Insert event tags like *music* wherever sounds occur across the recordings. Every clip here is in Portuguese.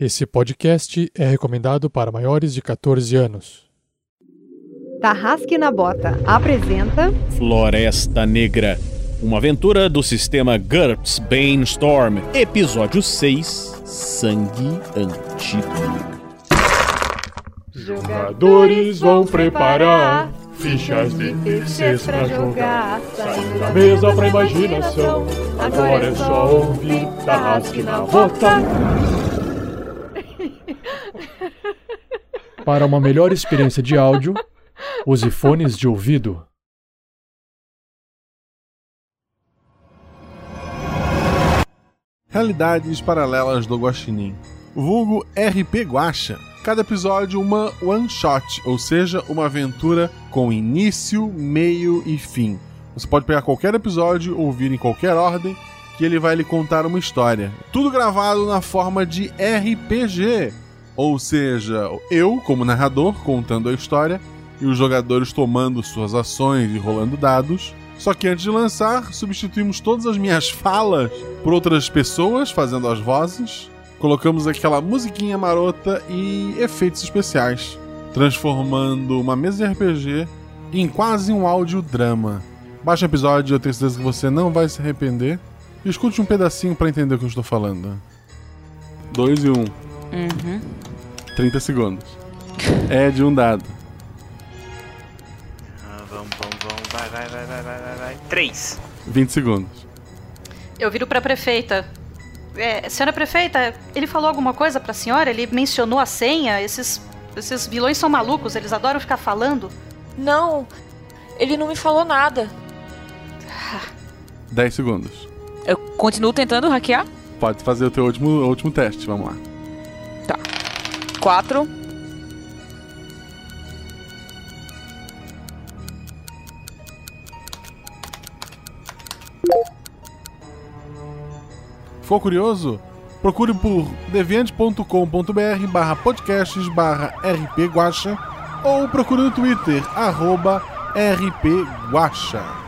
Esse podcast é recomendado para maiores de 14 anos. Tarrasque na Bota apresenta Floresta Negra, uma aventura do sistema GURPS Bainstorm, episódio 6, Sangue Antigo. Jogadores vão preparar fichas de terceiros pra jogar. Saindo da mesa pra imaginação. Agora é só ouvir Tarrasque na Bota. *laughs* Para uma melhor experiência de áudio, use fones de ouvido. Realidades paralelas do Guaxinim. Vulgo RP Guacha. Cada episódio uma one shot, ou seja, uma aventura com início, meio e fim. Você pode pegar qualquer episódio, ouvir em qualquer ordem, que ele vai lhe contar uma história. Tudo gravado na forma de RPG. Ou seja, eu, como narrador, contando a história e os jogadores tomando suas ações e rolando dados. Só que antes de lançar, substituímos todas as minhas *laughs* falas por outras pessoas fazendo as vozes. Colocamos aquela musiquinha marota e efeitos especiais, transformando uma mesa de RPG em quase um audiodrama. Baixe o episódio, eu tenho certeza que você não vai se arrepender. Escute um pedacinho para entender o que eu estou falando. 2 e 1. Um. Uhum. 30 segundos. É de um dado. Ah, vamos, vamos, vamos. Vai, vai, vai, vai, vai, vai, vai. Três. 20 segundos. Eu viro pra prefeita. É, senhora prefeita, ele falou alguma coisa pra senhora? Ele mencionou a senha? Esses, esses vilões são malucos, eles adoram ficar falando. Não, ele não me falou nada. *sighs* 10 segundos. Eu continuo tentando hackear? Pode fazer o teu último, último teste, vamos lá. Tá. 4. Ficou curioso? Procure por deviante.com.br barra podcasts barra rpguacha ou procure no Twitter, arroba rpguacha.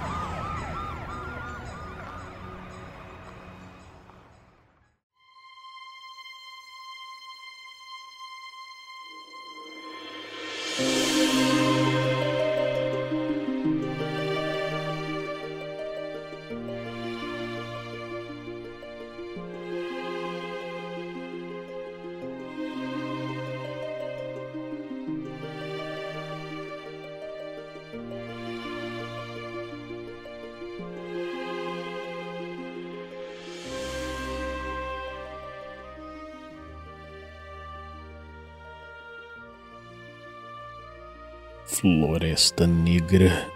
Floresta Negra.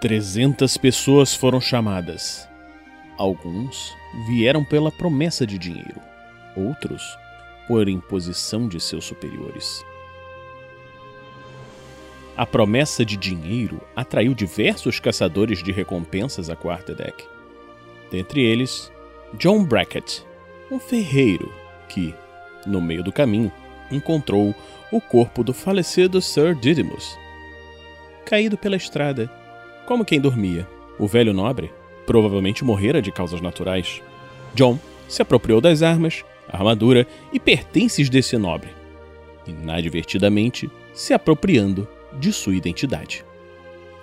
300 pessoas foram chamadas. Alguns vieram pela promessa de dinheiro, outros por imposição de seus superiores. A promessa de dinheiro atraiu diversos caçadores de recompensas à quarta deck. Dentre eles, John Brackett, um ferreiro que, no meio do caminho, encontrou o corpo do falecido Sir Didymus. Caído pela estrada, como quem dormia, o velho nobre provavelmente morrera de causas naturais. John se apropriou das armas, armadura e pertences desse nobre, inadvertidamente se apropriando de sua identidade.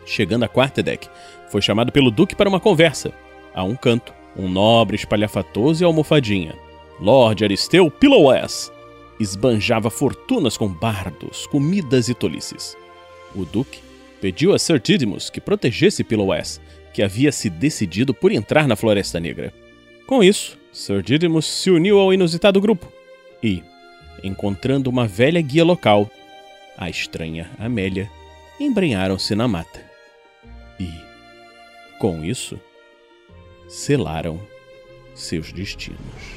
Chegando à quarta deck, foi chamado pelo Duque para uma conversa. A um canto, um nobre espalhafatoso e almofadinha, Lord Aristeu Pillowes, esbanjava fortunas com bardos, comidas e tolices. O duque pediu a Sir Didymus que protegesse Pillowes, que havia se decidido por entrar na Floresta Negra. Com isso, Sir Didymus se uniu ao inusitado grupo e, encontrando uma velha guia local, a estranha Amélia, embrenharam-se na mata. E, com isso, selaram seus destinos.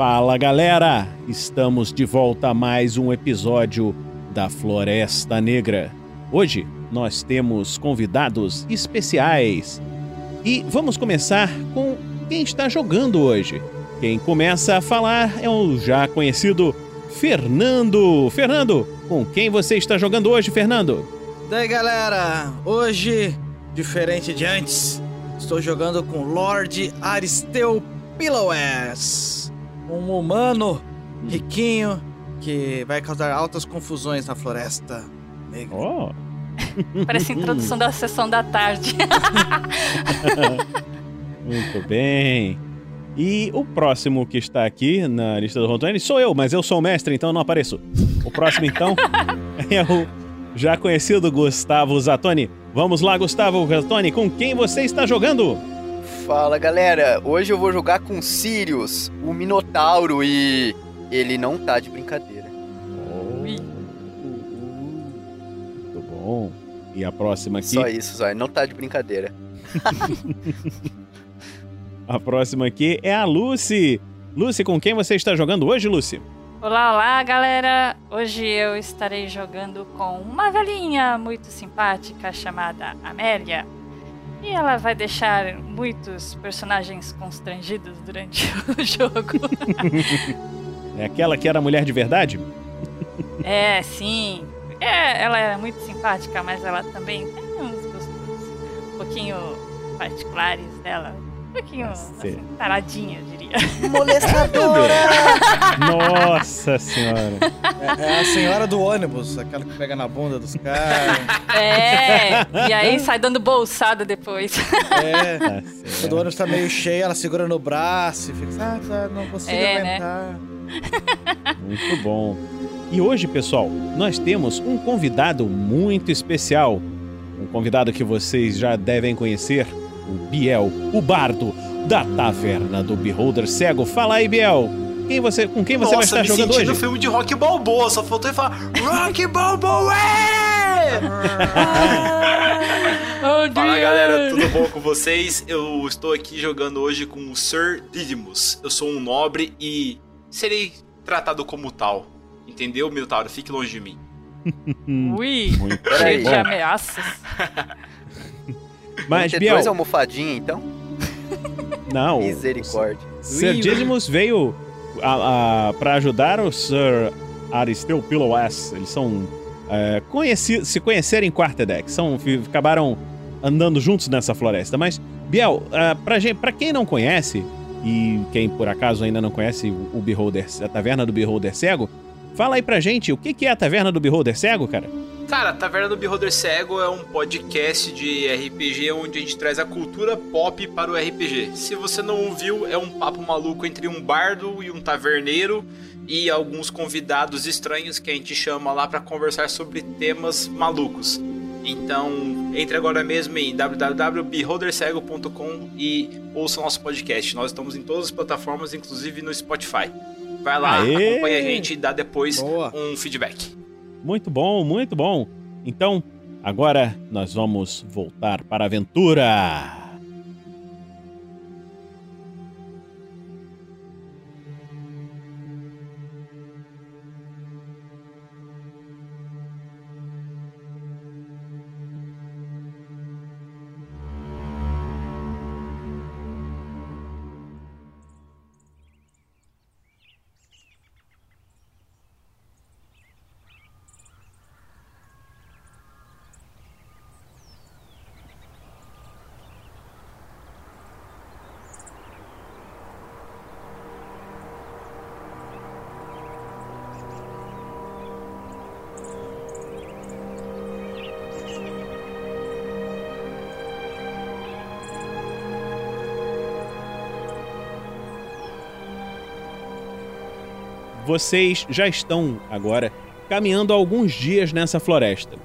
Fala galera! Estamos de volta a mais um episódio da Floresta Negra. Hoje nós temos convidados especiais e vamos começar com quem está jogando hoje. Quem começa a falar é o já conhecido Fernando. Fernando, com quem você está jogando hoje, Fernando? Daí galera, hoje, diferente de antes, estou jogando com Lord Aristeu Pillowes, um humano riquinho que vai causar altas confusões na floresta negra. Oh, *laughs* Parece a introdução da sessão da tarde. *laughs* muito bem. E o próximo que está aqui na lista do Rontone sou eu, mas eu sou o mestre, então não apareço. O próximo, então, *laughs* é o já conhecido Gustavo Zatoni. Vamos lá, Gustavo Zatoni, com quem você está jogando? Fala galera, hoje eu vou jogar com Sirius, o Minotauro, e ele não tá de brincadeira. Muito bom. E a próxima aqui? Só isso, só, ele não tá de brincadeira. *laughs* A próxima aqui é a Lucy. Lucy, com quem você está jogando hoje, Lucy? Olá, olá, galera! Hoje eu estarei jogando com uma velhinha muito simpática chamada Amélia. E ela vai deixar muitos personagens constrangidos durante *laughs* o jogo. *laughs* É aquela que era mulher de verdade? é, sim. É, ela é muito simpática, mas ela também tem uns gostos um pouquinho particulares dela. Um pouquinho assim, taradinha, eu diria. Molestadora! *laughs* Nossa senhora. é, é a senhora do ônibus, aquela que pega na bunda dos caras. É, *laughs* e aí sai dando bolsada depois. É, Tá quando o ônibus tá meio cheio, ela segura no braço e fica, ah, tá, não consigo É, né? aguentar. Muito bom. E hoje, pessoal, nós temos um convidado muito especial. Um convidado que vocês já devem conhecer, o Biel, o bardo da Taverna do Beholder Cego. Fala aí, Biel. Quem você, com quem você vai Nossa, estar me jogando senti no hoje? filme de Rock Balboa, só faltou ele falar Rock Balboa! Fala galera, tudo bom com vocês? Eu estou aqui jogando hoje com o Sir Didymus. Eu sou um nobre e serei tratado como tal. Entendeu, Minotauro? Fique longe de mim. *laughs* Ui, cheio de ameaças. *laughs* Mas, Biel, dois almofadinhas, então? *laughs* não. Misericórdia. Sir Didymus veio a, a, para ajudar o Sir Aristeu Pillowes. Eles são é, conheci, se conheceram em Quarterdeck. São, acabaram andando juntos nessa floresta. Mas, Biel, é, pra, gente, pra quem não conhece, e quem por acaso ainda não conhece o, o Beholder, a Taverna do Beholder Cego, fala aí pra gente o que, que é a Taverna do Beholder Cego, cara? Cara, Taverna do Beholder Cego é um podcast de RPG onde a gente traz a cultura pop para o RPG. Se você não ouviu, é um papo maluco entre um bardo e um taverneiro e alguns convidados estranhos que a gente chama lá para conversar sobre temas malucos. Então, entre agora mesmo em www.beholdercego.com e ouça nosso podcast. Nós estamos em todas as plataformas, inclusive no Spotify. Vai lá, Aê! acompanha a gente e dá depois Boa. um feedback. Muito bom, muito bom. Então, agora nós vamos voltar para a aventura. Vocês já estão agora caminhando alguns dias nessa floresta.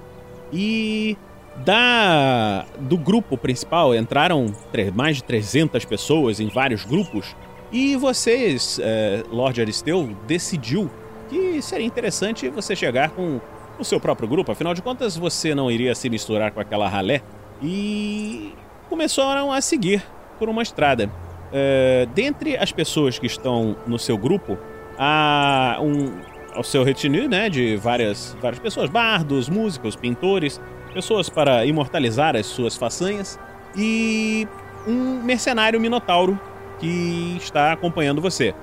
E da do grupo principal entraram mais de 300 pessoas em vários grupos. E vocês, eh, Lord Aristeu, decidiu que seria interessante você chegar com o seu próprio grupo. Afinal de contas, você não iria se misturar com aquela ralé. E começaram a seguir por uma estrada. é, dentre as pessoas que estão no seu grupo, há um, ao seu retinue, né, de várias, várias pessoas, bardos, músicos, pintores, pessoas para imortalizar as suas façanhas e um mercenário minotauro que está acompanhando você.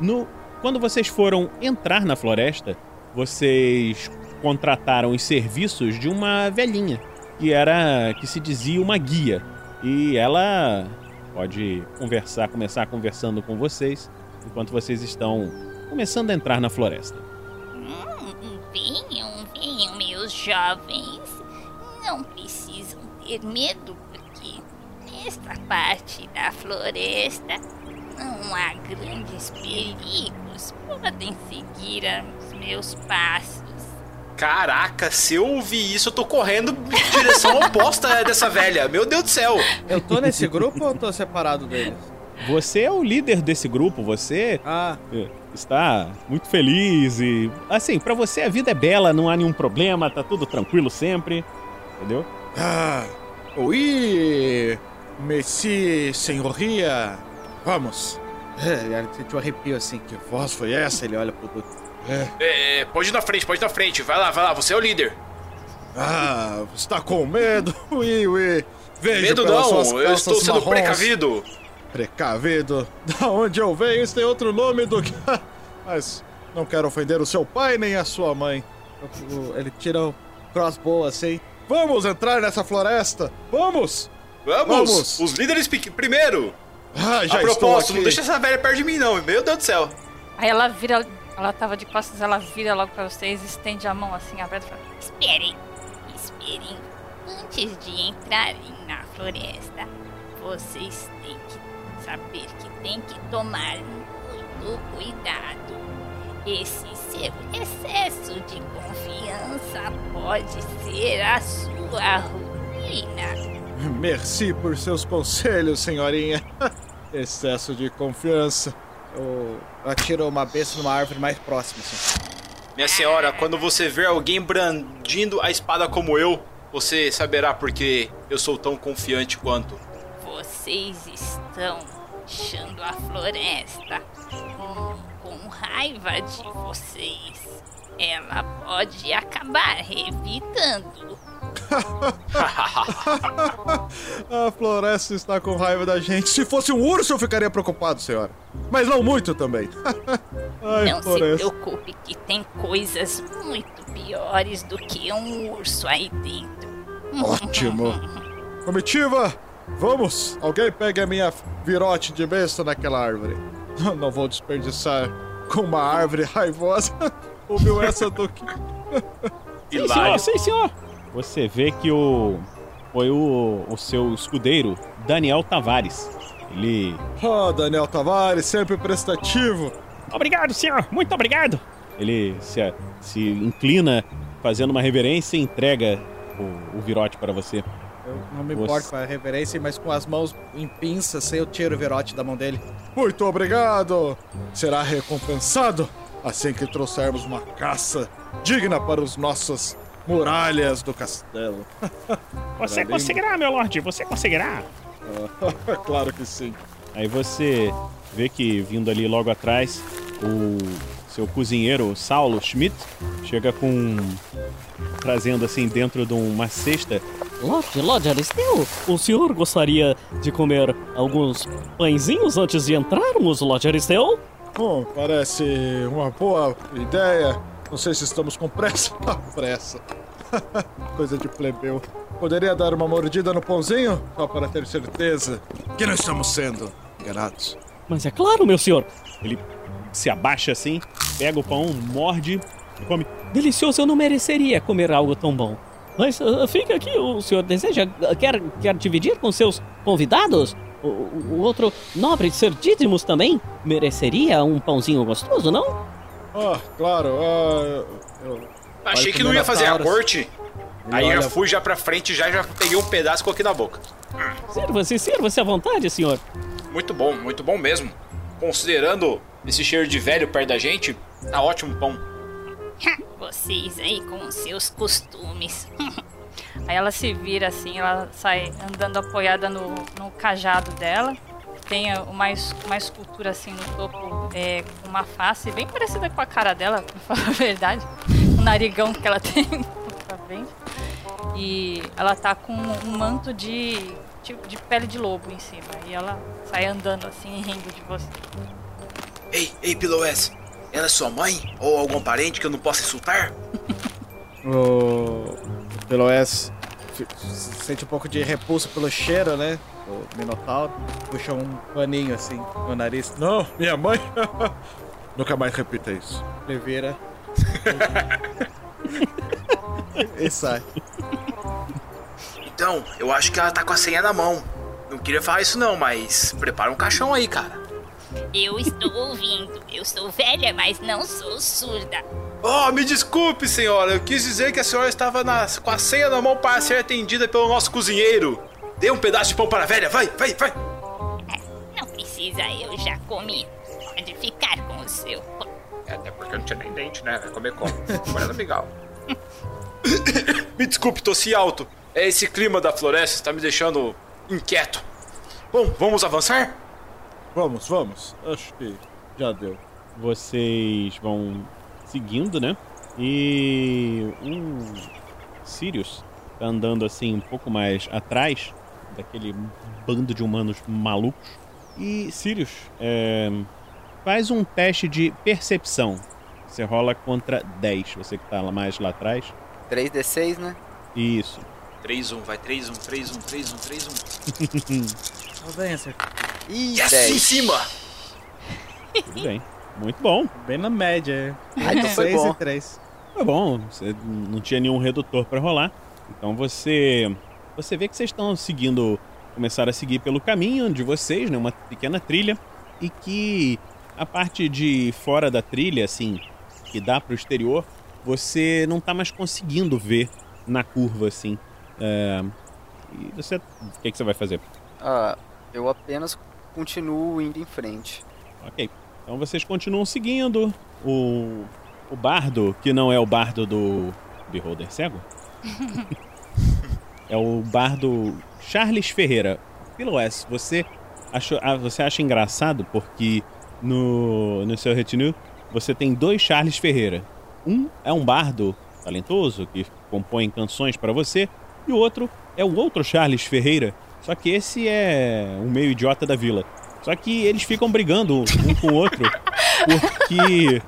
No, quando vocês foram entrar na floresta, vocês contrataram os serviços de uma velhinha que era que se dizia uma guia e ela pode conversar, começar conversando com vocês enquanto vocês estão começando a entrar na floresta. Hum, venham, venham, meus jovens. Não precisam ter medo, porque nesta parte da floresta não há grandes perigos. Podem seguir os meus passos. Caraca, se eu ouvir isso, eu tô correndo em direção oposta dessa velha. Meu Deus do céu. Eu tô nesse grupo ou eu tô separado deles? Você é o líder desse grupo, você Ah, é, está muito feliz e assim, pra você a vida é bela, não há nenhum problema, tá tudo tranquilo sempre, entendeu? ah, oui, Messi, senhoria, vamos. É, ele sentiu um arrepio assim, que voz foi essa? Ele olha pro Duque. É, É, pode ir na frente, pode ir na frente. Vai lá, vai lá, você é o líder. ah, está com medo? Oui. Vejo Medo não, eu estou sendo marrons. precavido. Precavido. *laughs* Da onde eu venho, isso tem outro nome do que. Mas não quero ofender o seu pai nem a sua mãe. Ele tira o crossbow assim. Vamos entrar nessa floresta! Vamos! Vamos, Vamos. os líderes primeiro. Ah, já a estou propósito, aqui. não deixa essa velha perto de mim não, meu Deus do céu. Aí ela vira, ela tava de costas, ela vira logo pra vocês, estende a mão assim aberta e fala: Esperem, esperem. Antes de entrarem na floresta, vocês têm saber que tem que tomar muito cuidado. Esse seu excesso de confiança pode ser a sua ruína. Merci por seus conselhos, senhorinha. *laughs* Excesso de confiança. Eu atiro uma besta numa árvore mais próxima, assim. Minha senhora, quando você ver alguém brandindo a espada como eu, você saberá porque eu sou tão confiante quanto. Vocês estão deixando a floresta com, com raiva de vocês. Ela pode acabar revidando. *laughs* A floresta está com raiva da gente. Se fosse um urso, eu ficaria preocupado, senhora. Mas não muito também. *laughs* Ai, Não se floresta. preocupe que tem coisas muito piores do que um urso aí dentro. Ótimo. *laughs* Comitiva, vamos. Alguém pegue a minha virote de besta naquela árvore. *laughs* Não vou desperdiçar com uma árvore raivosa. *laughs* Ouviu essa, Duque? *laughs* Sim, senhor, sim, senhor. Você vê que o foi o, o seu escudeiro, Daniel Tavares. Ele Oh, Daniel Tavares, sempre prestativo. Obrigado, senhor. Muito obrigado. Ele se, se inclina fazendo uma reverência e entrega o, o virote para você. Eu não me Você- importo com a reverência, mas com as mãos em pinças, eu tiro o virote da mão dele. Muito obrigado! Será recompensado assim que trouxermos uma caça digna para os nossas muralhas do castelo. *laughs* Você conseguirá, meu lorde, você conseguirá. *laughs* claro que sim. Aí você vê que vindo ali logo atrás, o seu cozinheiro, Saulo Schmidt, chega com. trazendo assim dentro de uma cesta. Lorde, Lorde Aristeu, o senhor gostaria de comer alguns pãezinhos antes de entrarmos, Lorde Aristeu? Bom, parece uma boa ideia. Não sei se estamos com pressa. *laughs* Ah, pressa. *laughs* Coisa de plebeu. Poderia dar uma mordida no pãozinho? Só para ter certeza que não estamos sendo enganados. Mas é claro, meu senhor. Ele se abaixa assim, pega o pão, morde e come. Delicioso, eu não mereceria comer algo tão bom. Mas ah, fica aqui, o senhor deseja, ah, quer, quer dividir com seus convidados? O, o- o outro nobre Sir Didymus também mereceria um pãozinho gostoso, não? Ah, claro. ah, eu... Achei que não ia fazer a corte. Aí eu olha- fui já pra frente, já, já peguei um pedaço e coloquei na boca. Sirva-se, sirva-se à vontade, senhor. Muito bom, muito bom mesmo. Considerando esse cheiro de velho perto da gente, tá ótimo pão. Vocês aí com seus costumes. *laughs* Aí ela se vira assim, ela sai andando apoiada no, no cajado dela. Tem uma, es- uma escultura assim no topo, é, com uma face bem parecida com a cara dela, *laughs* pra falar a verdade. O narigão que ela *laughs* tem pra frente. E ela tá com um manto de, de, de pele de lobo em cima. E ela sai andando assim, rindo de você. Ei, ei, Piloes, ela é sua mãe? Ou algum parente que eu não possa insultar? *laughs* O Peloés se se sente um pouco de repulso pelo cheiro, né? O Minotauro puxa um paninho assim no nariz. Não, minha mãe. *laughs* Nunca mais repita isso. Ele vira. *laughs* e sai. Então, eu acho que ela tá com a senha na mão. Não queria falar isso não, mas prepara um caixão aí, cara. Eu estou ouvindo. Eu sou velha, mas não sou surda. Oh, me desculpe, senhora. Eu quis dizer que a senhora estava na- com a senha na mão para ser atendida pelo nosso cozinheiro. Dê um pedaço de pão para a velha. Vai, vai, vai. Não precisa, eu já comi. Pode ficar com o seu pão. É, até porque eu não tinha nem dente, né? Vai comer como? Agora legal. *coughs* me desculpe, tossi alto. É esse clima da floresta está me deixando inquieto. Bom, vamos avançar? Vamos, vamos. Acho que já deu. Vocês vão seguindo, né? E o Sirius tá andando assim um pouco mais atrás daquele bando de humanos malucos. E Sirius, é, faz um teste de percepção. Você rola contra 10, você que tá lá mais lá atrás. 3d6, né? Isso. 3-1, vai 3-1, 3-1, 3-1, 3-1. Não vem acertar. Ih, Yes, 10. em cima! Tudo bem. Muito bom. Bem na média. Ah, então foi 6 bom. e 3. Foi bom, você não tinha nenhum redutor pra rolar. Então você você vê que vocês estão seguindo, começaram a seguir pelo caminho de vocês, né, uma pequena trilha e que a parte de fora da trilha, assim, que dá pro exterior, você não tá mais conseguindo ver na curva assim. É, e você, o que, que você vai fazer? Ah, eu apenas continuo indo em frente. Ok. Então vocês continuam seguindo. O, o bardo, que não é o bardo do Beholder Cego, *laughs* é o bardo Charles Ferreira. Piloes, você, achou, ah, você acha engraçado porque no, no seu retinue você tem dois Charles Ferreira. Um é um bardo talentoso que compõe canções para você, e o outro é o outro Charles Ferreira. Só que esse é um meio idiota da vila. Só que eles ficam brigando um com o outro *laughs* porque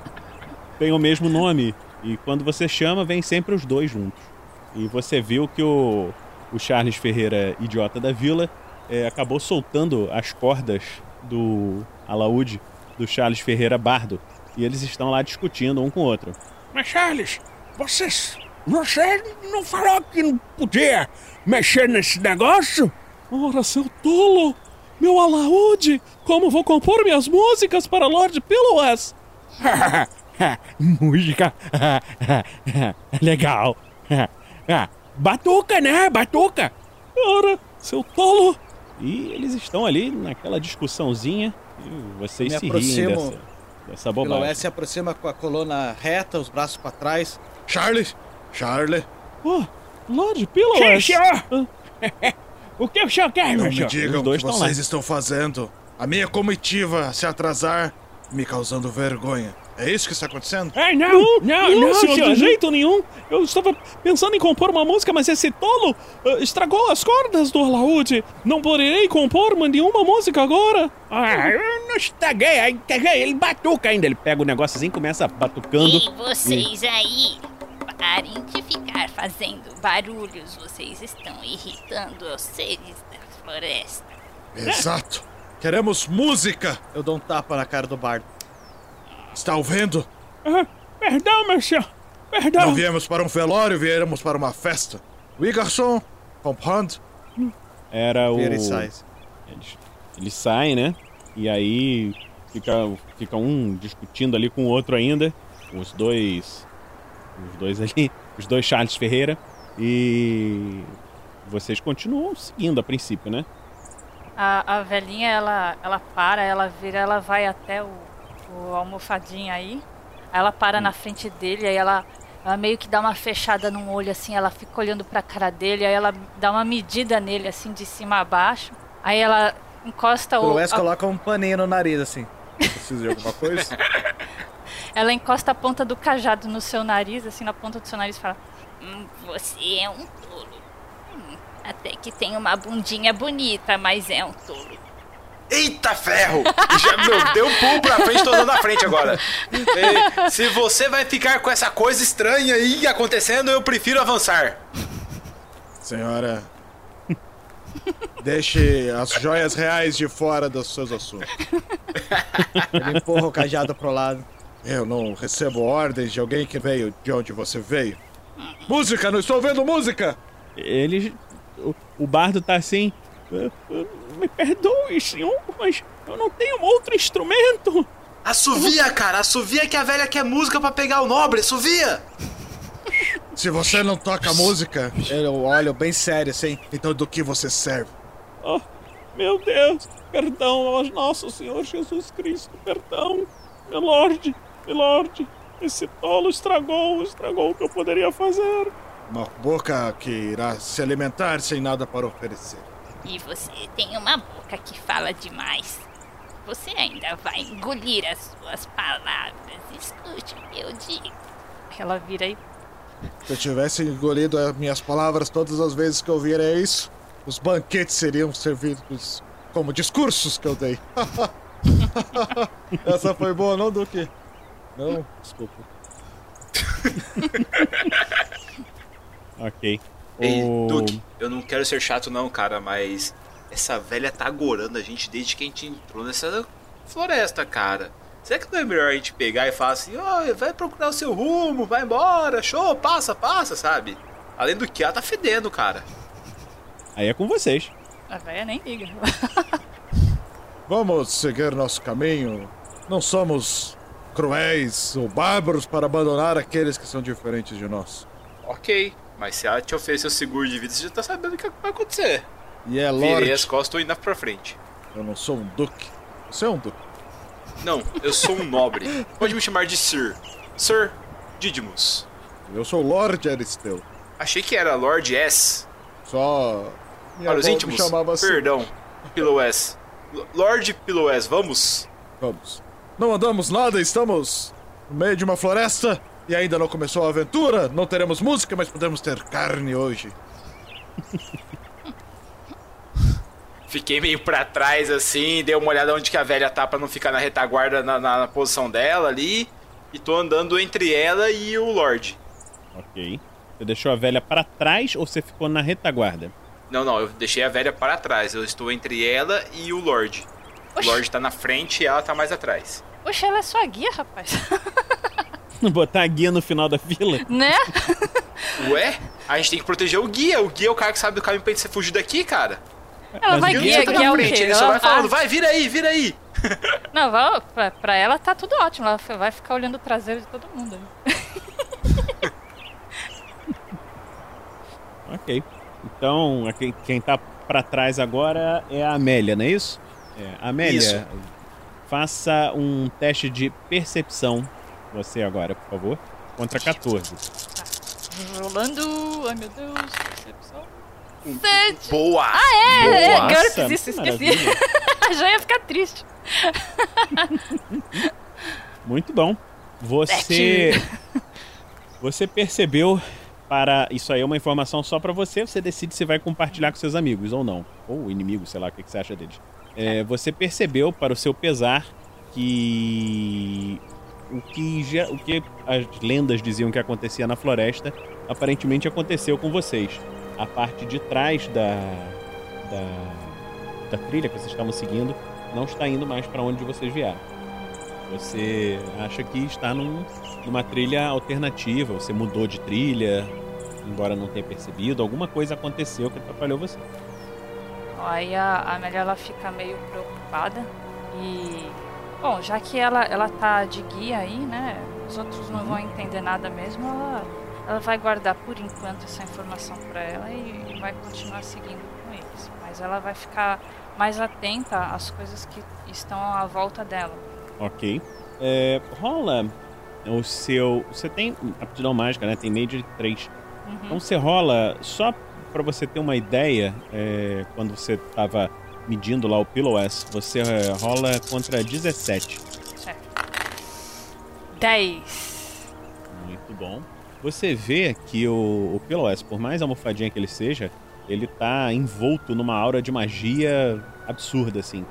tem o mesmo nome. E quando você chama, vem sempre os dois juntos. E você viu que o, o Charles Ferreira, idiota da vila, é, acabou soltando as cordas do alaúde do Charles Ferreira Bardo. E eles estão lá discutindo um com o outro. Mas Charles, vocês. Você não falou que não podia mexer nesse negócio? Ora, seu tolo! Meu alaúde! Como vou compor minhas músicas para Lord Pillowes? *laughs* Música. *laughs* Legal. Batuca, né? Batuca. Ora, seu tolo! E eles estão ali naquela discussãozinha e vocês Me se riem aproximo. dessa, dessa Peloés bobagem. se aproxima com a coluna reta, os braços pra trás. Charles! Charlie! Oh, Lord Pillowes! Sim, senhor! *laughs* o que o senhor quer, Não meu me senhor? digam o que vocês estão fazendo. A minha comitiva se atrasar, me causando vergonha. É isso que está acontecendo? É, não, não, não, senhor, senhor, de jeito nenhum. Eu estava pensando em compor uma música, mas esse tolo ah, estragou as cordas do alaúde. Não poderei compor nenhuma música agora. Ah, eu não estraguei? Ele batuca ainda. Ele pega o negocinho e começa batucando. E vocês aí, parem de ficar fazendo barulhos. Vocês estão irritando os seres da floresta. Exato. Queremos música. Eu dou um tapa na cara do bardo. Está ouvindo? Ah, perdão, meu senhor. Perdão. Não viemos para um velório, viemos para uma festa. Oui, garçom. Comprendre? Era o. Vira e sai. Eles, eles saem, né? E aí fica, fica um discutindo ali com o outro ainda. Os dois. Os dois ali. *laughs* Os dois Charles Ferreira. E. Vocês continuam seguindo a princípio, né? A, a velhinha, ela, ela para, ela vira, ela vai até o, o almofadinha aí. Aí ela para na frente dele, aí ela Ela meio que dá uma fechada num olho assim, ela fica olhando pra cara dele, aí ela dá uma medida nele assim de cima a baixo. Aí ela encosta O o Wes a- coloca um paninho no nariz, assim. *laughs* Precisa de alguma coisa? *laughs* ela encosta a ponta do cajado no seu nariz, assim na ponta do seu nariz e fala: Hum, Você é um tolo. Hum, até que tem uma bundinha bonita, mas é um tolo. Eita ferro! Já, meu, deu um pulo pra frente, tô andando na frente agora. É, Se você vai ficar com essa coisa estranha aí acontecendo, eu prefiro avançar. Senhora, deixe as joias reais de fora dos seus assuntos. Ele empurra o cajado pro lado. Eu não recebo ordens de alguém que veio de onde você veio. Música, não estou ouvindo música! Ele. O, o bardo tá assim. "Ah, ah, Me perdoe, senhor, mas eu não tenho outro instrumento. Assovia, cara, assovia que a velha quer música pra pegar o nobre, assovia! Se você não toca música, eu olho bem sério assim. Então do que você serve? Oh, meu Deus, perdão aos nosso Senhor Jesus Cristo, perdão. Milord, Milord, esse tolo estragou, estragou o que eu poderia fazer. Uma boca que irá se alimentar sem nada para oferecer. E você tem uma boca que fala demais. Você ainda vai engolir as suas palavras. Escute o que eu digo. Ela vira e Se eu tivesse engolido as minhas palavras todas as vezes que eu viera isso, os banquetes seriam servidos como discursos que eu dei. *laughs* Essa foi boa, não, Duque? Não, *laughs* desculpa. *laughs* Ok. Ei, O- Duke, eu não quero ser chato não, cara, mas essa velha tá agorando a gente desde que a gente entrou nessa floresta, cara. Será que não é melhor a gente pegar e falar assim, ó, vai procurar o seu rumo, vai embora, show, passa, passa, sabe? Além do que, ela tá fedendo, cara. Aí é com vocês. a velha nem liga. Vamos seguir nosso caminho. Não somos cruéis ou bárbaros para abandonar aqueles que são diferentes de nós. Ok, mas se ela te oferecer o seguro de vida, você já tá sabendo o que vai acontecer. E é Virei Lorde. as costas e indo pra frente. Eu não sou um duque. Você é um duque. Não, eu sou um nobre. Pode me chamar de Sir. Sir Didymus. Eu sou Lorde Aristeu. Achei que era Lord S. Só. Minha Para os íntimos, chamava assim. perdão. Pillow S. L- Lord Pillow S, vamos? Vamos. Não andamos nada, estamos no meio de uma floresta e ainda não começou a aventura. Não teremos música, mas podemos ter carne hoje. *laughs* Fiquei meio pra trás assim, dei uma olhada onde que a velha tá pra não ficar na retaguarda na, na- na posição dela ali. E tô andando entre ela e o Lorde. Ok. Você deixou a velha para trás ou você ficou na retaguarda? Não, não, eu deixei a velha para trás. Eu estou entre ela e o Lorde. O Lorde tá na frente e ela tá mais atrás. Poxa, ela é sua guia, rapaz. *laughs* Botar a guia no final da fila? né? *laughs* Ué? A gente tem que proteger o guia. O guia é o cara que sabe do caminho pra gente fugir daqui, cara. Ela vai o guiar, tá o frente, quê? ele só Ela- vai falando, ah. vai, vira aí, vira aí. *laughs* Não, vai, pra, pra ela tá tudo ótimo. Ela vai ficar olhando o traseiro de todo mundo. aí. Ok. Então, quem tá pra trás agora é a Amélia, não é isso? É, Amélia, Isso. faça um teste de percepção. Você agora, por favor. Contra 14. Rolando. Ai meu Deus, percepção. Sete. Boa! Ah, é! é Boa! GURPS, Nossa, isso, que esqueci. *laughs* Já ia ficar triste. Muito bom. Você. Você percebeu para. Isso aí é uma informação só pra você. Você decide se vai compartilhar com seus amigos ou não. Ou inimigos, sei lá, o que que você acha deles. É, você percebeu, para o seu pesar, que. O que, já, o que as lendas diziam que acontecia na floresta aparentemente aconteceu com vocês. A parte de trás da, da, da trilha que vocês estavam seguindo não está indo mais para onde vocês vieram. Você acha que está num- numa trilha alternativa, você mudou de trilha, embora não tenha percebido, alguma coisa aconteceu que atrapalhou você. Aí a a Amélia ela fica meio preocupada e bom, já que ela ela tá de guia aí, né? Os outros não vão entender nada mesmo, ela ela vai guardar por enquanto essa informação para ela e vai continuar seguindo com eles. Mas ela vai ficar mais atenta às coisas que estão à volta dela. Ok. É, rola o seu. Você tem aptidão mágica, né? Tem média de 3. Uhum. Então você rola, só pra você ter uma ideia, é, quando você tava medindo lá o PillowS, você é, rola contra 17. Certo. 10. Muito bom. Você vê que o, o PillowS, por mais almofadinha que ele seja, ele tá envolto numa aura de magia absurda, assim.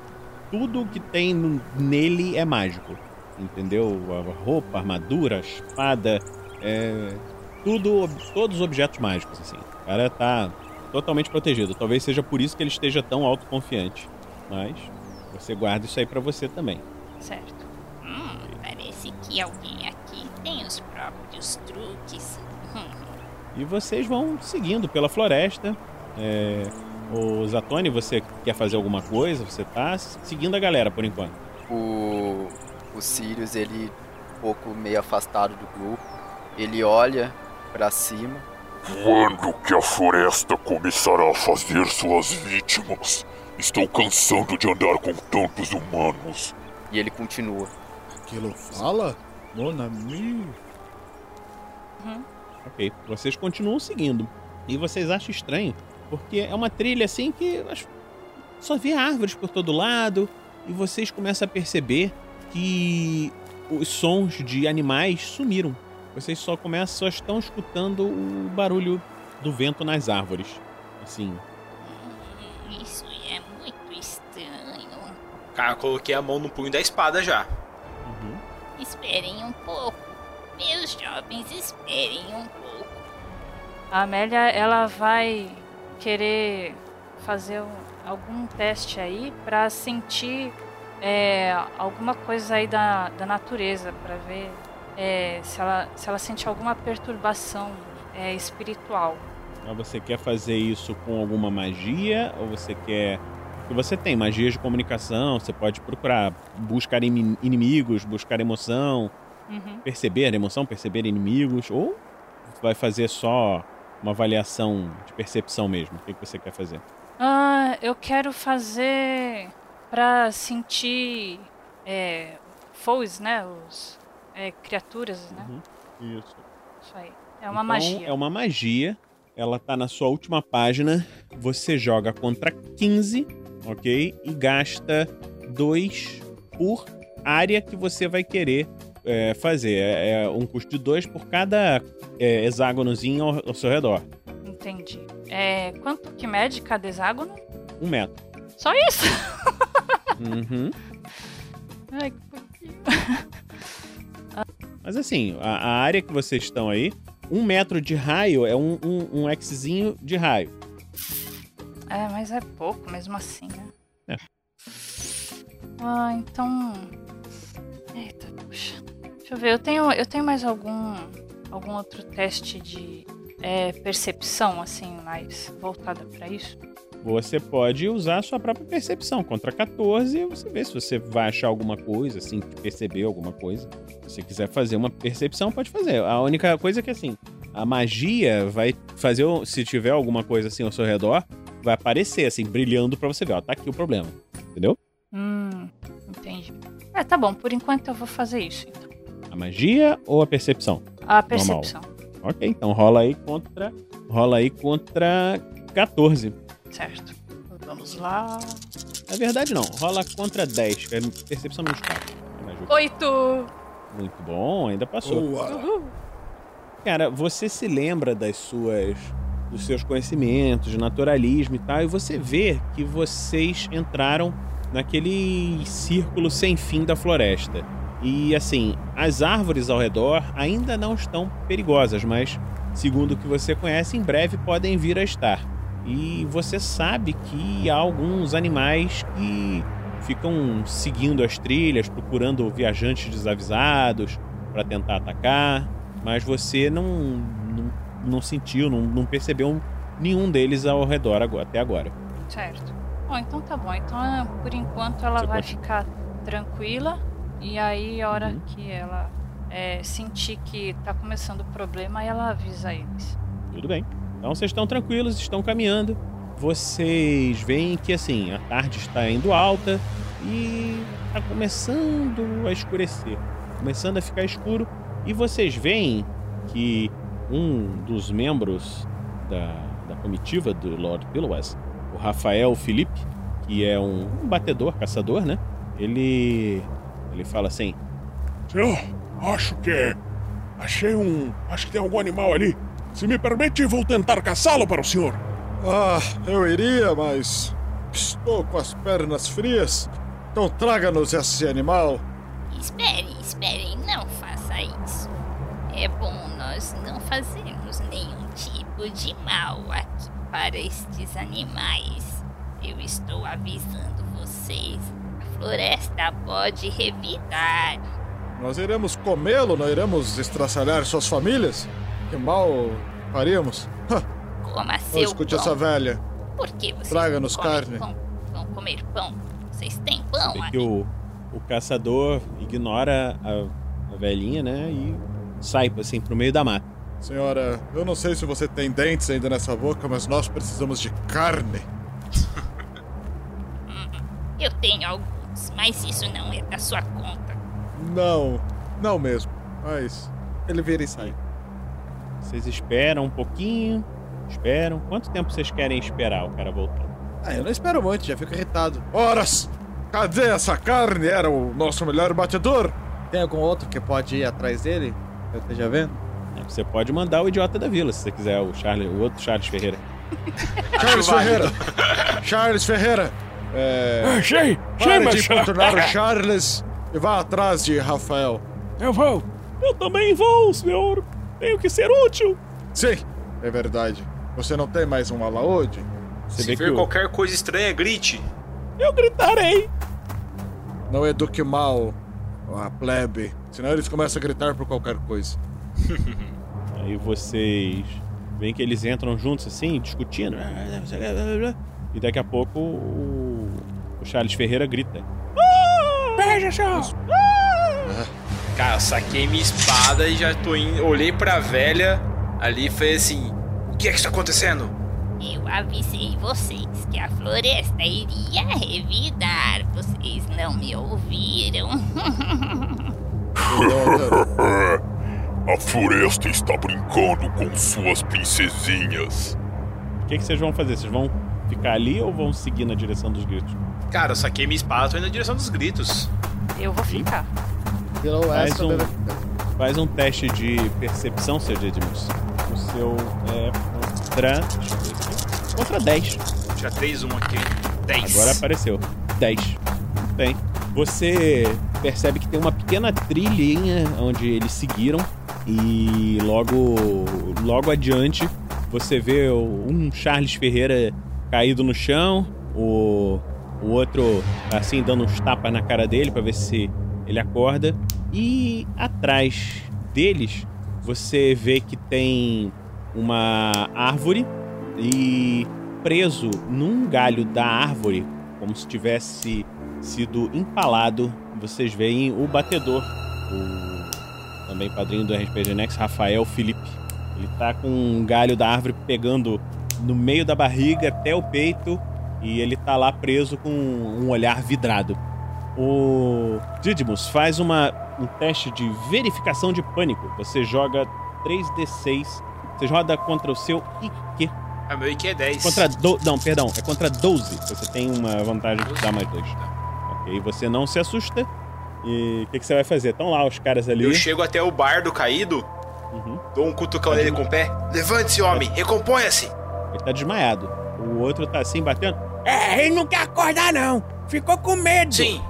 Tudo que tem nele é mágico. Entendeu? A roupa, a armadura, a espada, é, tudo, todos os objetos mágicos, assim. O cara tá totalmente protegido. Talvez seja por isso que ele esteja tão autoconfiante. Mas você guarda isso aí pra você também. Certo. Hum, parece que alguém aqui tem os próprios truques. E vocês vão seguindo pela floresta. É, o Zatoni, você quer fazer alguma coisa? Você tá seguindo a galera por enquanto. O, o Sirius, ele um pouco meio afastado do grupo, ele olha pra cima. Quando que a floresta começará a fazer suas vítimas? Estou cansando de andar com tantos humanos. E ele continua. Aquilo fala? Mon ami. Ok, vocês continuam seguindo. E vocês acham estranho, porque é uma trilha assim que só vê árvores por todo lado. E vocês começam a perceber que os sons de animais sumiram. Vocês só começam, só estão escutando o barulho do vento nas árvores. Assim, Isso é muito estranho. Cara, eu coloquei a mão no punho da espada já. Esperem um pouco. Meus jovens, esperem um pouco. A Amélia, ela vai querer fazer um- algum teste aí pra sentir é, alguma coisa aí da, da natureza, pra ver é, se, ela, se ela sente alguma perturbação é, espiritual. Mas você quer fazer isso com alguma magia? Ou você quer. Porque você tem magias de comunicação, você pode procurar buscar imi- inimigos, buscar emoção, Uhum. perceber emoção, perceber inimigos, ou vai fazer só uma avaliação de percepção mesmo? O que, que você quer fazer? Ah, eu quero fazer pra sentir é, foes, né? Os é, criaturas, né? Isso. Isso aí. É uma Então, magia. É uma magia. Ela tá na sua última página. Você joga contra 15, ok? E gasta 2 por área que você vai querer é, fazer. É, é um custo de 2 por cada é, hexágonozinho ao, ao seu redor. Entendi. É, quanto que mede cada hexágono? Um metro. Só isso? Uhum. *laughs* Ai, que pouquinho. *laughs* Mas assim, a, a área que vocês estão aí, um metro de raio é um, um, um Xzinho de raio. É, mas é pouco mesmo assim, né? É. Ah, então. Eita, puxa. Deixa eu ver, eu tenho, eu tenho mais algum, algum outro teste de é, percepção, assim, mais voltada pra isso? Você pode usar a sua própria percepção. Contra 14, você vê se você vai achar alguma coisa, assim, perceber alguma coisa. Se você quiser fazer uma percepção, pode fazer. A única coisa é que, assim, a magia vai fazer. Se tiver alguma coisa assim ao seu redor, vai aparecer, assim, brilhando pra você ver. Ó, tá aqui o problema. Entendeu? Hum, entendi. É, tá bom, por enquanto eu vou fazer isso, então. A magia ou a percepção? A Normal. percepção. Ok, então rola aí contra. Rola aí contra 14. Certo. Vamos lá. Na verdade, não. Rola contra 10, que é percepção menos 4. É. Oito! Muito bom, ainda passou. Uhul. Cara, você se lembra das suas dos seus conhecimentos de naturalismo e tal, e você vê que vocês entraram naquele círculo sem fim da floresta. E assim, as árvores ao redor ainda não estão perigosas, mas segundo o que você conhece, em breve podem vir a estar. E você sabe que há alguns animais que ficam seguindo as trilhas, procurando viajantes desavisados para tentar atacar, mas você não, não, não sentiu, não, não percebeu nenhum deles ao redor agora- até agora. Certo. Bom, então tá bom. Então, por enquanto, ela Você vai ficar tranquila. E aí, a hora Uhum. que ela é, sentir que tá começando o problema, ela avisa eles. Tudo bem. Então vocês estão tranquilos, estão caminhando. Vocês veem que assim, a tarde está indo alta e está começando a escurecer. Começando a ficar escuro. E vocês veem que um dos membros da, da comitiva do Lord Pillowes, o Rafael Felipe, que é um, um batedor, caçador, né? Ele. Ele fala assim: Senhor, acho que. Achei um. Acho que tem algum animal ali. Se me permite, vou tentar caçá-lo para o senhor. Ah, eu iria, mas. Estou com as pernas frias. Então traga-nos esse animal. Espere, espere, não faça isso. É bom nós não fazermos nenhum tipo de mal aqui para estes animais. Eu estou avisando vocês. A floresta pode revidar. Nós iremos comê-lo, não iremos estraçalhar suas famílias? Que mal faríamos? Coma Não seu escute pão. essa velha. Por que vocês Traga-nos carne. Pão? Vão comer pão? Vocês têm pão Vê aqui? que o, o caçador ignora a, a velhinha, né? E sai assim pro meio da mata. Senhora, eu não sei se você tem dentes ainda nessa boca, mas nós precisamos de carne. *laughs* Eu tenho alguns, mas isso não é da sua conta. Não, não mesmo. Mas ele vira e sai. Vocês esperam um pouquinho, esperam. Quanto tempo vocês querem esperar o cara voltar? Ah, eu não espero muito, já fico irritado. Horas! Cadê essa carne? Era o nosso melhor batedor. Tem algum outro que pode ir atrás dele? Eu esteja vendo? É, Você pode mandar o idiota da vila, se você quiser, o, Charles, o outro Charles Ferreira. *laughs* Charles Ferreira! Charles Ferreira! É... Achei! Pare Chama, de importunar o Charles e vá atrás de Rafael. Eu vou. Eu também vou, senhor. Tenho que ser útil. Sim, é verdade. Você não tem mais um alaúde? Você Se ver qualquer coisa estranha, grite. Eu gritarei. Não eduque mal a plebe, senão eles começam a gritar por qualquer coisa. *laughs* Aí vocês veem que eles entram juntos assim, discutindo. E daqui a pouco o, o Charles Ferreira grita. Veja só! Cara, eu saquei minha espada e já tô indo. Olhei pra velha ali e falei assim: O que é que está acontecendo? Eu avisei vocês que a floresta iria revidar. Vocês não me ouviram. *laughs* A floresta está brincando com suas princesinhas. O que, que vocês vão fazer? Vocês vão ficar ali ou vão seguir na direção dos gritos? Cara, eu saquei minha espada, tô indo na direção dos gritos. Eu vou ficar. Faz um, faz um teste de percepção, seu Didymus. O seu é contra. Deixa eu ver aqui. Contra 10. Tira 3, 1 aqui. 10. Agora apareceu. 10. Muito bem. Você percebe que tem uma pequena trilhinha onde eles seguiram. E logo, logo adiante você vê um Charles Ferreira caído no chão, o, o outro assim dando uns tapas na cara dele para ver se ele acorda. E atrás deles você vê que tem uma árvore e preso num galho da árvore, como se tivesse sido empalado, vocês veem o batedor, o também padrinho do RPG Next, Rafael Felipe. Ele tá com um galho da árvore pegando no meio da barriga até o peito e ele tá lá preso com um olhar vidrado. O Didymus faz uma, um teste de verificação de pânico. Você joga 3d6. Você roda contra o seu IQ. A meu IQ é 10. Contra do... Não, perdão, é contra 12. Você tem uma vantagem de dar mais dois. Ok, você não se assusta. E o que, que você vai fazer? Estão lá os caras ali. Eu chego até o bardo caído, dou um cutucão nele com o pé. Levante-se, homem, recomponha-se. Ele tá desmaiado. O outro tá assim batendo. É, ele não quer acordar, não. Ficou com medo. Sim.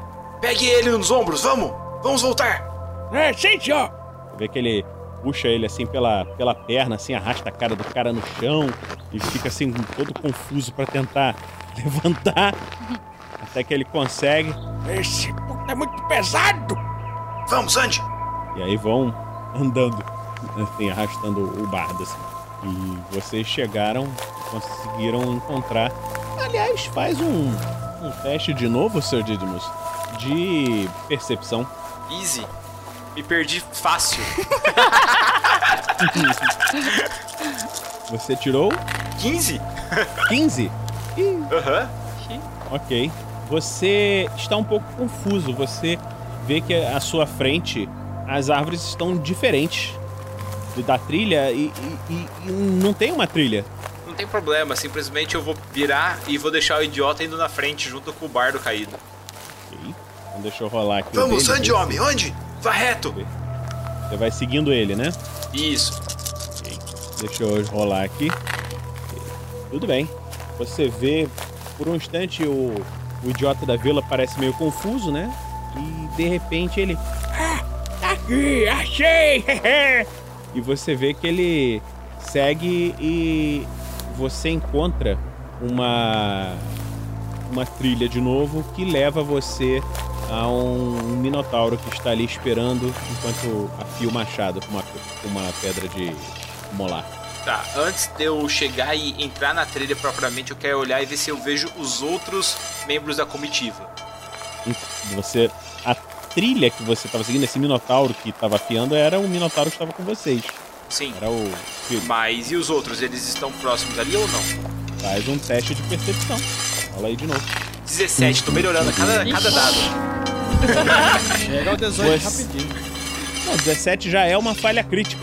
Pegue ele nos ombros, vamos. Vamos voltar. É, senhor. Você vê que ele puxa ele assim pela, pela perna, assim, arrasta a cara do cara no chão e fica assim todo confuso pra tentar *laughs* levantar. Até que ele consegue. Esse puta é muito pesado. Vamos, ande. E aí vão andando, assim, arrastando o bardo, assim. E vocês chegaram, conseguiram encontrar. Aliás, faz um, um teste de novo, Sr. Didymus, de percepção. Easy. Me perdi fácil. *laughs* Você tirou? 15? 15? Aham. Ok. Você está um pouco confuso. Você vê que à sua frente as árvores estão diferentes da trilha e- e- e não tem uma trilha. Não tem problema, simplesmente eu vou virar e vou deixar o idiota indo na frente junto com o bardo caído. Então deixa eu rolar aqui. Vamos, dele, homem? Onde? Vá reto! Você vai seguindo ele, né? Isso. Deixa eu rolar aqui. Tudo bem. Você vê, por um instante, o, o idiota da vila parece meio confuso, né? E de repente ele. Ah, tá aqui, achei! *laughs* e você vê que ele segue e você encontra uma uma trilha de novo que leva você a um minotauro que está ali esperando enquanto afia o machado com uma, com uma pedra de molar. Tá, antes de eu chegar e entrar na trilha propriamente, eu quero olhar e ver se eu vejo os outros membros da comitiva. Você. A trilha que você estava seguindo, esse minotauro que estava afiando, era o minotauro que estava com vocês. Sim. Era o. Mas e os outros? Eles estão próximos ali ou não? Faz um teste de percepção. Fala aí de novo. 17, tô melhorando a cada, cada dado. *laughs* Chega ao 18 Você- rapidinho. Não, 17 já é uma falha crítica.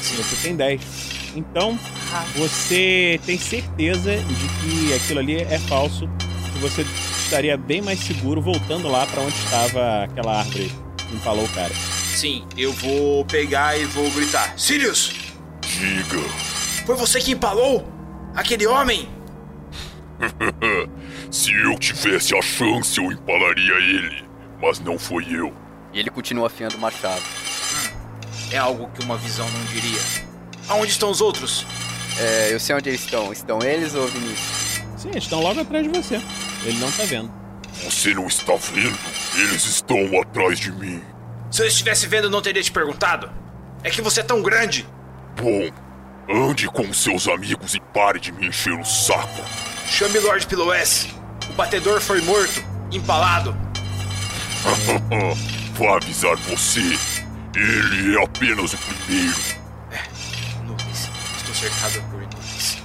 Sim. Você tem 10. Então, você tem certeza de que aquilo ali é falso. Que você estaria bem mais seguro voltando lá para onde estava aquela árvore que empalou o cara. Sim, eu vou pegar e vou gritar. Sirius! Diga. Foi você que empalou? Aquele homem? *laughs* Se eu tivesse a chance, eu empalaria ele. Mas não foi eu. E ele continua afiando o machado. É algo que uma visão não diria. Aonde estão os outros? É, eu sei onde eles estão. Estão eles ou Vinícius? Sim, eles estão logo atrás de você. Ele não tá vendo. Você não está vendo? Eles estão atrás de mim. Se eu estivesse vendo, eu não teria te perguntado. É que você é tão grande. Bom, ande com seus amigos e pare de me encher o saco. Chame Lord Piloes. O batedor foi morto, empalado. *laughs* Vá avisar você. Ele é apenas o primeiro. Nuvens. Estou cercado por nuvens.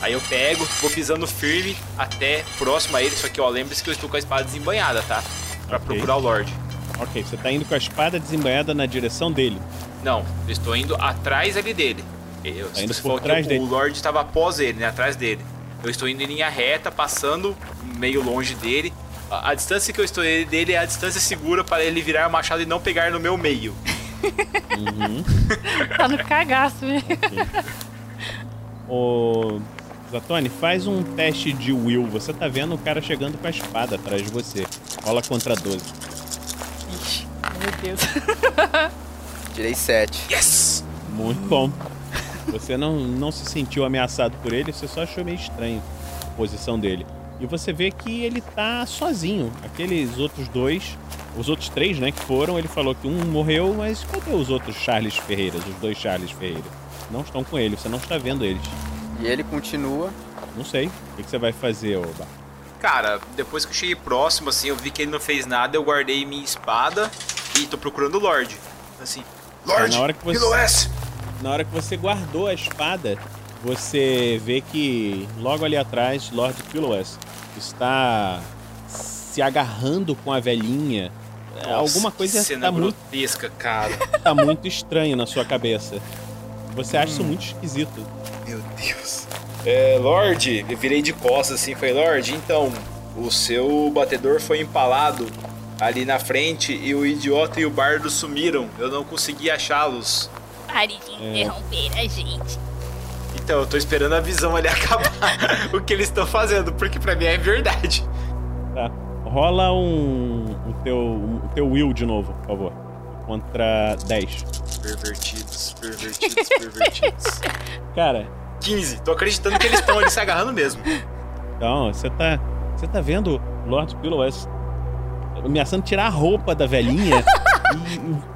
Aí eu pego, vou pisando firme até próximo a ele. Só que, ó, lembre-se que eu estou com a espada desembanhada, tá? Pra procurar o Lorde. Ok, você tá indo com a espada desembanhada na direção dele. Não, eu estou indo atrás ali dele. Eu, Tá indo você por trás dele. o Lorde estava após ele, né? Atrás dele. Eu estou indo em linha reta, passando meio longe dele. A, a distância que eu estou dele é a distância segura para ele virar o machado e não pegar no meu meio. *laughs* Tá no cagaço, né? Ô. Zatoni, faz um teste de will. Você tá vendo o cara chegando com a espada atrás de você. Rola contra 12. Ixi, meu Deus. Tirei 7. Yes! Muito bom. Você não, não se sentiu ameaçado por ele, você só achou meio estranho a posição dele. E você vê que ele tá sozinho. Aqueles outros dois, os outros três, né, que foram, ele falou que um morreu, mas cadê os outros Charles Ferreiras, os dois Charles Ferreira? Não estão com ele, você não está vendo eles. E ele continua. Não sei. O que, que você vai fazer, Oba? Cara, depois que eu cheguei próximo, assim, eu vi que ele não fez nada, eu guardei minha espada e tô procurando o Lorde. Assim, Lorde, na hora que você! Na hora que você guardou a espada, você vê que logo ali atrás, Lord Piloes está se agarrando com a velhinha. É, Nossa, Alguma que coisa cena tá muito, grotesca, cara. *laughs* tá muito estranho na sua cabeça. Você acha isso muito esquisito. Meu Deus. É, Lorde, eu virei de costas assim, falei, Lorde, então, o seu batedor foi empalado ali na frente e o idiota e o bardo sumiram. Eu não consegui achá-los. Pare de É. interromper a gente. Então, eu tô esperando a visão ali *laughs* acabar o que eles estão fazendo, porque pra mim é verdade. Tá. Rola um, um teu, um teu will de novo, por favor. Contra 10. Pervertidos, pervertidos, pervertidos. *laughs* Cara, 15. Tô acreditando que eles estão ali se agarrando mesmo. Então, você tá. Você tá vendo Lord Piloes ameaçando tirar a roupa da velhinha *laughs* e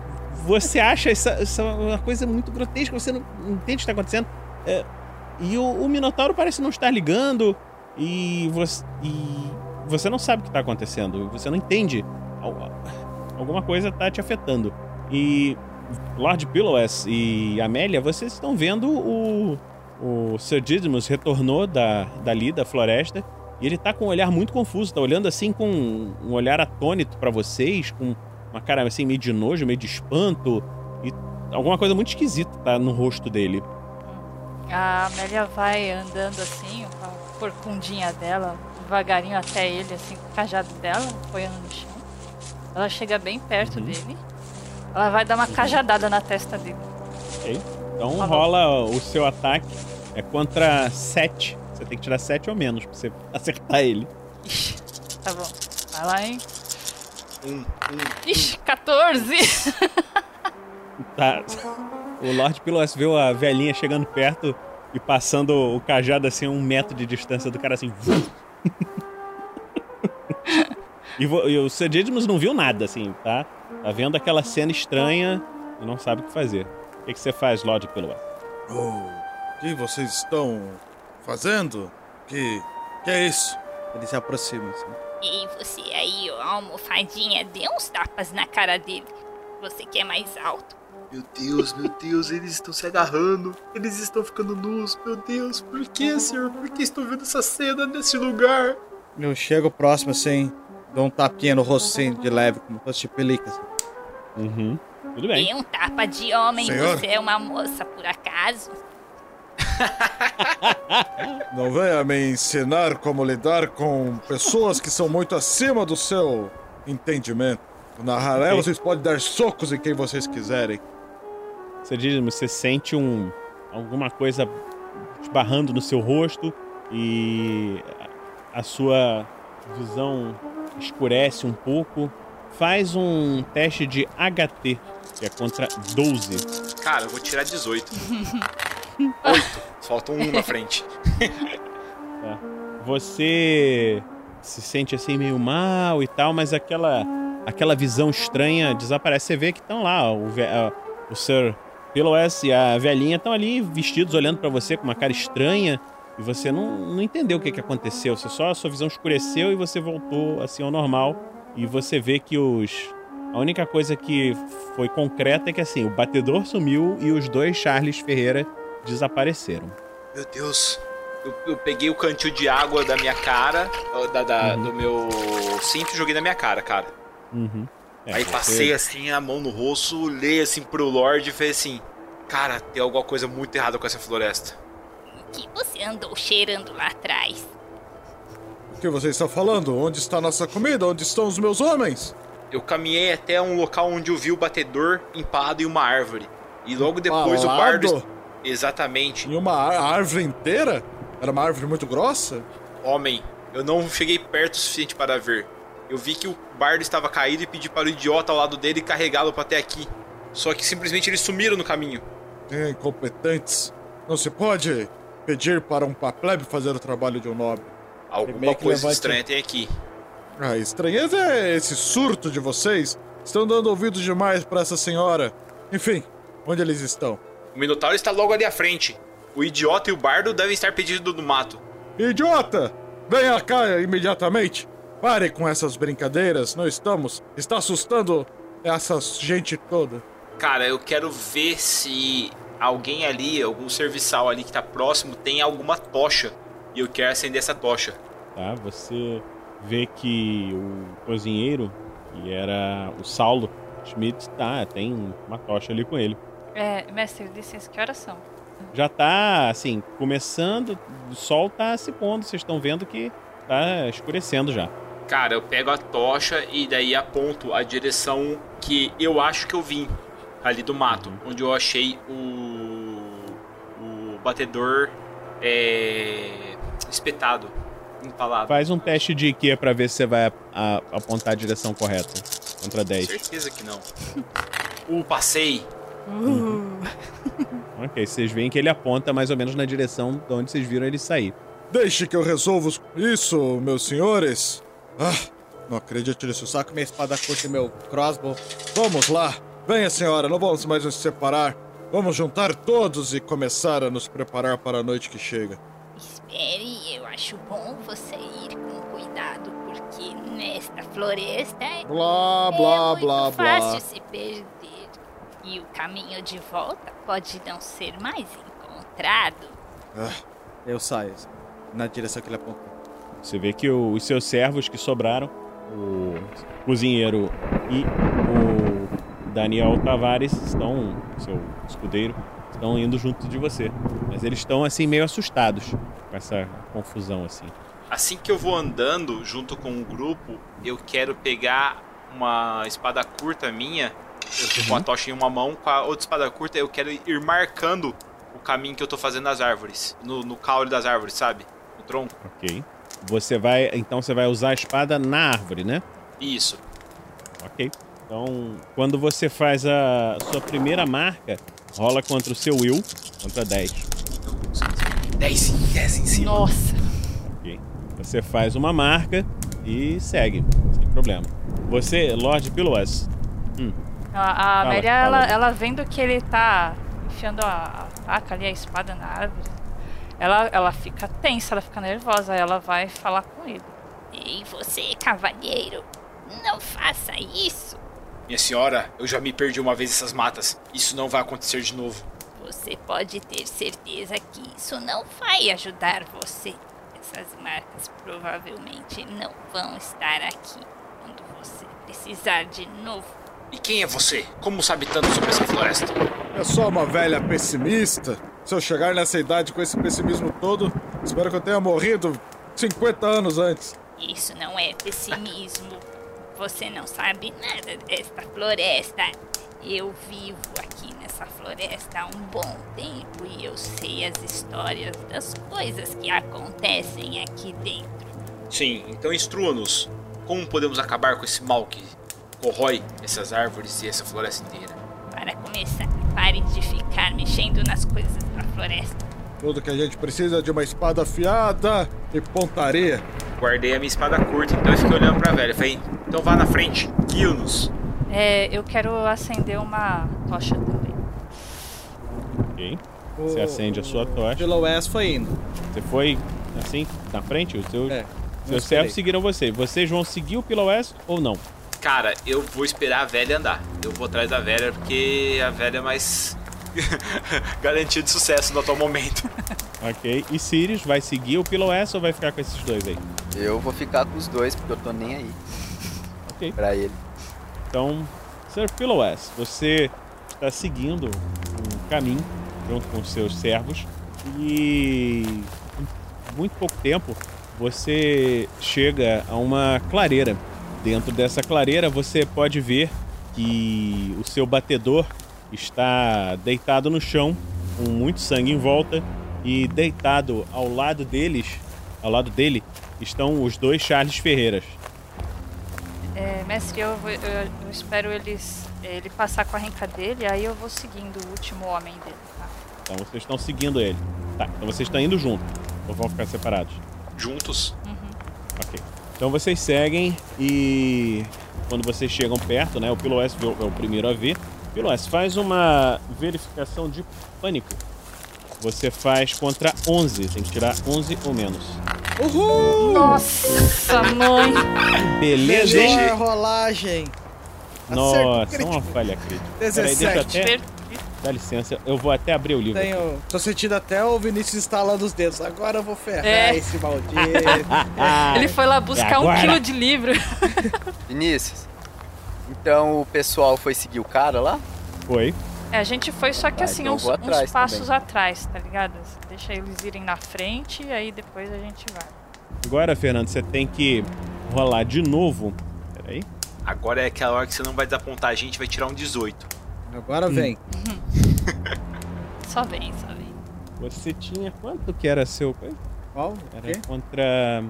você acha essa, essa uma coisa muito grotesca, você não entende o que está acontecendo. É, e o, o Minotauro parece não estar ligando e você, e você não sabe o que está acontecendo, você não entende. Al- Alguma coisa tá te afetando. E Lord Piloes e Amélia, vocês estão vendo o, o Sir Didymus retornou da, dali, da floresta, e ele tá com um olhar muito confuso, tá olhando assim com um olhar atônito pra vocês, com uma cara assim meio de nojo, meio de espanto e alguma coisa muito esquisita tá no rosto dele. A Amélia vai andando assim, com a corcundinha dela, devagarinho até ele, assim, com o cajado dela, apoiando no chão. Ela chega bem perto dele. Ela vai dar uma cajadada na testa dele. Ok? Então Tá rola o seu ataque é contra 7. Você tem que tirar 7 ou menos pra você *laughs* acertar ele. Tá bom. Vai lá, hein? Um, Ixi, 14! Tá. O Lord Pilos viu a velhinha chegando perto e passando o cajado assim a um metro de distância do cara assim. e, e o Sir Didymus não viu nada assim, tá? Tá vendo aquela cena estranha e não sabe o que fazer. O que, que você faz, Lord Pilos? Oh, o que vocês estão fazendo? Que. que é isso? Ele se aproxima assim. E você aí, ó, almofadinha, dê uns tapas na cara dele. Você que é mais alto. Meu Deus, meu Deus, eles estão se agarrando, eles estão ficando nus, meu Deus, por que, senhor? Por que estou vendo essa cena nesse lugar? Eu chego próximo assim, dou um tapinha no rosto assim, de leve, como se fosse de pelica. Assim. Uhum. Tudo Dê um tapa de homem, Senhor? você é uma moça, por acaso? *laughs* Não venha me ensinar como lidar com pessoas que são muito acima do seu entendimento. Na ralé, vocês podem dar socos em quem vocês quiserem. Sir Didymus, você sente um alguma coisa esbarrando no seu rosto e a a sua visão escurece um pouco. Faz um teste de HT, que é contra 12. Cara, eu vou tirar 18. *laughs* 8. Falta um na frente. Tá. *laughs* Você se sente assim meio mal e tal, mas aquela aquela visão estranha desaparece. Você vê que estão lá, o, o Sir Piloes e a velhinha estão ali vestidos olhando pra você com uma cara estranha e você não, não entendeu o que, que aconteceu. Você só a sua visão escureceu e você voltou assim ao normal e você vê que os a única coisa que foi concreta é que assim, o batedor sumiu e os dois Charles Ferreira desapareceram. Meu Deus. Eu, eu peguei o cantil de água da minha cara, da, da- do meu cinto e joguei na minha cara, cara. Uhum. É, Aí você- passei assim a mão no rosto, olhei assim pro Lorde e falei assim: Cara, tem alguma coisa muito errada com essa floresta. O que você andou cheirando lá atrás? O que você está falando? Onde está nossa comida? Onde estão os meus homens? Eu caminhei até um local onde eu vi o batedor empalado em uma árvore. E logo depois o bardo. Exatamente. Em uma árvore inteira? Era uma árvore muito grossa? Homem, eu não cheguei perto o suficiente para ver. Eu vi que o bardo estava caído e pedi para o idiota ao lado dele carregá-lo para até aqui. Só que simplesmente eles sumiram no caminho. É, incompetentes. Não se pode pedir para um plebe fazer o trabalho de um nobre. Alguma coisa estranha tem aqui. A estranheza é esse surto de vocês. Estão dando ouvidos demais para essa senhora. Enfim, onde eles estão? O Minotauro está logo ali à frente. O idiota e o bardo devem estar perdidos no mato. Idiota! Venha cá imediatamente! Pare com essas brincadeiras, não estamos. Está assustando essa gente toda. Cara, eu quero ver se alguém ali, algum serviçal ali que tá próximo, tem alguma tocha. E eu quero acender essa tocha. tá? Você vê que o cozinheiro, que era o Saulo Schmidt, tá, tem uma tocha ali com ele. É, mestre, licença, que horas são? Já tá, assim, começando, o sol tá se pondo, vocês estão vendo que tá escurecendo já. Cara, eu pego a tocha e daí aponto a direção que eu acho que eu vim. Ali do mato, onde eu achei o. o batedor é, espetado, empalado. Faz um teste de IKEA pra ver se você vai a- a- apontar a direção correta. Contra 10. Certeza que não. *laughs* Uh, passei. *laughs* Ok, vocês veem que ele aponta mais ou menos na direção de onde vocês viram ele sair. Deixe que eu resolva isso, meus senhores. Ah, não acredito nisso. Saco minha espada curta e meu crossbow. Vamos lá. Venha, senhora, não vamos mais nos separar. Vamos juntar todos e começar a nos preparar para a noite que chega. Espere, eu acho bom você ir com cuidado, porque nesta floresta é Blá, blá, muito blá, fácil blá. se perder. E o caminho de volta pode não ser mais encontrado. Ah, eu saio na direção que ele apontou. Você vê que o- os seus servos que sobraram, o cozinheiro e Daniel Tavares estão, seu escudeiro, estão indo junto de você. Mas eles estão assim meio assustados com essa confusão assim. Assim que eu vou andando junto com o grupo, eu quero pegar uma espada curta minha. Eu tô com a tocha em uma mão, com a outra espada curta, eu quero ir marcando o caminho que eu tô fazendo nas árvores. No, no caule das árvores, sabe? No tronco. Ok. Você vai, então você vai usar a espada na árvore, né? Isso. Ok. Então, quando você faz a sua primeira marca, rola contra o seu Will, contra 10. 10, 10 em cima. Nossa. Ok. Você faz uma marca e segue, sem problema. Você, Lord Piloas. Hum. A, a Amélia, ela, ela vendo que ele tá enfiando a, a faca ali, a espada na árvore, ela, ela fica tensa, ela fica nervosa, aí ela vai falar com ele. Ei, você, cavalheiro, não faça isso. Minha senhora, eu já me perdi uma vez nessas matas. Isso não vai acontecer de novo. Você pode ter certeza que isso não vai ajudar você. Essas marcas provavelmente não vão estar aqui quando você precisar de novo. E quem é você? Como sabe tanto sobre essa floresta? É só uma velha pessimista. Se eu chegar nessa idade com esse pessimismo todo, espero que eu tenha morrido 50 anos antes. Isso não é pessimismo. Você não sabe nada desta floresta. Eu vivo aqui nessa floresta há um bom tempo e eu sei as histórias das coisas que acontecem aqui dentro. Sim, então instrua-nos. Como podemos acabar com esse mal que corrói essas árvores e essa floresta inteira? Para começar, pare de ficar mexendo nas coisas da floresta. Tudo que a gente precisa é de uma espada afiada e pontaria. Guardei a minha espada curta, então eu fiquei olhando pra velha. Falei, então vá na frente, guia-nos. É, eu quero acender uma tocha também. Ok. Você acende a sua tocha. Pelo West foi indo. Você foi assim, na frente? Os seus, É, seus eu servos seguiram você. Vocês vão seguir o Pila West ou não? Cara, eu vou esperar a velha andar. Eu vou atrás da velha porque a velha é mais *laughs* garantia de sucesso no atual momento. Ok. E Sirius vai seguir o Pila West ou vai ficar com esses dois aí? Eu vou ficar com os dois, porque eu tô nem aí. Ok. Pra ele. Então, Sir Pila West, você está seguindo um caminho junto com os seus servos e em muito pouco tempo você chega a uma clareira. Dentro dessa clareira você pode ver que o seu batedor está deitado no chão, com muito sangue em volta, e deitado ao lado deles, ao lado dele, estão os dois Charles Ferreiras. É, mestre, eu, eu, eu espero eles, ele passar com a renca dele, aí eu vou seguindo o último homem dele, tá? Então vocês estão seguindo ele. Tá, então vocês estão indo junto. Ou vão ficar separados? Juntos? Ok. Então vocês seguem e quando vocês chegam perto, né? O Pilo S é o primeiro a ver. Pilo S, faz uma verificação de pânico. Você faz contra 11, tem que tirar 11 ou menos. Uhul! Nossa, mãe! Beleza, hein? Melhor rolagem. Nossa, crítico. uma falha crítica. Peraí, deixa eu 17. até... Dá licença, eu vou até abrir o livro. aqui. Tenho, tô sentindo até o Vinícius instalando os dedos. Agora eu vou ferrar É. esse maldito. *laughs* Ele foi lá buscar um quilo de livro. *laughs* Vinícius, então o pessoal foi seguir o cara lá? Foi. É, a gente foi só que Ah, assim, então eu uns, uns passos também. atrás, tá ligado? Deixa eles irem na frente e aí depois a gente vai. Agora, Fernando, você tem que rolar de novo. Peraí. Agora é aquela hora que você não vai desapontar a gente, vai tirar um 18. Agora vem. *laughs* Só vem, só vem. Você tinha quanto que era seu. Qual? Era contra.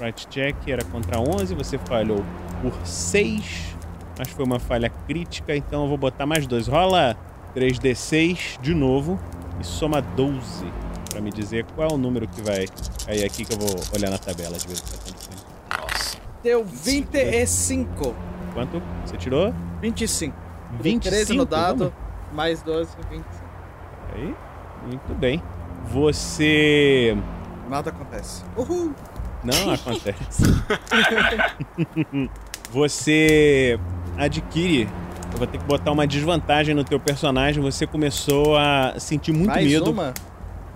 Right check, era contra 11, você falhou por 6. Mas foi uma falha crítica, então eu vou botar mais dois. Rola 3d6 de novo e soma 12 pra me dizer qual é o número que vai cair aqui que eu vou olhar na tabela de ver o que tá acontecendo. Nossa. Deu 25. Quanto? Você tirou? 25. 25, 13 no dado, vamos? mais 12, 25. Aí, muito bem. Você. Nada acontece. Uhul! Não *laughs* acontece. Você adquire. Eu vou ter que botar uma desvantagem no teu personagem. Você começou a sentir muito Mais medo. uma?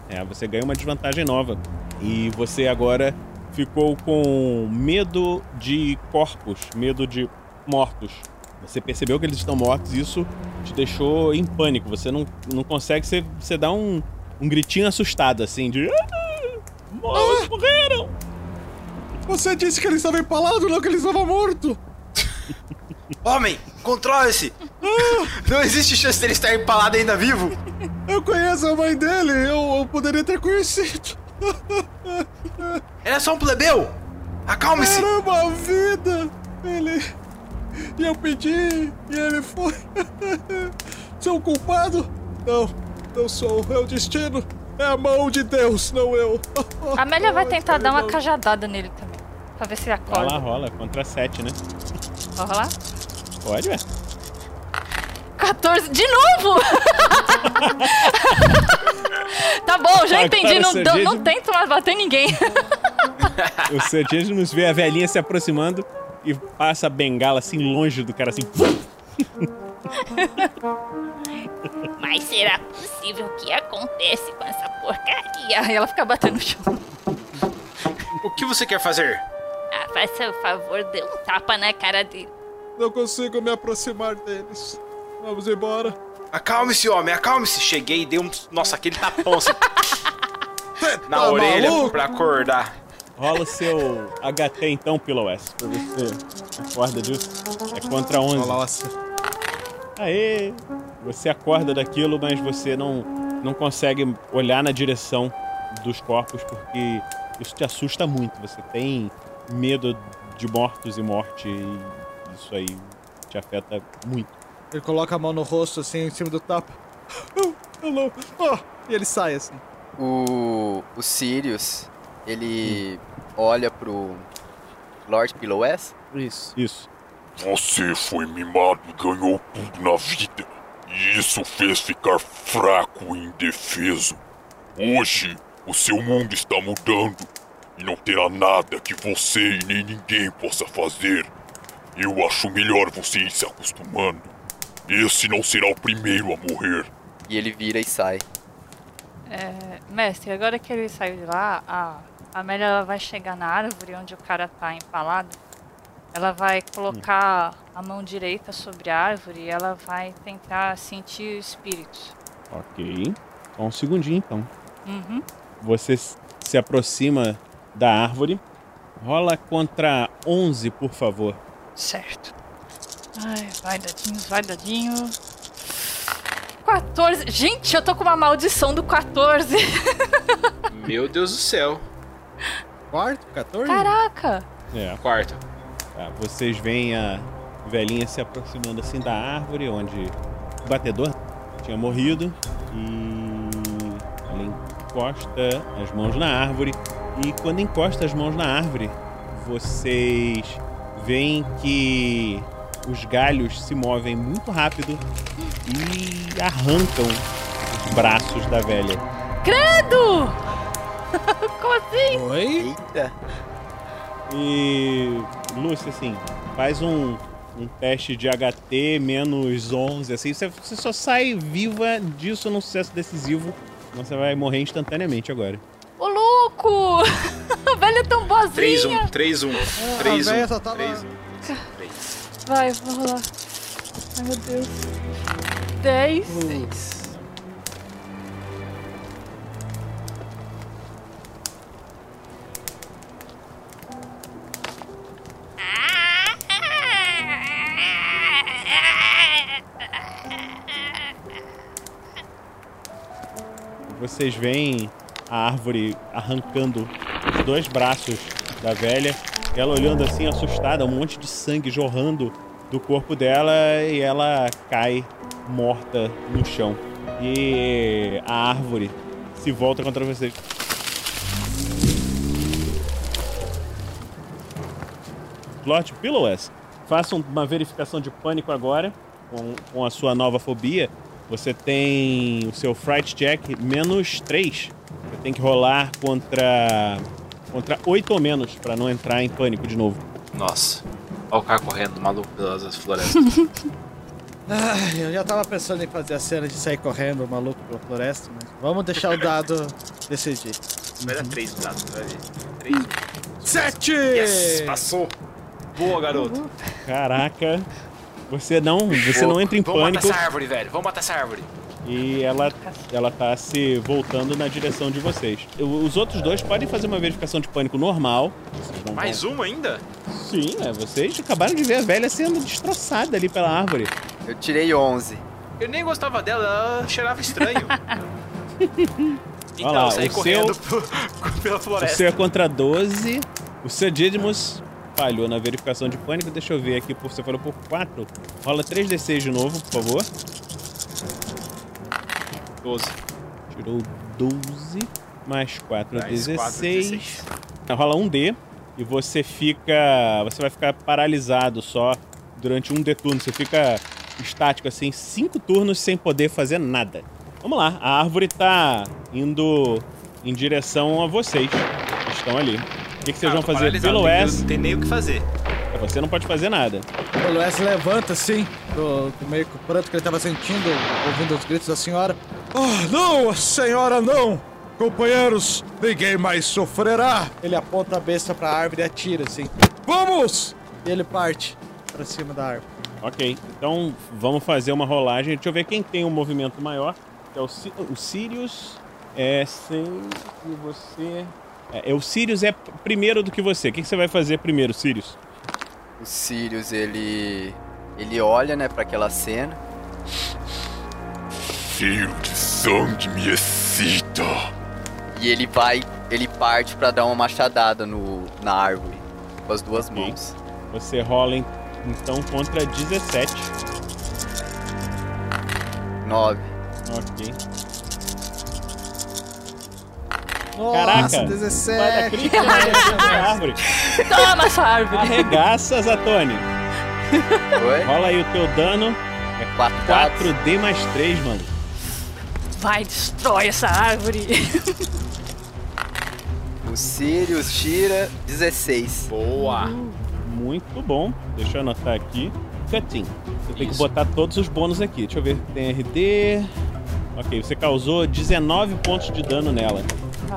É, você ganhou uma desvantagem nova. E você agora ficou com medo de corpos, medo de mortos. Você percebeu que eles estão mortos e isso te deixou em pânico. Você não, não consegue, você, você dá um, um gritinho assustado, assim, de. "Ah, mor- Morreram! Você disse que ele estava empalado, não que ele estava morto! *laughs* Homem, controle-se! Não existe chance dele estar empalado ainda vivo! Eu conheço a mãe dele, eu, eu poderia ter conhecido. Ele é só um plebeu! Acalme-se! Era uma vida! Ele. E eu pedi, e ele foi. *laughs* Sou o culpado? Não, não sou. É o destino. É a mão de Deus, não eu. A Amélia vai tentar dar uma cajadada nele também. Pra ver se ele acorda. rola. Contra 7, né? Vai rolar? Pode, ué. 14. De novo! *laughs* tá bom, já Agora entendi. Não, deu- não de- tento mais bater ninguém. *laughs* O Sergênimo vê a velhinha se aproximando e passa a bengala assim longe do cara, assim. *laughs* Mas será possível que acontece com essa porcaria? Aí ela fica batendo no chão. O que você quer fazer? Ah, faça o favor, dê um tapa na cara dele. Não consigo me aproximar deles. Vamos embora. Acalme-se, homem, acalme-se! Cheguei e dei um. Nossa, aquele tapão assim. *laughs* na tá orelha maluco? pra acordar. Rola o seu HT então, Pillow S, pra ver se você acorda disso. É contra 11. Nossa. Aê! Você acorda daquilo, mas você não, não consegue olhar na direção dos corpos porque isso te assusta muito. Você tem medo de mortos e morte e isso aí te afeta muito. Ele coloca a mão no rosto, assim, em cima do tapa. *laughs* Eu não. Ah, e ele sai, assim. O, o Sirius, ele olha pro Lord Pillowes. Isso. Isso. Você foi mimado e ganhou tudo na vida. E isso fez ficar fraco e indefeso. Hoje, o seu mundo está mudando. E não terá nada que você e nem ninguém possa fazer. Eu acho melhor você ir se acostumando. Esse não será o primeiro a morrer. E ele vira e sai. É, mestre, agora que ele saiu de lá, a a Amélia ela vai chegar na árvore onde o cara tá empalado. Ela vai colocar a mão direita sobre a árvore e ela vai tentar sentir espíritos. Ok. Só um segundinho então. Uhum. Você se aproxima da árvore. Rola contra 11, por favor. Certo. Ai, vai dadinhos, vai dadinho. 14. Gente, eu tô com uma maldição do 14. *laughs* Meu Deus do céu. Quarto? 14? Caraca! É. Quarto. Tá, vocês veem a velhinha se aproximando assim da árvore onde o batedor tinha morrido e ela encosta as mãos na árvore e quando encosta as mãos na árvore vocês veem que os galhos se movem muito rápido e arrancam os braços da velha. Credo! *laughs* Como assim? Oi? Eita. E Lúcia, assim, faz um, um teste de HT menos 11, assim, você, você só sai viva disso num sucesso decisivo, você vai morrer instantaneamente agora. Ô louco! A *laughs* velha é tão boazinha. 3-1, 3-1, a 3-1. véia só tava- 3-1. Vai, vamos lá. Ai meu Deus. 10. Vocês veem a árvore arrancando os dois braços da velha, ela olhando assim, assustada, um monte de sangue jorrando do corpo dela e ela cai morta no chão. E a árvore se volta contra vocês. Lord Pillowes, faça uma verificação de pânico agora com, com a sua nova fobia. Você tem o seu Fright Check menos 3. Você tem que rolar contra contra 8 ou menos pra não entrar em pânico de novo. Nossa. Olha o cara correndo, maluco pelas florestas. *laughs* Ai, eu já tava pensando em fazer a cena de sair correndo, maluco pela floresta, mas vamos deixar o dado decidir. Vai dar 3 dados, vai ver. 3. Sete! Yes, passou. Boa, garoto. Caraca. Você não, você não entra em Vamos pânico matar essa árvore, velho. Vamos matar essa árvore. e ela, ela tá se voltando na direção de vocês. O- Os outros dois podem fazer uma verificação de pânico normal. Mais uma ainda? Sim, é, vocês acabaram de ver a velha sendo destroçada ali pela árvore. Eu tirei 11. Eu nem gostava dela, ela cheirava estranho. *laughs* então, Olha lá, eu saí o correndo seu- *laughs* pela O floresta. seu é contra 12. O seu Didymus falhou na verificação de pânico. Deixa eu ver aqui, por- você falou por 4. Rola 3d6 de novo, por favor. 12. Tirou 12. Mais 4, Mais 16. Rola um D. E você fica. Você vai ficar paralisado só durante um D turno. Você fica estático assim, 5 turnos sem poder fazer nada. Vamos lá, a árvore tá indo em direção a vocês. Estão ali. O que, que vocês Ah, vão tô fazer? Pelo S. Não tem nem o que fazer. Você não pode fazer nada. O Lues levanta assim, do, do meio que o pranto que ele tava sentindo, ouvindo os gritos da senhora. Ah, não, senhora, não! Companheiros, ninguém mais sofrerá! Ele aponta a besta pra árvore e atira assim. Vamos! E ele parte pra cima da árvore. Ok, então vamos fazer uma rolagem. Deixa eu ver quem tem um movimento maior. Que é o, Ci- o Sirius. É sem. E você. É, é, o Sirius é primeiro do que você. O que, que você vai fazer primeiro, Sirius? O Sirius, ele. Ele olha, né, pra aquela cena. De sangue me excita. E ele vai. Ele parte pra dar uma machadada no, na árvore. Com as duas mãos. Você rola então contra 17. 9. Ok. Nossa, Caraca! 17. Vai crítica na árvore. *laughs* Toma essa árvore. Arregaça, Zatoni. Oi? Rola aí o teu dano. É 4 4D mais 3, mano. Vai, destrói essa árvore. *laughs* O Sirius tira 16. Boa! Muito bom. Deixa eu anotar aqui. Cutting. Você tem que botar todos os bônus aqui. Deixa eu ver. Tem RD. Ok, você causou 19 pontos de dano nela.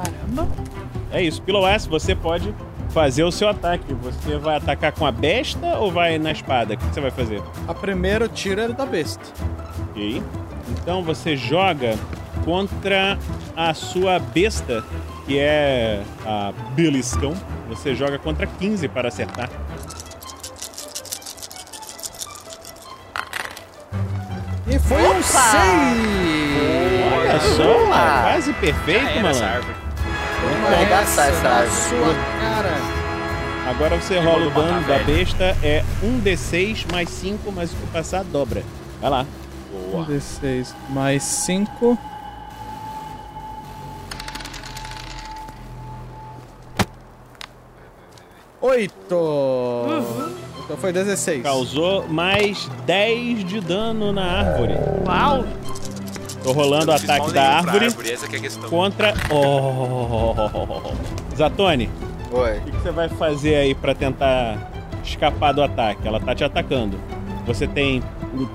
Caramba. É isso. Pillow S, você pode fazer o seu ataque. Você vai atacar com a besta ou vai na espada? O que você vai fazer? A primeira tira é da besta. Ok. Então você joga contra a sua besta, que é a Beliscão. Você joga contra 15 para acertar. E foi um 6! Olha só, quase perfeito, mano. Essa. Vamos arregaçar essa na árvore. sua cara. Agora você rola o dano da besta, é 1d6 mais 5, mas o que passar dobra. Vai lá. Boa. 16 mais 5. Oito! Então foi 16. Causou mais 10 de dano na árvore. Uau. Tô rolando o ataque da árvore Essa que é a questão. contra. Oh! Zatoni, Oi. o que que você vai fazer aí pra tentar escapar do ataque? Ela tá te atacando. Você tem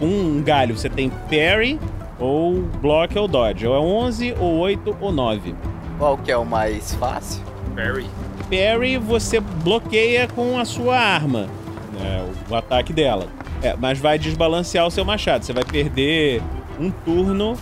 um galho, você tem parry ou block ou dodge. Ou é 11 ou 8 ou 9. Qual que é o mais fácil? Barry. parry você bloqueia com a sua arma, né, o, o ataque dela. É, mas vai desbalancear o seu machado. Você vai perder um turno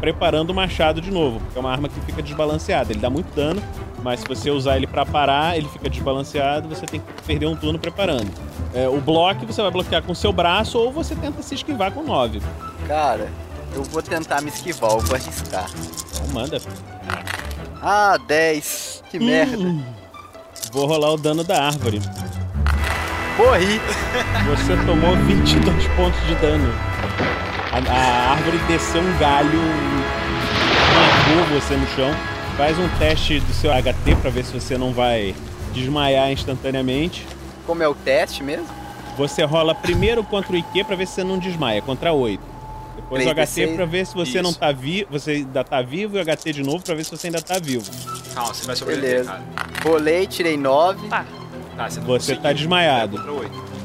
preparando o machado de novo, porque é uma arma que fica desbalanceada. Ele dá muito dano, mas se você usar ele pra parar, ele fica desbalanceado. Você tem que perder um turno preparando. É, o bloco você vai bloquear com seu braço ou você tenta se esquivar com 9. Cara, eu vou tentar me esquivar, eu vou arriscar. Então manda. Ah, 10. Que merda. Vou rolar o dano da árvore. Morri. Você tomou 22 pontos de dano. A, a árvore desceu um galho, marcou você no chão. Faz um teste do seu HT pra ver se você não vai desmaiar instantaneamente. Como é o teste mesmo? Você rola primeiro contra o IQ pra ver se você não desmaia, contra 8. Depois o 3d6. HT pra ver se você não tá vivo, você ainda tá vivo e o HT de novo pra ver se você ainda tá vivo. Calma, você vai sobreviver, Beleza. cara. Rolei, tirei 9. Tá. Tá, você não Você tá desmaiado. Oito.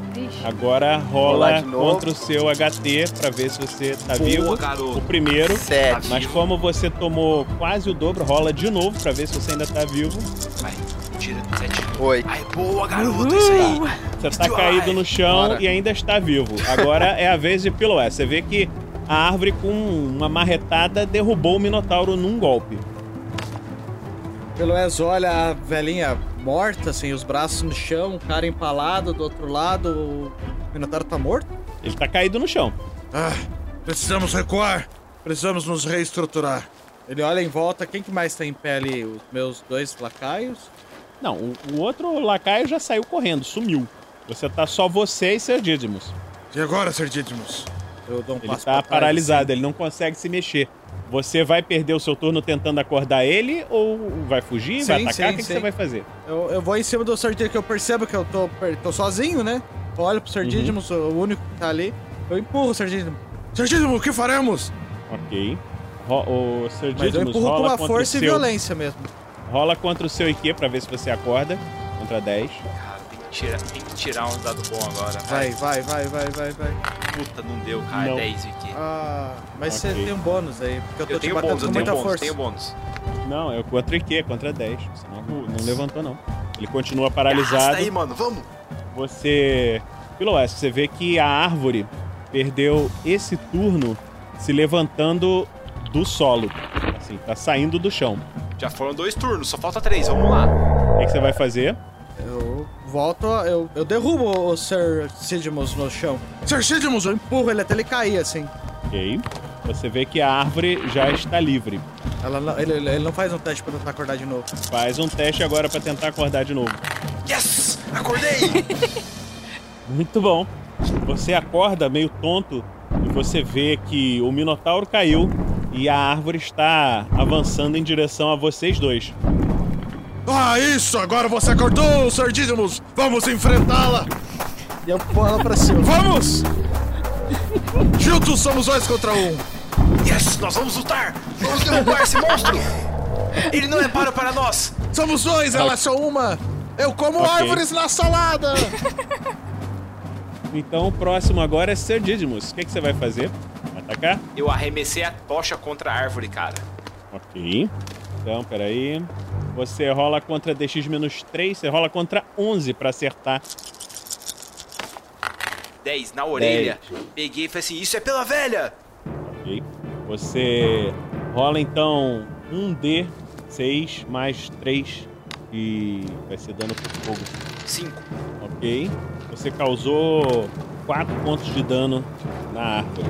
Agora rola contra o seu HT pra ver se você tá Boa, vivo. garoto. O primeiro. 7. Mas como você tomou quase o dobro, rola de novo pra ver se você ainda tá vivo. Vai, tira 7. Oi. Ai, boa, garoto, isso aí. Você tá caído no chão Bora. e ainda está vivo. Agora é a vez de Piloé. Você vê que a árvore com uma marretada derrubou o Minotauro num golpe. Peloés olha a velhinha morta, assim, os braços no chão, o cara empalado do outro lado. O Minotauro tá morto? Ele tá caído no chão. Ah, precisamos recuar. Precisamos nos reestruturar. Ele olha em volta, quem que mais tá em pé ali? Os meus dois lacaios? Não, o, o outro lacaio já saiu correndo, sumiu. Você tá só você e Didymus. E agora, Sir Didymus? Eu dou um Ele passo tá pra trás, paralisado, assim. ele não consegue se mexer. Você vai perder o seu turno tentando acordar ele ou vai fugir, vai Sim, atacar? sim, o que, que você vai fazer? Eu, eu vou em cima do Didymus, que eu percebo que eu tô, tô sozinho, né? Eu olho pro Sir Uhum. O único que tá ali. Eu empurro o. Sir Didymus, o que faremos? Ok. Ro o Sir Mas eu empurro com rola uma contra força e seu... violência mesmo. Rola contra o seu IQ pra ver se você acorda. Contra 10. Cara, tem que, tirar, tem que tirar um dado bom agora. Vai, vai, vai, vai, vai, vai. Puta, não deu, cara. Não. 10 aqui. Ah, mas Ok. você tem um bônus aí, porque eu tô Eu te tenho batendo bônus, eu com tenho muita bônus, força. tenho bônus. Não, é contra IQ, contra 10. Você não, não levantou, não. Ele continua Arrasta paralisado. aí, mano, vamos. Você. Pelo Oeste, você vê que a árvore perdeu esse turno se levantando do solo. Assim, tá saindo do chão. Já foram dois turnos, só falta três, vamos lá. O que, que você vai fazer? Eu volto, eu, eu derrubo o Sir Sidmus no chão. Sir Sidmus, Eu empurro ele até ele cair, assim. Ok. Você vê que a árvore já está livre. Ela não- ele, ele não faz um teste pra tentar acordar de novo. Faz um teste agora pra tentar acordar de novo. Yes! Acordei! *laughs* Muito bom. Você acorda meio tonto e você vê que o Minotauro caiu e a árvore está avançando em direção a vocês dois. Ah, isso! Agora você acordou, Sir Didymus! Vamos enfrentá-la! E eu pulo ela pra cima. Vamos! Juntos somos dois contra um! yes! Nós vamos lutar! Vamos derrubar esse monstro! Ele não é para para nós! Somos dois, ela é só uma! Eu como Ok. árvores na salada! *laughs* Então o próximo agora é Sir Didymus. O que, que você vai fazer? Vai atacar? Eu arremessei a tocha contra a árvore, cara. Ok. Então, peraí. Você rola contra DX-3, você rola contra 11 pra acertar. 10 na orelha. Peguei e falei assim: Isso é pela velha! Ok. Você rola então 1D6 mais 3 e vai ser dano por fogo. 5. Ok. Você causou 4 pontos de dano na árvore.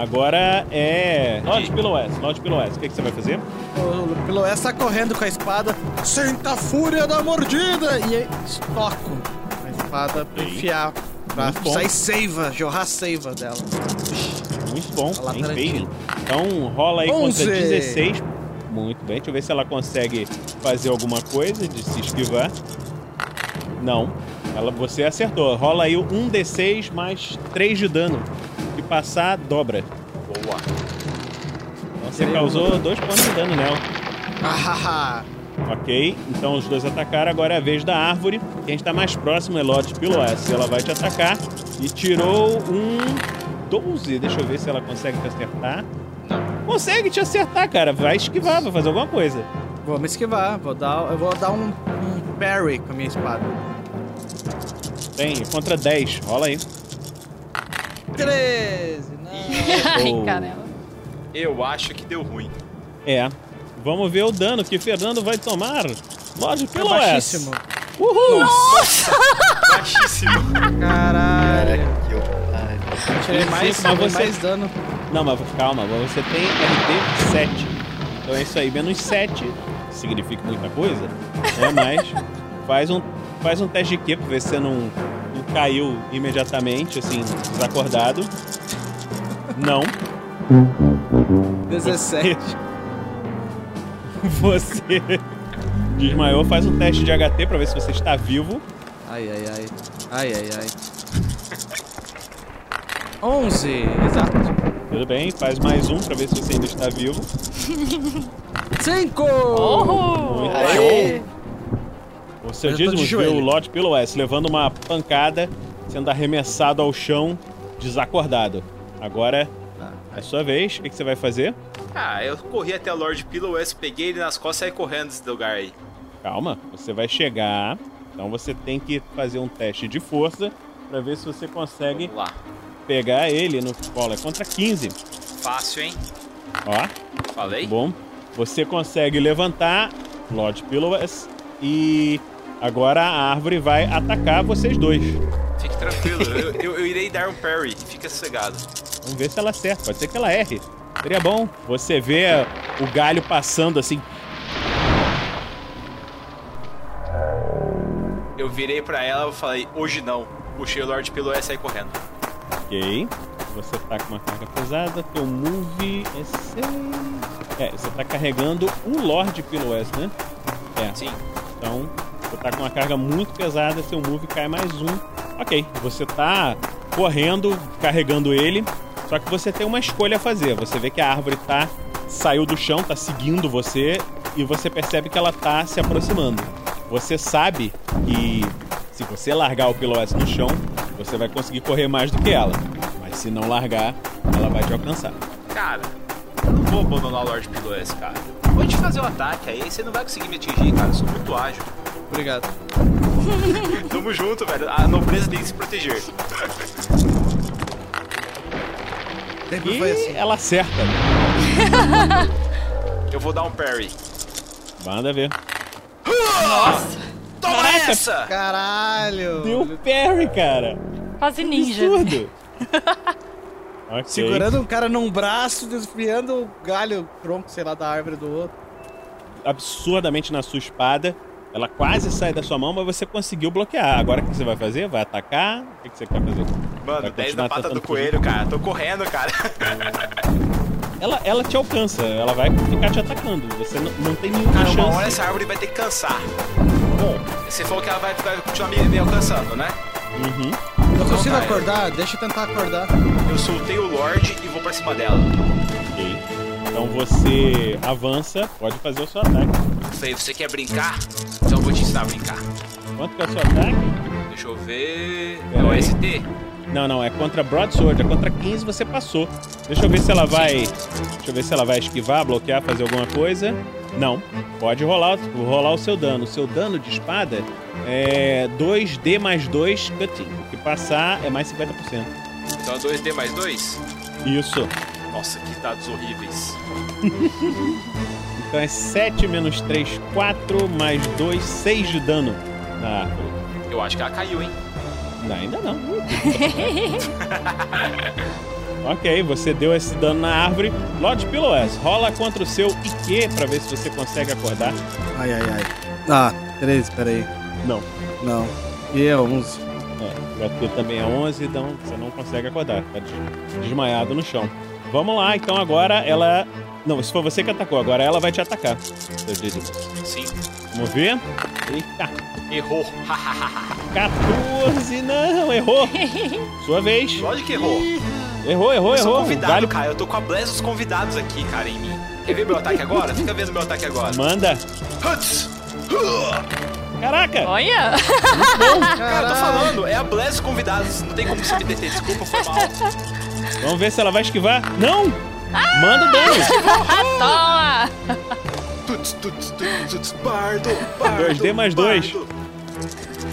Agora é. Lorde Piloés. Lorde Piloés. O que, que você vai fazer? O Piloés tá correndo com a espada. Senta a fúria da mordida! E aí, estoco a espada pra Ok. enfiar. Pra Muito bom. sair seiva, jorrar seiva dela. Muito bom. Bem feito. Então rola aí contra 16. Muito bem. Deixa eu ver se ela consegue fazer alguma coisa de se esquivar. Não. Ela, você acertou. Rola aí o 1d6 mais 3 de dano. Se passar, dobra. Boa. Então você causou 2 pontos de dano nela. Ah, Ok, então os dois atacaram. Agora é a vez da árvore. Quem está mais próximo é Lorde Piloas. Ela vai te atacar. E tirou um 12. Deixa eu ver se ela consegue te acertar. Consegue te acertar, cara. Vai esquivar, vai fazer alguma coisa. vou me esquivar, vou dar, eu vou dar um, um parry com a minha espada. Tem, contra 10. Rola aí. 13, não. *laughs* Ai, caramba. Eu acho que deu ruim. É. Vamos ver o dano que Fernando vai tomar. Lorde É Piloas. baixíssimo. Uhul! Baixíssimo. Caralho. Eu tirei mais, Sim, mas você- mais dano. Não, mas calma, você tem RD 7. Então é isso aí, menos 7 significa muita coisa, né? Mas faz um, faz um teste de Q pra ver se você não caiu imediatamente, assim, desacordado. Não. 17. *laughs* Você desmaiou, faz um teste de HT pra ver se você está vivo. Ai, ai, ai. Ai, ai, ai. 11, exato. Tudo bem, faz mais um pra ver se você ainda está vivo. 5! Muito Aê! O seu viu joelho. o Lord Piloes levando uma pancada, sendo arremessado ao chão, desacordado. Agora é sua vez, o que, que você vai fazer? Ah, eu corri até o Lord Pillowes, peguei ele nas costas e saí correndo desse lugar aí. Calma, você vai chegar Então você tem que fazer um teste de força pra ver se você consegue pegar ele no colo. É contra 15. Fácil, hein? Ó. Falei? Bom. Você consegue levantar Lord Pillowes e agora a árvore vai atacar vocês dois. Fique tranquilo, eu, eu- eu irei dar um parry. Fica sossegado. Vamos ver se ela acerta. Pode ser que ela erre. Seria bom. Você vê o galho passando assim. Eu virei pra ela e falei, hoje não. Puxei o Lord Pillow e saí correndo. Ok. Você tá com uma carga pesada. Teu move é 6. É, você tá carregando um Lord Pillowes, né? É. Sim. Então, você tá com uma carga muito pesada, seu move cai mais um. Ok, você tá correndo, carregando ele, só que você tem uma escolha a fazer. Você vê que a árvore tá saiu do chão, tá seguindo você e você percebe que ela tá se aproximando. Você sabe que se você largar o Pilotes no chão, você vai conseguir correr mais do que ela. Mas se não largar, ela vai te alcançar. Cara, eu não vou abandonar o Lord Pillow esse, cara. Vou te fazer o ataque aí, você não vai conseguir me atingir, cara. Eu sou muito ágil. Obrigado. *laughs* Tamo junto, velho. A nobreza tem que se proteger. Sempre E foi assim. ela acerta. *laughs* Eu vou dar um parry. Manda ver. Nossa! Toma Caraca! essa! Caralho! Deu parry, cara. Quase ninja. Absurdo. *laughs* ok. Segurando um cara num braço, desviando o galho, o tronco, sei lá, da árvore do outro. absurdamente na sua espada. Ela quase sai da sua mão, mas você conseguiu bloquear. Agora o que você vai fazer? Vai atacar? O que você quer fazer? Mano, Vai 10 continuar na pata do coelho, cara. Tô correndo, cara. *laughs* Ela, ela te alcança, ela vai ficar te atacando. Você não, não tem nenhuma Cara, uma chance. hora essa árvore vai ter que cansar. Bom, você falou que ela vai, vai continuar me, me alcançando, né? Uhum. Eu consigo tá, acordar? Deixa eu tentar acordar. Eu soltei o Lorde e vou pra cima dela. Então você avança, pode fazer o seu ataque. Falei, você quer brincar? Então eu vou te ensinar a brincar. Quanto que é o seu ataque? Deixa eu ver. É Pera o aí. ST? Não, não, é contra Broadsword, é contra 15 você passou. Deixa eu ver se ela vai. Deixa eu ver se ela vai esquivar, bloquear, fazer alguma coisa. Não. Pode rolar, rolar o seu dano. O seu dano de espada é 2D mais 2 cutting. O que passar é mais 50%. Então é 2D mais 2? Isso. Nossa, que dados horríveis. Então é 7 menos 3, 4 mais 2, 6 de dano na árvore. Eu acho que ela caiu, hein? Não, ainda não. *laughs* ok, você deu esse dano na árvore. Lord Pillowes, rola contra o seu IQ pra ver se você consegue acordar. Ai, ai, ai. Ah, 13, peraí. Não. Não. E é 11. É, o IQ também é 11, então você não consegue acordar. Tá des- desmaiado no chão. Vamos lá, então agora ela. Não, isso foi você que atacou, agora ela vai te atacar. Sim. Vamos ver. Eita. Errou. 14, não, errou. *laughs* Sua vez. Lógico que errou. Errou, errou, eu sou errou. convidado, Galho- cara. Eu tô com a Bless dos convidados aqui, cara, em mim. Quer ver meu ataque agora? Fica vendo meu ataque agora. Manda. Huts! Caraca! Olha! Cara, eu tô falando, é a Bless dos convidados. Não tem como você me deter. Desculpa, foi mal. *laughs* Vamos ver se ela vai esquivar. Não! Manda o dano. Toma! Tuts, tuts, tuts, tuts, bardo, bardo. 2D mais 2.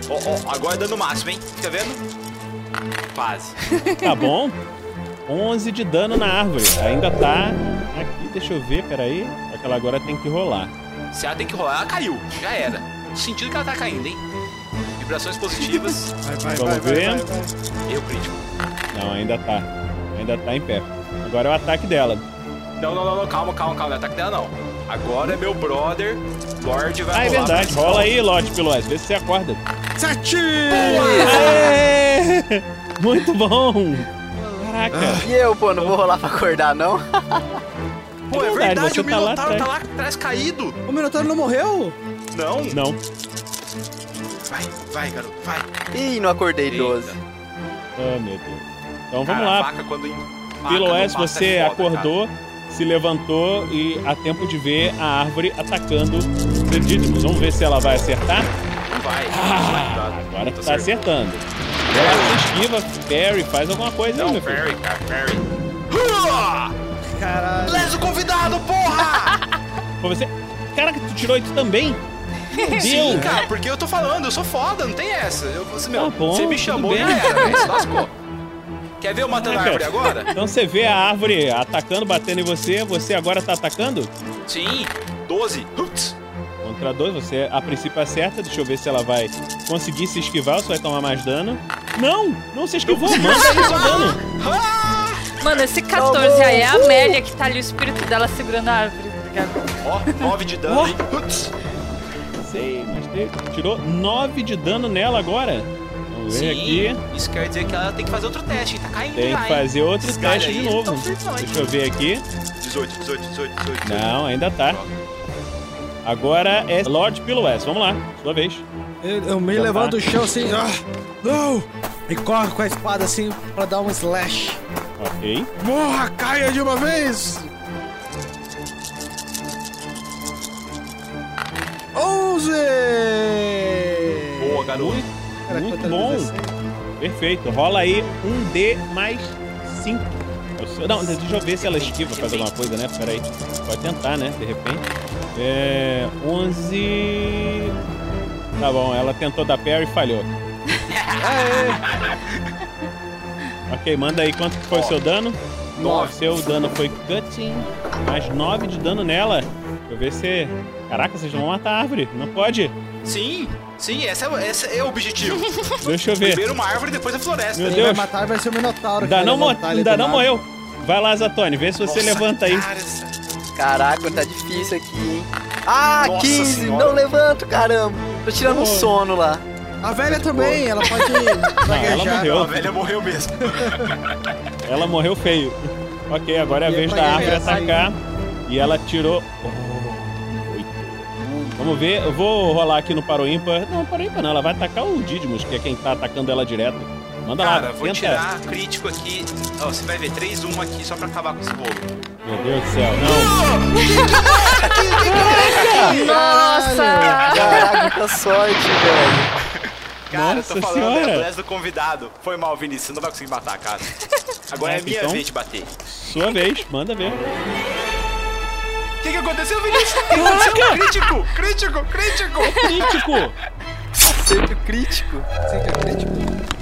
Ó, ó, agora é dano máximo, hein? Fica vendo? Quase. Tá bom. 11 de dano na árvore. Ainda tá aqui, deixa eu ver, peraí. Só que ela agora tem que rolar. Se ela tem que rolar, ela caiu. Já era. Sentindo que ela tá caindo, hein? Vibrações positivas. Vai, Vamos ver. Erro crítico. Não, ainda tá. Ainda tá em pé. Agora é o ataque dela. Não, não, não, não, calma, calma, calma. Não é ataque dela, não. Agora é meu brother, Lorde, vai Ah, é verdade. Rola aí, Lorde Pilote. Vê se você acorda. Sete! Aê! *laughs* Muito bom! Caraca. E eu, pô, não vou rolar pra acordar, não? *laughs* Pô, é verdade, verdade, você o tá lá Minotauro atrás. tá lá atrás caído. O Minotauro não morreu? Não. Não. Vai, vai, garoto, vai. Ih, não acordei 12. Oh, meu Deus. Então vamos Cara, lá. faca quando Pelo S, você é foda, acordou, se levantou e há tempo de ver a árvore atacando os Edítimos. Vamos ver se ela vai acertar. cara. Não vai. Ah, agora Tô tá acertando. Ela esquiva, parry, faz alguma coisa aí, Não, meu filho. Perry, cara, Perry. Caralho. Bless o convidado, porra! *laughs* Foi você. Caraca, tu tirou isso também? Sim, cara, porque eu tô falando, eu sou foda, não tem essa. Eu, você, meu, Tá bom, você me chamou já era, velho. Se lascou. Quer ver eu matando a Caraca. árvore agora? Então você vê a árvore atacando, batendo em você, você agora tá atacando? Sim, 12. Putz. Contra dois, você a princípio acerta. Deixa eu ver se ela vai conseguir se esquivar ou se vai tomar mais dano. Não! Não se esquivou, *laughs* manda aí seu dano! Mano, esse 14 aí é a Amélia que tá ali, o espírito dela segurando a árvore, tá ligado? Ó, 9 de dano, hein? Putz. Sei, mas tirou 9 de dano nela agora. Ver Sim, aqui. isso quer dizer que ela tem que fazer outro teste? Tá caindo Tem já, que hein? fazer outro galhos teste de aí novo. firmão, hein? Deixa eu ver aqui. 18, 18, 18, 18. Não, ainda tá. Agora é Lord Pillowes. Vamos lá, sua vez. Eu, eu me Já levanto tá. do chão assim, ah, não! E corro com a espada assim pra dar um slash. Ok. Morra, caia de uma vez! 11! Boa, garoto. Cara, Muito bom. vezes? Perfeito. Rola aí um D mais 5. Não, deixa eu ver se ela esquiva, faz alguma coisa, né? Pera aí. Pode tentar, né? De repente. É. 11. Tá bom, ela tentou dar parry e falhou. *laughs* ok, manda aí quanto foi o seu dano. Nove. Seu dano foi cutting, mais 9 de dano nela. Deixa eu ver se. Caraca, vocês vão matar a árvore. Não pode. Sim, sim, esse é, esse é o objetivo. *laughs* Deixa eu ver. Primeiro uma árvore, depois a floresta. Meu Quem Deus. vai matar vai ser o Minotauro. Ainda não, mo- ainda não morreu. Vai lá, Zatoni, vê se você Nossa, levanta aí. cara, essa- Caraca, tá difícil aqui, hein? Ah, Nossa 15! senhora. Não levanto, caramba! Tô tirando um sono lá. A velha também, ela pode *laughs* gaguejar. morreu. A velha morreu mesmo. Ela morreu feio. Ok, agora é a vez da árvore atacar. E ela tirou. Vamos ver, eu vou rolar aqui no Paro Ímpar. Não, Paro Ímpar não, ela vai atacar o Didmus, que é quem tá atacando ela direto. Manda Cara, lá, vou tenta. tirar crítico aqui. Ó, você vai ver 3-1 aqui só pra acabar com esse rolo. Meu Deus do céu, não. Nossa! Caraca, muita sorte, velho. Cara, Nossa eu tô falando, senhora. é a do convidado. Foi mal, Vinícius, você não vai conseguir matar, cara. Agora é a minha Então? vez de bater. Sua vez, manda ver. O que, que aconteceu, Vinícius? O que aconteceu? Crítico! Crítico! Crítico! Crítico! Acerto crítico.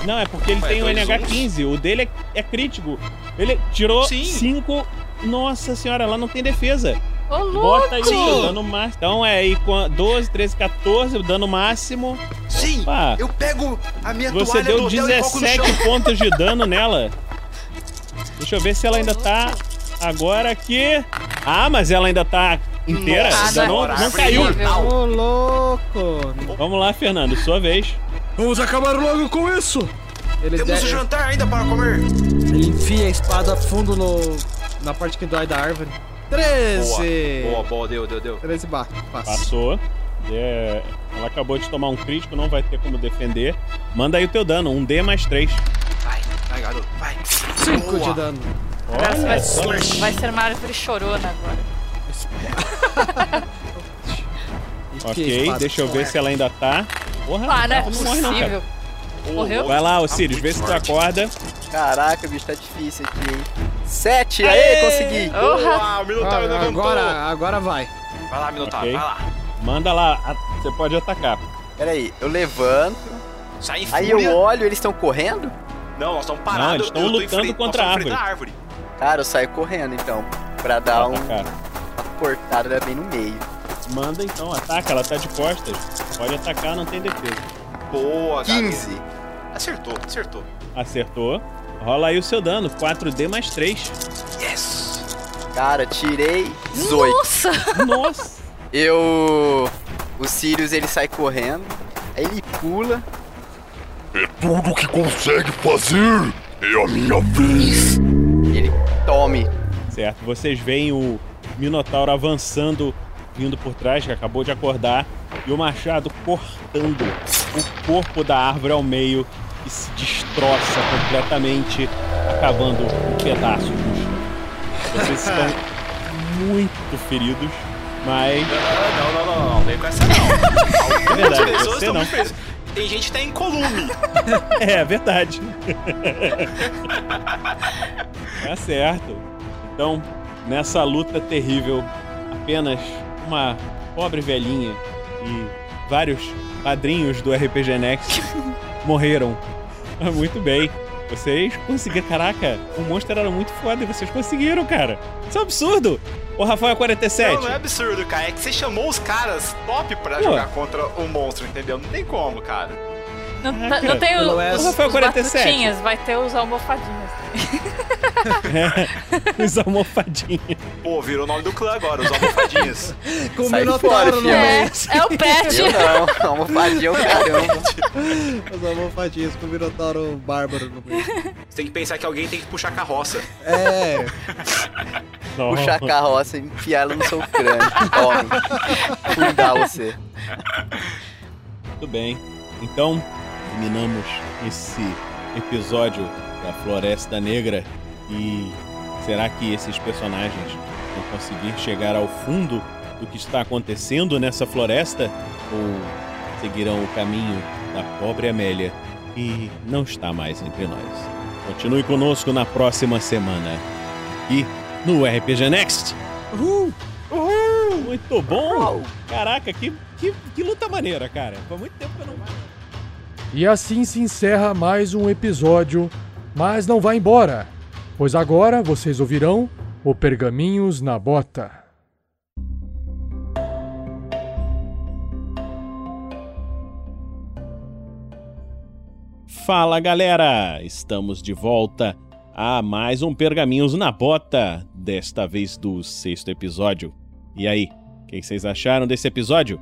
Não, é porque ele Ué, tem o dois NH15. O dele é, é crítico. Ele tirou Sim. 5. Nossa senhora, ela não tem defesa. Ô, louco! Bota aí o dano máximo. Então é aí com 12, 13, 14, o dano máximo. Sim! Opa. Eu pego a minha Você toalha deu do hotel e coloco no chão. 17 pontos de dano nela. Deixa eu ver se ela ainda tá agora aqui. Ah, mas ela ainda tá inteira? Nossa, Ainda não, não caiu. Ô, louco! Vamos lá, Fernando, sua vez. Vamos acabar logo com isso! Ele, Temos de- o jantar ainda para comer. ele enfia a espada fundo no, na parte que dói da árvore. 13! Boa, boa, deu, deu, deu. 13 barra. Passa. Passou. É, ela acabou de tomar um crítico, não vai ter como defender. Manda aí o teu dano, um D mais 3. Vai, vai, garoto, vai. 5 Boa. de dano. Vai, só. vai ser uma árvore chorona agora. *laughs* Ok, deixa eu ver se ela ainda tá. Porra, Ah, não é não não, possível. Morreu? Vai lá, Osiris, vê se tu acorda. Caraca, bicho, tá difícil aqui, hein? Sete! Aê, consegui! O Minotauro Ah, levantou. agora, agora vai. Vai lá, Minotauro, Ok. vai lá. Manda lá, você pode atacar. Pera aí, eu levanto. Sai Aí eu olho, eles estão correndo? Não, nós estamos Não, parados. eles estão lutando frente- contra a árvore. Cara, eu saio correndo então. Pra dar um, uma cortada bem no meio. Manda então, ataca, ela tá de costas. Pode atacar, não tem defesa. Boa, garoto. 15. Acertou, acertou. Acertou. Rola aí o seu dano, 4D mais 3. Yes! Cara, tirei 18. Nossa! *laughs* Nossa! Eu. O Sirius ele sai correndo. Aí ele pula. É tudo que consegue fazer. É a minha vez. Tome. Certo, vocês veem o Minotauro avançando, vindo por trás, que acabou de acordar, e o machado cortando o corpo da árvore ao meio e se destroça completamente, acabando em pedaços no chão. Vocês estão muito feridos, mas Não, não, não, não, não, vem com essa não. é verdade, pessoas você não. Tem gente que tá em colume. *laughs* É verdade. tá certo. Então, nessa luta terrível, apenas uma pobre velhinha e vários padrinhos do RPG Next *laughs* morreram. Muito bem. Vocês conseguiram. Caraca, o monstro era muito foda e vocês conseguiram, cara. Isso é um absurdo. Ô, Rafael 47. Não, não é absurdo, cara. É que você chamou os caras top pra Pô. jogar contra o monstro, entendeu? Não tem como, cara. Não, tá- não tem o, Pelo os, os Rafael 47. batutinhas, vai ter os almofadinhas. *laughs* É, os almofadinhos. Pô, virou o nome do clã agora, os almofadinhos. Com o Sai Minotauro fora, no meio. É o pet. Eu não, almofadinha é o caramba. Os almofadinhos com o Minotauro bárbaro no meio. Você tem que pensar que alguém tem que puxar a carroça. É. Puxar a carroça e enfiar ela no seu crânio. Tome. Fundar você. Muito bem. Então, terminamos esse episódio da Floresta Negra. E será que esses personagens vão conseguir chegar ao fundo do que está acontecendo nessa floresta? Ou seguirão o caminho da pobre Amélia e não está mais entre nós? Continue conosco na próxima semana. Aqui no RPG Next. Uhul! Uhul! Muito bom! Caraca, que, que, que luta maneira, cara. Foi muito tempo que eu não. E assim se encerra mais um episódio, mas não vá embora, pois agora vocês ouvirão o Pergaminhos na Bota. Fala galera! Estamos de volta a mais um Pergaminhos na Bota, desta vez do sexto episódio. E aí, o que vocês acharam desse episódio?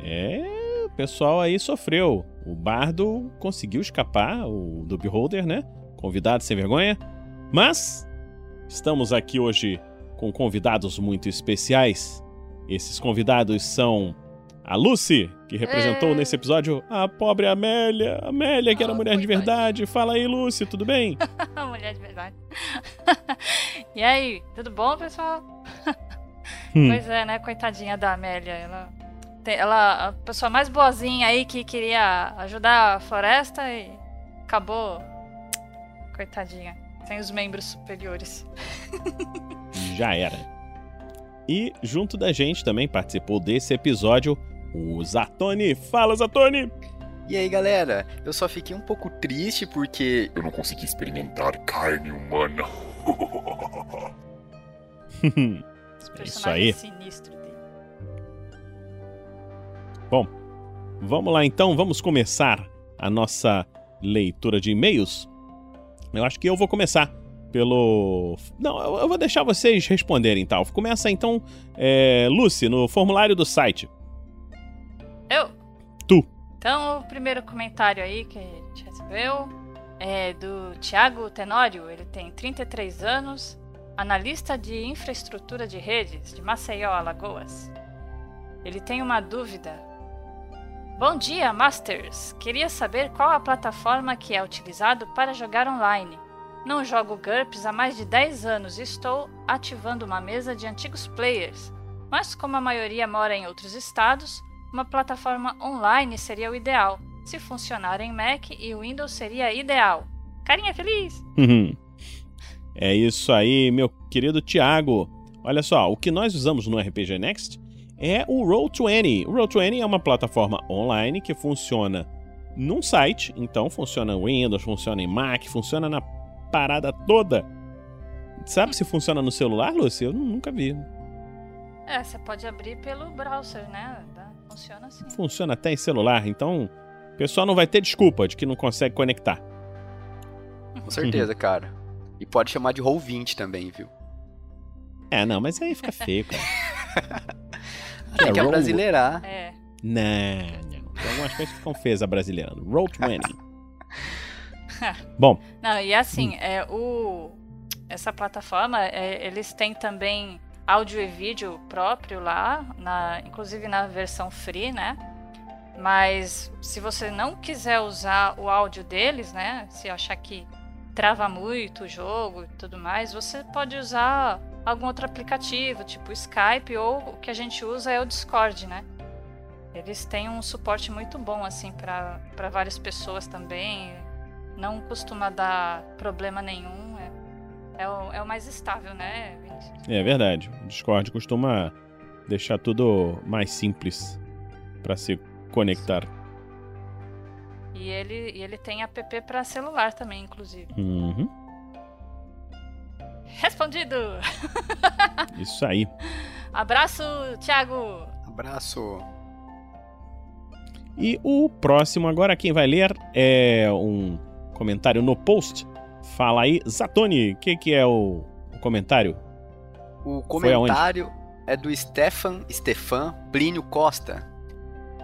É, o pessoal aí sofreu. O bardo conseguiu escapar, o do Beholder, né? Convidado sem vergonha. Mas estamos aqui hoje com convidados muito especiais. Esses convidados são a Lucy, que representou nesse episódio a pobre Amélia. Amélia, que era mulher de verdade. Fala aí, Lucy, tudo bem? *laughs* Mulher de verdade. *laughs* e aí, tudo bom, pessoal? Hum. Pois é, né? Coitadinha da Amélia. Ela, ela a pessoa mais boazinha aí que queria ajudar a floresta e acabou. Coitadinha. Sem os membros superiores. *laughs* Já era. E junto da gente também participou desse episódio o Zatoni. Fala, Zatoni! E aí, galera? Eu só fiquei um pouco triste porque Eu não consegui experimentar carne humana. *laughs* *laughs* é isso aí. Sinistro. Bom, vamos lá então, vamos começar a nossa leitura de e-mails. Eu acho que eu vou começar pelo. Não, eu vou deixar vocês responderem tal. Começa então, é, Lucy, no formulário do site. Eu? Tu. Então, o primeiro comentário aí que a gente recebeu é do Thiago Tenório. Ele tem 33 anos, analista de infraestrutura de redes de Maceió, Alagoas. Ele tem uma dúvida. Bom dia, Masters! Queria saber qual a plataforma que é utilizado para jogar online. Não jogo GURPS há mais de 10 anos e estou ativando uma mesa de antigos players. Mas como a maioria mora em outros estados, uma plataforma online seria o ideal. Se funcionar em Mac e Windows seria ideal. Carinha feliz! *laughs* É isso aí, meu querido Thiago. Olha só, o que nós usamos no RPG Next é o Roll20. O Roll20 é uma plataforma online que funciona num site, então funciona em Windows, funciona em Mac, funciona na parada toda. Sabe se funciona no celular, Lucy? Eu nunca vi. É, você pode abrir pelo browser, né? Funciona assim. Funciona até em celular, então o pessoal não vai ter desculpa de que não consegue conectar. Com certeza, cara. E pode chamar de Roll20 também, viu? É, não, mas aí fica feio, cara. *laughs* Tem que Roll- abrasileirar. É. Não, não. Tem algumas coisas que ficam feias brasileirando. Roll20. *laughs* Bom, Não, e assim, é, o, essa plataforma, é, eles têm também áudio e vídeo próprio lá, na, inclusive na versão free, né? Mas se você não quiser usar o áudio deles, né? Se achar que trava muito o jogo e tudo mais, você pode usar algum outro aplicativo, tipo Skype, ou o que a gente usa é o Discord, né? Eles têm um suporte muito bom, assim, para várias pessoas também. Não costuma dar problema nenhum. É, é, o, é o mais estável, né, Vinícius? é verdade. O Discord costuma deixar tudo mais simples pra se conectar. E ele, e ele tem app pra celular também, inclusive. Uhum. Respondido! *laughs* Isso aí. Abraço, Thiago! Abraço. E o próximo agora quem vai ler é um comentário no post. Fala aí, Zatoni, o que, que é o, o comentário? O comentário é do Stefan Stefan Plínio Costa.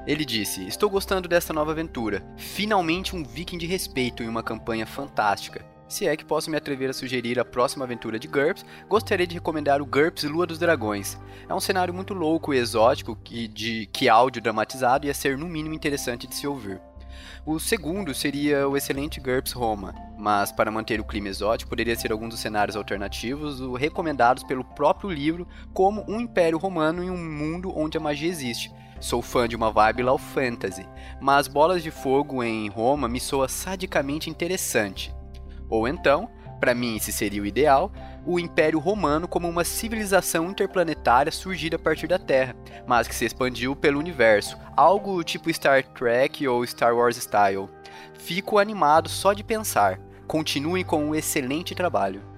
Ele disse: Estou gostando dessa nova aventura. Finalmente um viking de respeito em uma campanha fantástica. Se é que posso me atrever a sugerir a próxima aventura de GURPS, gostaria de recomendar o GURPS Lua dos Dragões. É um cenário muito louco e exótico que, de, que áudio dramatizado ia ser no mínimo interessante de se ouvir. O segundo seria o excelente GURPS Roma, mas para manter o clima exótico poderia ser algum dos cenários alternativos recomendados pelo próprio livro como um império romano em um mundo onde a magia existe. Sou fã de uma vibe low fantasy, mas Bolas de Fogo em Roma me soa sadicamente interessante. Ou então, para mim esse seria o ideal, o Império Romano como uma civilização interplanetária surgida a partir da Terra, mas que se expandiu pelo universo, algo tipo Star Trek ou Star Wars style. Fico animado só de pensar. Continuem com um excelente trabalho.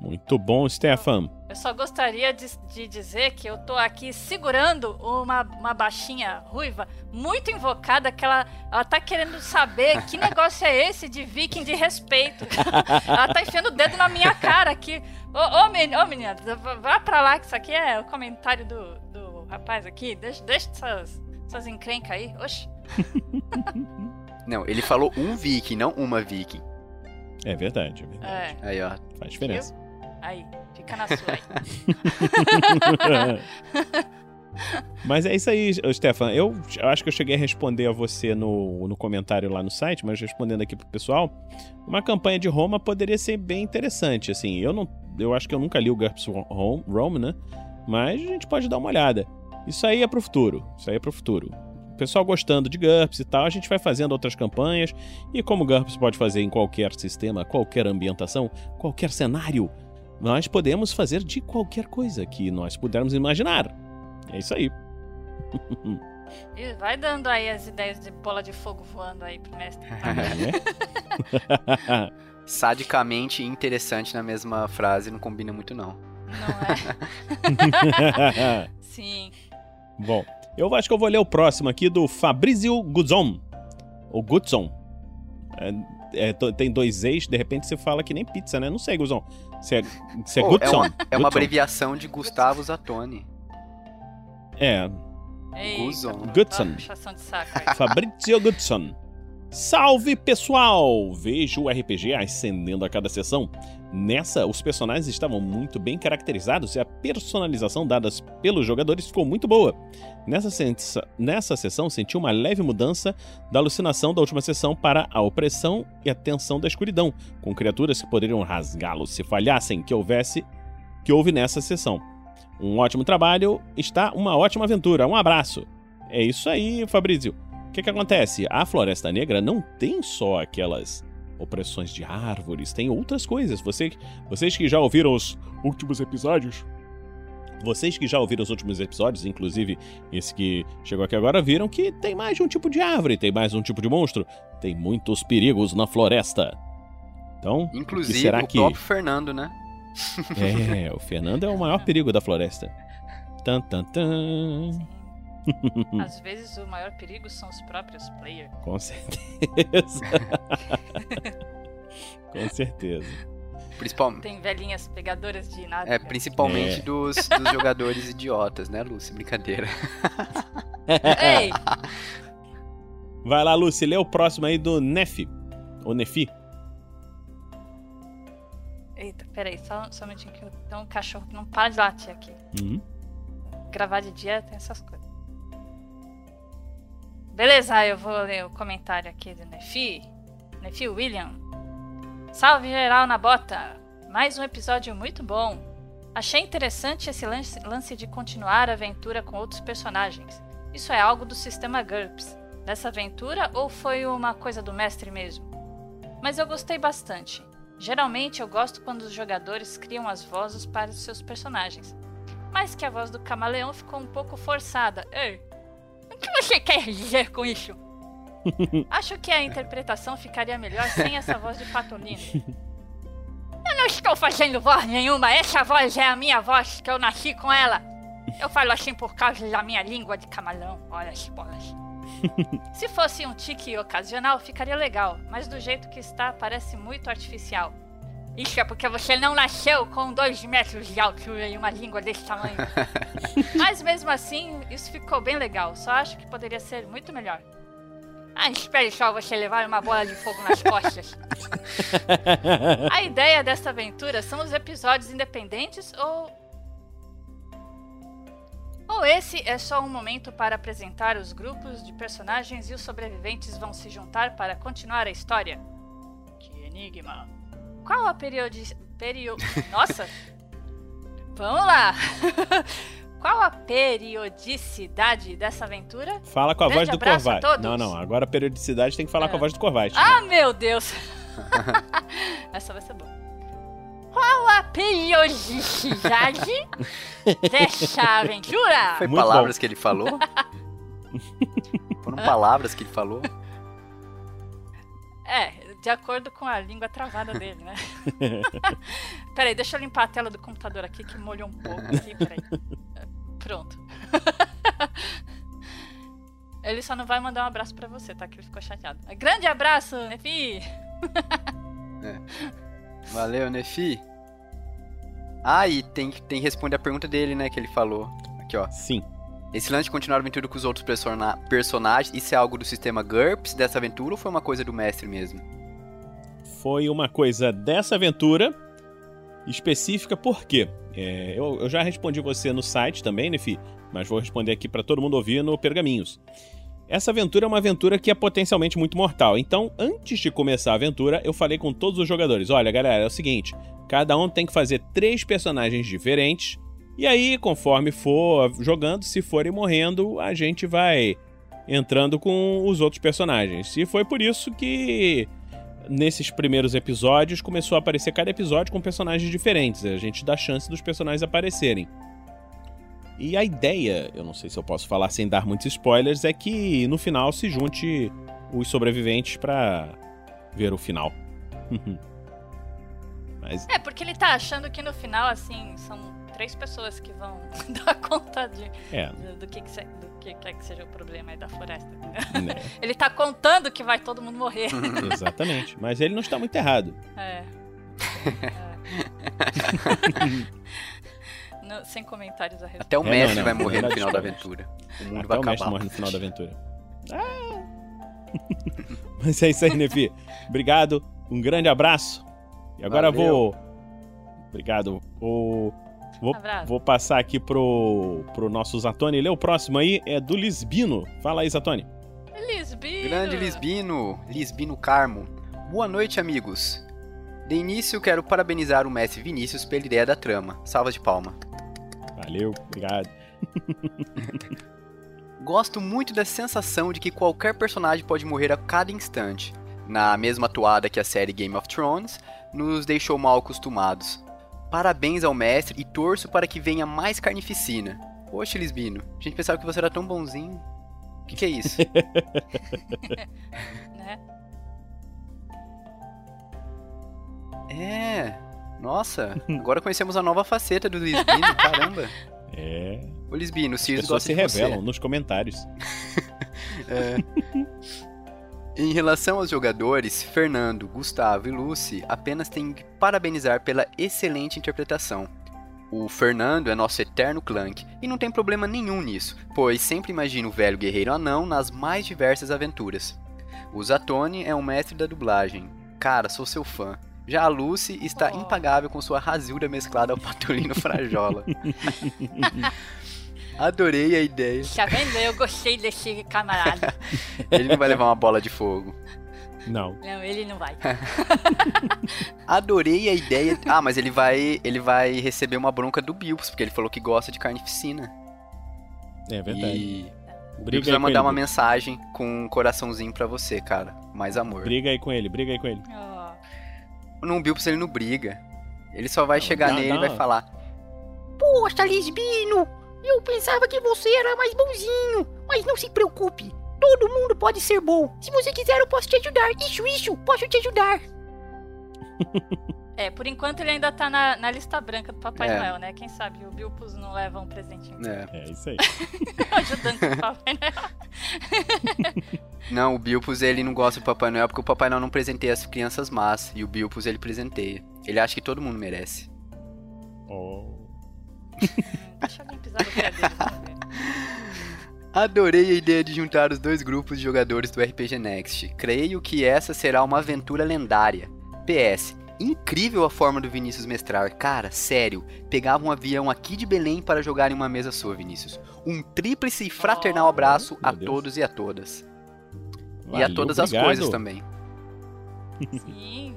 Muito bom, Stefan. Eu só gostaria de, de dizer que eu tô aqui segurando uma, uma baixinha ruiva muito invocada que ela, ela tá querendo saber que *laughs* negócio é esse de viking de respeito. *laughs* ela tá enfiando o dedo na minha cara aqui. Ô, ô, men- ô menina, vá- vá pra lá que isso aqui é o comentário do, do rapaz aqui. Deixa, deixa essas, essas encrencas aí. Oxi. *laughs* Não, ele falou um viking, não uma viking. É verdade, é verdade. É. Aí, ó. Faz diferença. Aí, fica na sua. *laughs* Mas é isso aí, Stefan. Eu eu acho que eu cheguei a responder a você no, no comentário lá no site, mas respondendo aqui pro pessoal, uma campanha de Roma poderia ser bem interessante. Assim, eu não, eu acho que eu nunca li o GURPS Ro- Rome, né? Mas a gente pode dar uma olhada. Isso aí é pro futuro. Isso aí é pro futuro. Pessoal gostando de GURPS e tal, a gente vai fazendo outras campanhas. E como GURPS pode fazer em qualquer sistema, qualquer ambientação, qualquer cenário, nós podemos fazer de qualquer coisa que nós pudermos imaginar. É isso aí. *laughs* E vai dando aí as ideias de bola de fogo voando aí pro mestre. *laughs* *laughs* Sadicamente e interessante na mesma frase não combina muito, não. Sim. Bom, eu acho que eu vou ler o próximo aqui do Fabrizio Guzon. Ou Guzon. É, é, tem dois ex, de repente você fala que nem pizza, né? Não sei, Guzon. Se é, se é Pô, Guzon. uma, é uma abreviação de Gustavo Zatoni. É. Guzon. Saco aí. *laughs* Fabrizio Gudson. Salve pessoal! Vejo o RPG ascendendo a cada sessão. Nessa, os personagens estavam muito bem caracterizados e a personalização dadas pelos jogadores ficou muito boa. Nessa, nessa sessão, senti uma leve mudança da alucinação da última sessão para a opressão e a tensão da escuridão, com criaturas que poderiam rasgá-los se falhassem que houvesse que houve nessa sessão. Um ótimo trabalho, está uma ótima aventura. Um abraço. É isso aí, Fabrício. O que, que acontece? A Floresta Negra não tem só aquelas opressões de árvores, tem outras coisas. Você, vocês que já ouviram os últimos episódios, vocês que já ouviram os últimos episódios, inclusive esse que chegou aqui agora, viram que tem mais de um tipo de árvore, tem mais um tipo de monstro, tem muitos perigos na floresta. Então, o que Inclusive será o que próprio Fernando, né? é, o Fernando é o maior perigo da floresta. Tan, tan, tan. Às vezes o maior perigo são os próprios players. Com certeza. *laughs* Com certeza. Principalmente. Tem velhinhas pegadoras de nada. É, principalmente É. Dos, dos *laughs* jogadores idiotas, né, Lúcia? Brincadeira. Ei! Vai lá, Lucy, lê o próximo aí do Nefi. Ou Nefi. Eita, peraí, só, só um minutinho que eu tenho um cachorro que não para de latir aqui. Uhum. Gravar de dia tem essas coisas. Beleza, eu vou ler o comentário aqui do Nefi. Nefi William. Salve geral na bota! Mais um episódio muito bom. Achei interessante esse lance, de continuar a aventura com outros personagens. Isso é algo do sistema GURPS, dessa aventura ou foi uma coisa do mestre mesmo? Mas eu gostei bastante. Geralmente eu gosto quando os jogadores criam as vozes para os seus personagens. Mas que a voz do camaleão ficou um pouco forçada. Ei! O que você quer dizer com isso? *laughs* Acho que a interpretação ficaria melhor sem essa voz de patolino. Eu não estou fazendo voz nenhuma, essa voz é a minha voz, que eu nasci com ela. Eu falo assim por causa da minha língua de camalão. Olha as bolas. *laughs* Se fosse um tique ocasional, ficaria legal, mas do jeito que está, parece muito artificial. Isso é porque você não nasceu com dois metros de altura e uma língua desse tamanho. *laughs* mas mesmo assim, isso ficou bem legal. Só acho que poderia ser muito melhor. Ah, espere só você levar uma bola de fogo nas costas. *laughs* A ideia desta aventura são os episódios independentes ou. Ou esse é só um momento para apresentar os grupos de personagens e os sobreviventes vão se juntar para continuar a história? Que enigma. Qual a periodi... Perio... Nossa! *laughs* Vamos lá! *laughs* Qual a periodicidade dessa aventura? Fala com a Grande voz do Corvate. todos. Não, não. Agora a periodicidade tem que falar com a voz do Corvate. Ah, meu Deus! *laughs* Essa vai ser boa. Qual a periodicidade dessa aventura? Foi Muito palavras bom. que ele falou? Foram palavras que ele falou? É, de acordo com a língua travada dele, né? *laughs* Peraí, deixa eu limpar a tela do computador aqui que molhou um pouco aqui, peraí. Pronto. *laughs* Ele só não vai mandar um abraço pra você, tá? Que ele ficou chateado. Grande abraço, Nefi! *laughs* Valeu, Nefi. Ah, e tem, tem que responder a pergunta dele, né, que ele falou. Aqui, ó. Sim. Esse lance de continuar a aventura com os outros persona personagens, isso é algo do sistema GURPS dessa aventura ou foi uma coisa do mestre mesmo? Foi uma coisa dessa aventura específica, por quê? É, eu, eu já respondi você no site também, né? Mas vou responder aqui pra todo mundo ouvir no Pergaminhos. Essa aventura é uma aventura que é potencialmente muito mortal. Então, antes de começar a aventura, eu falei com todos os jogadores: olha, galera, é o seguinte, cada um tem que fazer três personagens diferentes. E aí, conforme for jogando, se forem morrendo, a gente vai entrando com os outros personagens. E foi por isso que nesses primeiros episódios começou a aparecer cada episódio com personagens diferentes. A gente dá chance dos personagens aparecerem. E a ideia, eu não sei se eu posso falar sem dar muitos spoilers, é que no final se junte os sobreviventes pra ver o final. *laughs* Mas É, porque ele tá achando que no final, assim, são três pessoas que vão *laughs* dar conta de, É. do, do que, que do que quer que seja o problema aí da floresta. Né. *laughs* Ele tá contando que vai todo mundo morrer. *laughs* Exatamente. Mas ele não está muito errado. É. É. *laughs* Não, sem comentários a respeito. Até o É, mestre não, vai não, morrer não no dá final da aventura. O mundo Até vai o mestre acabar. morre no final da aventura. Ah! Mas é isso aí, Nefi. Obrigado, um grande abraço. E agora Valeu. vou. Obrigado. Vou, vou, Abraço. vou passar aqui pro, pro nosso Zatoni. Lê o próximo aí, é do Lisbino. Fala aí, Zatoni. Lisbino! Grande Lisbino, Lisbino Carmo. Boa noite, amigos. De início, quero parabenizar o mestre Vinícius pela ideia da trama. Salva de palma. Valeu, obrigado. *laughs* Gosto muito da sensação de que qualquer personagem pode morrer a cada instante. Na mesma toada que a série Game of Thrones, nos deixou mal acostumados. Parabéns ao mestre e torço para que venha mais carnificina. Poxa, Lisbino, a gente pensava que você era tão bonzinho. O que, que é isso? *laughs* né? É. Nossa, *laughs* agora conhecemos a nova faceta do Lisbino, *laughs* caramba. É. Ô Lisbino, o Sirius gosta se de você. revelam nos comentários. É. Em relação aos jogadores, Fernando, Gustavo e Lucy apenas têm que parabenizar pela excelente interpretação. O Fernando é nosso eterno Clank, e não tem problema nenhum nisso, pois sempre imagina o velho guerreiro anão nas mais diversas aventuras. O Zatoni é um mestre da dublagem. Cara, sou seu fã. Já a Lucy está impagável com sua rasura mesclada ao *laughs* patolino frajola. *laughs* Adorei a ideia. Tá vendo? Eu gostei desse camarada. *laughs* Ele não vai levar uma bola de fogo. Não. Não, ele não vai. *laughs* Adorei a ideia. Ah, mas ele vai, ele vai receber uma bronca do Bilbos, porque ele falou que gosta de carnificina. É verdade. E o aí vai mandar ele, uma mensagem com um coraçãozinho pra você, cara. Mais amor. Briga aí com ele, briga aí com ele. No Bilbos ele não briga. Ele só vai chegar dá- nele dá e vai falar: Poxa, Lisbino, eu pensava que você era mais bonzinho. Mas não se preocupe, todo mundo pode ser bom. Se você quiser, eu posso te ajudar. Isso, isso, posso te ajudar. *laughs* É, por enquanto ele ainda tá na, na lista branca do Papai É. Noel, né? Quem sabe o Bilpus não leva um presentinho. É. É isso aí. *laughs* Ajudante do Papai Noel. *laughs* Não, o Bilpus ele não gosta do Papai Noel porque o Papai Noel não presenteia as crianças más. E o Bilpus ele presenteia. Ele acha que todo mundo merece. Oh. *laughs* Deixa alguém pisar no pé dele. Adorei a ideia de juntar os dois grupos de jogadores do RPG Next. Creio que essa será uma aventura lendária. PS, incrível a forma do Vinícius mestrar. Cara, sério, pegava um avião aqui de Belém para jogar em uma mesa sua, Vinícius. Um tríplice e fraternal abraço a todos e a todas. e a Valeu, todas as obrigado. coisas também. Sim.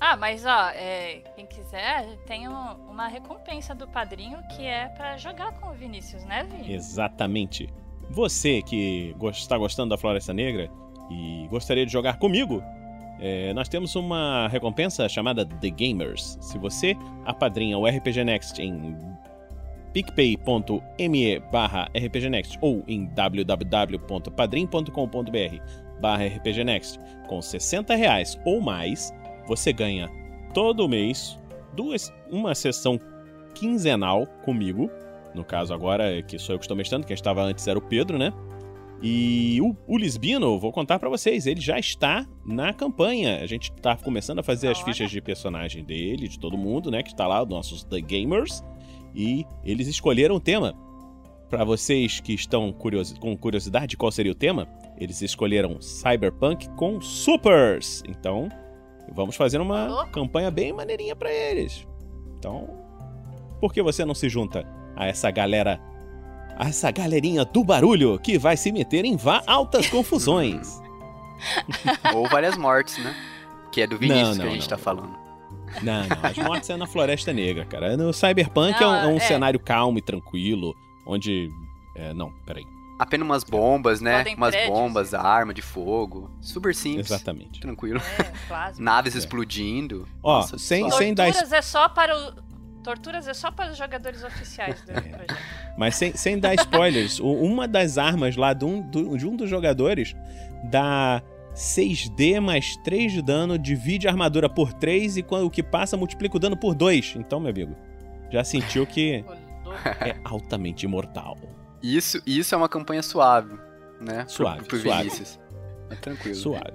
Ah, mas ó, é, quem quiser, tem um- uma recompensa do padrinho que é pra jogar com o Vinícius, né, Vini? Exatamente. Você que está gostando da Floresta Negra e gostaria de jogar comigo, é, nós temos uma recompensa chamada The Gamers. Se você apadrinha o RPG Next em picpay.me barra rpgnext ou em www.padrim.com.br barra rpgnext com 60 reais ou mais, você ganha todo mês duas, uma sessão quinzenal comigo. No caso agora, que sou eu que estou mestrando, quem estava antes era o Pedro, né? E o, o Lisbino, vou contar pra vocês, ele já está na campanha. A gente tá começando a fazer as fichas de personagem dele, de todo mundo, né? Que está lá, nossos The Gamers. E eles escolheram o tema. Pra vocês que estão curiosi- com curiosidade, qual seria o tema? Eles escolheram Cyberpunk com Supers. Então, vamos fazer uma campanha bem maneirinha pra eles. Então, por que você não se junta a essa galera, a essa galerinha do barulho que vai se meter em vá altas *laughs* confusões? *laughs* Ou várias mortes, né? Que é do Vinícius Não, que a não, gente não. tá falando. Não, não, as mortes é na Floresta Negra, cara. No Cyberpunk é um, Não, é um é. cenário calmo e tranquilo, onde... É, não, peraí. Apenas umas bombas, né? Podem umas prédios. bombas, arma de fogo. Super simples. Exatamente. Tranquilo. *laughs* plasma. Naves explodindo. Ó, Nossa, sem, só- sem dar Torturas é só para o... Torturas é só para os jogadores oficiais do *laughs* projeto. Mas sem, sem dar spoilers, uma das armas lá de um, de um dos jogadores dá 6D mais 3 de dano, divide a armadura por 3 e quando o que passa multiplica o dano por 2. Então, meu amigo, já sentiu que é altamente imortal. Isso, isso é uma campanha suave, né? Pro- Suave, Pro, suave. Vinícius. É tranquilo. Suave.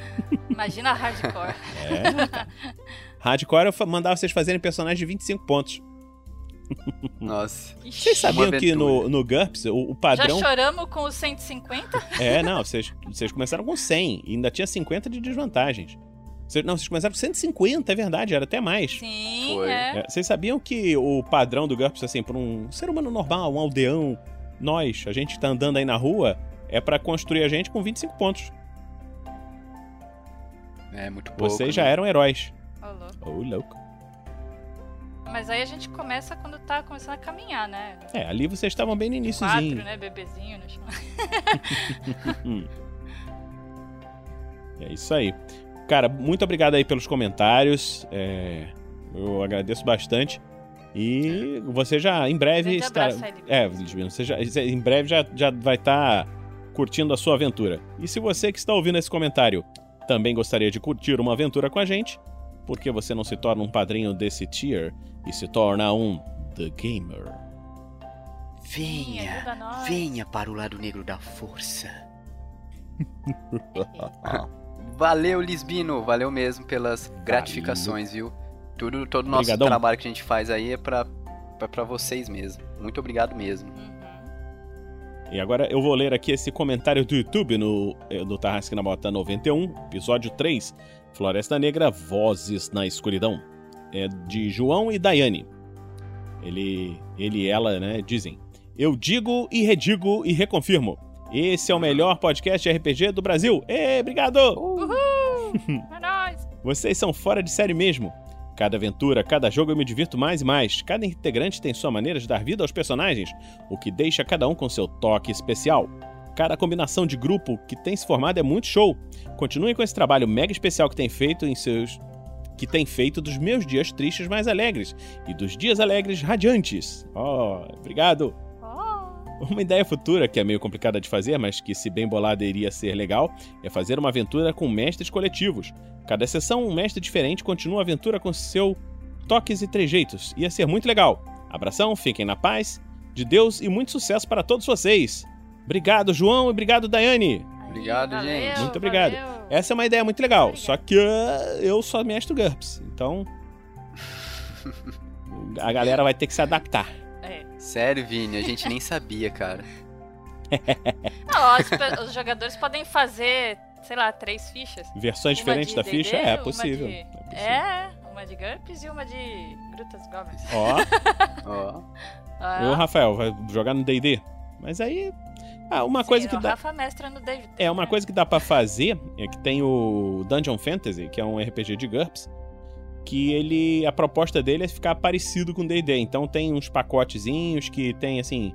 *laughs* Imagina a hardcore. É. Hardcore eu fa- mandava vocês fazerem personagens de 25 pontos. Nossa. Vocês sabiam que no, no GURPS o, o padrão. Já choramos com os 150? É, não, vocês, vocês começaram com 100 e ainda tinha 50 de desvantagens. Vocês, não, vocês começaram com 150, é verdade, era até mais. Sim, Foi. é. É, vocês sabiam que o padrão do GURPS, assim, para um ser humano normal, um aldeão, nós, a gente que tá andando aí na rua, é pra construir a gente com 25 pontos. É muito pouco. Vocês né? já eram heróis. Ô, louco. Ô, louco. Mas aí a gente começa quando tá começando a caminhar, né? É, ali vocês estavam bem no Quatro, iníciozinho. né? Bebezinho no chão. Hum. É isso aí. Cara, muito obrigado aí pelos comentários. é, eu agradeço bastante. E você já, em breve, está. É, você já, em breve já, já vai estar curtindo a sua aventura. E se você que está ouvindo esse comentário também gostaria de curtir uma aventura com a gente, por que você não se torna um padrinho desse tier e se torna um The Gamer? Venha, venha para o lado negro da força. *laughs* Valeu, Lisbino. Valeu mesmo pelas gratificações, viu? Tudo, todo o nosso Obrigadão. trabalho que a gente faz aí é pra, pra, pra vocês mesmo. Muito obrigado mesmo. E agora eu vou ler aqui esse comentário do YouTube no, eh, do Tarrasque na Bota 91, episódio 3, Floresta Negra, Vozes na Escuridão. É de João e Daiane. Ele, ele e ela, né, dizem: Eu digo e redigo e reconfirmo. Esse é o melhor podcast RPG do Brasil. Ê, obrigado! *laughs* É nóis! Vocês são fora de série mesmo. Cada aventura, cada jogo eu me divirto mais e mais. Cada integrante tem sua maneira de dar vida aos personagens, o que deixa cada um com seu toque especial. Cada combinação de grupo que tem se formado é muito show. Continuem com esse trabalho mega especial que tem feito em seus que tem feito dos meus dias tristes mais alegres e dos dias alegres radiantes. Oh, obrigado. Uma ideia futura, que é meio complicada de fazer, mas que, se bem bolada, iria ser legal, é fazer uma aventura com mestres coletivos. Cada sessão, um mestre diferente continua a aventura com seu toques e trejeitos. Ia ser muito legal. Abração, fiquem na paz, de Deus e muito sucesso para todos vocês. Obrigado, João, e obrigado, Daiane. Obrigado, gente. Muito obrigado. Essa é uma ideia muito legal, só que uh, eu só mestro GURPS, então. a galera vai ter que se adaptar. Sério, Vini, a gente nem sabia, cara. *laughs* Não, os, os jogadores podem fazer, sei lá, três fichas. Versões Uma diferentes de da D&D, ficha? É uma possível. de- É, uma de GURPS e uma de Grutas Goblins. *laughs* Ó. Ó. Ô, Rafael, vai jogar no DD? Mas aí. Ah, uma sim, coisa que o dá. Rafa mestra no David. É, uma coisa que dá pra fazer é que tem o Dungeon Fantasy, que é um RPG de GURPS, que ele a proposta dele é ficar parecido com D&D. Então tem uns pacotezinhos que tem assim,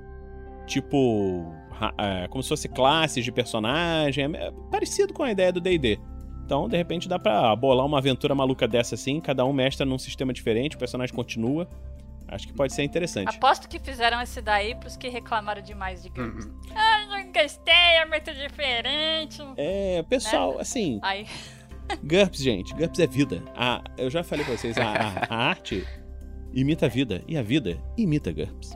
tipo, é, como se fosse classes de personagem, é parecido com a ideia do D&D. Então, de repente dá pra bolar uma aventura maluca dessa assim, cada um mestra num sistema diferente, o personagem continua. Acho que pode ser interessante. Aposto que fizeram esse daí pros que reclamaram demais de GURPS. Ah, não gostei, é muito diferente. É, pessoal, Né? assim, Aí, GURPS, gente, GURPS é vida. A, eu já falei pra vocês, a, a- a arte imita a vida e a vida imita GURPS.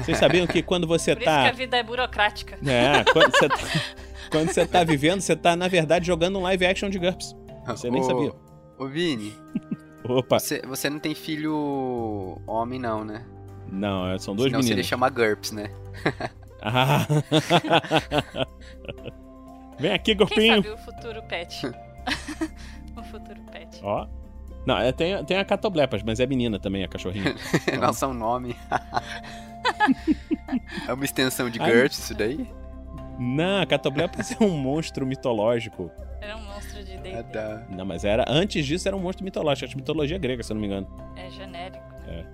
Vocês sabiam que quando você por isso tá. que a vida é burocrática. É, quando você tá, *laughs* quando você tá vivendo, você tá, na verdade, jogando um live action de GURPS. Você nem Ô, sabia. Ô, Vini. Opa. Você, você não tem filho homem, não, né? Não, é, são duas Senão seria meninas. chamar GURPS, né? Ah. *laughs* Vem aqui, Quem Gurpinho. sabe o futuro pet? *laughs* o futuro pet. Ó. Não, é, tem, tem a Catoblepas, mas é menina também, a cachorrinha. Nossa, é um nome. *laughs* é uma extensão de. GURPS isso daí? Não, a Catoblepas é um monstro mitológico. Era um monstro de D&D. Ah, tá. Não, mas era antes disso era um monstro mitológico, acho que mitologia grega, se eu não me engano. É genérico. É.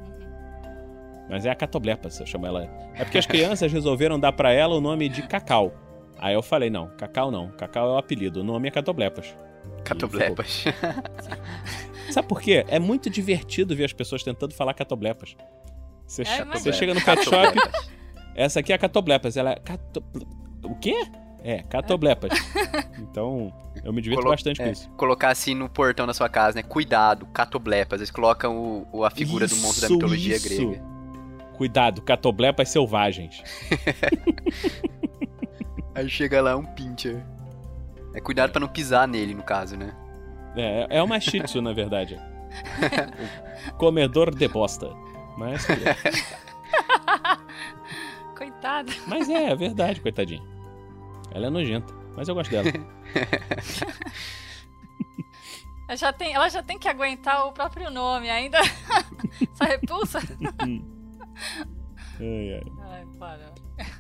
Mas é a Catoblepas, eu chamo ela. É porque as crianças resolveram dar pra ela o nome de Cacau. Aí eu falei, não, Cacau não. Cacau é o apelido, o nome é Catoblepas. Catoblepas. *laughs* Sabe por quê? É muito divertido ver as pessoas tentando falar Catoblepas. Você, É, você chega no pet shop, essa aqui é a Catoblepas, ela é... Cato... O quê? É, Catoblepas. Então, eu me divirto Colo- bastante com é, isso. Colocar assim no portão da sua casa, né? Cuidado, catoblepas. Eles colocam o, o- a figura do monstro da Isso, mitologia isso. grega. Cuidado, Catoblepas selvagens. *laughs* Aí chega lá um pincher. É cuidado pra não pisar nele, no caso, né? É, é uma shih tzu, na verdade. *laughs* Comedor de bosta. Mas, *laughs* Coitado. mas é, é verdade, coitadinha. Ela é nojenta, mas eu gosto dela. Ela *laughs* já tem, ela já tem que aguentar o próprio nome ainda. *laughs* Essa repulsa. Ai, ai. Ai, para.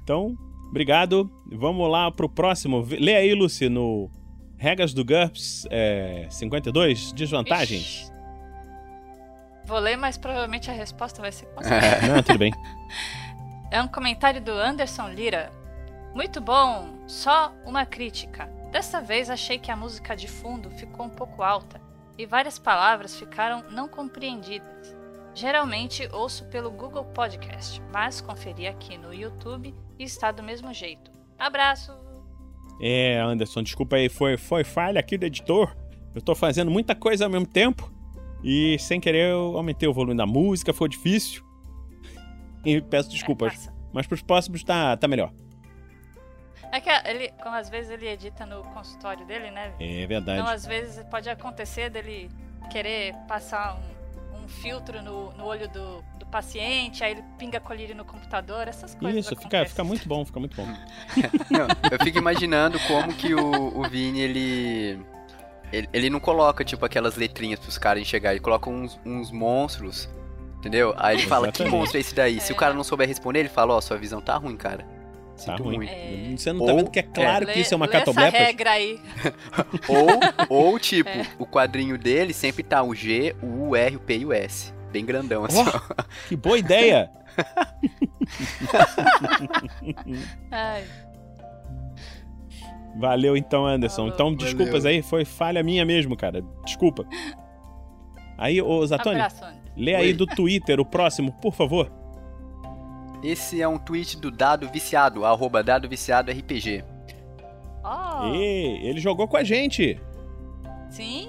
Então, obrigado. Vamos lá pro próximo. Lê aí, Lucy, no Regras do GURPS é, 52, desvantagens. Vou ler, mas provavelmente a resposta vai ser com Não, tudo bem. É um comentário do Anderson Lira. Muito bom, só uma crítica. Dessa vez achei que a música de fundo ficou um pouco alta e várias palavras ficaram não compreendidas. Geralmente ouço pelo Google Podcast, mas conferi aqui no YouTube e está do mesmo jeito. Abraço! É, Anderson, desculpa aí, foi, foi falha aqui do editor. Eu tô fazendo muita coisa ao mesmo tempo e sem querer eu aumentei o volume da música, foi difícil. E peço desculpas. Mas pros próximos tá, tá melhor. É que ele, como às vezes ele edita no consultório dele, né? É verdade. Então, às vezes pode acontecer dele querer passar um, um filtro no, no olho do, do paciente, aí ele pinga colírio no computador, essas coisas. Isso, fica, fica muito bom, fica muito bom. *laughs* *laughs* Não, eu fico imaginando como que o, o Vini, ele, ele. Ele não coloca, tipo, aquelas letrinhas pros caras enxergar, ele coloca uns, uns monstros, entendeu? Aí ele fala, que monstro é esse daí? Se o cara não souber responder, ele fala, ó, sua visão tá ruim, cara. Tá Sinto ruim. muito. Você não tá vendo que é claro que isso é uma catoblepas? regra aí. *laughs* Ou, ou *laughs* tipo, É. o quadrinho dele sempre tá o G, o U, R, o P e o S. Bem grandão, assim. ó. Que boa ideia! *laughs* Ai, Valeu então, Anderson. Então, desculpas aí, foi falha minha mesmo, cara. Desculpa. Aí, ô Zatoni, Abraço, lê aí Oi. do Twitter o próximo, por favor. Esse é um tweet do Dado Viciado, arroba Dado Viciado RPG. Oh. E ele jogou com a gente. Sim.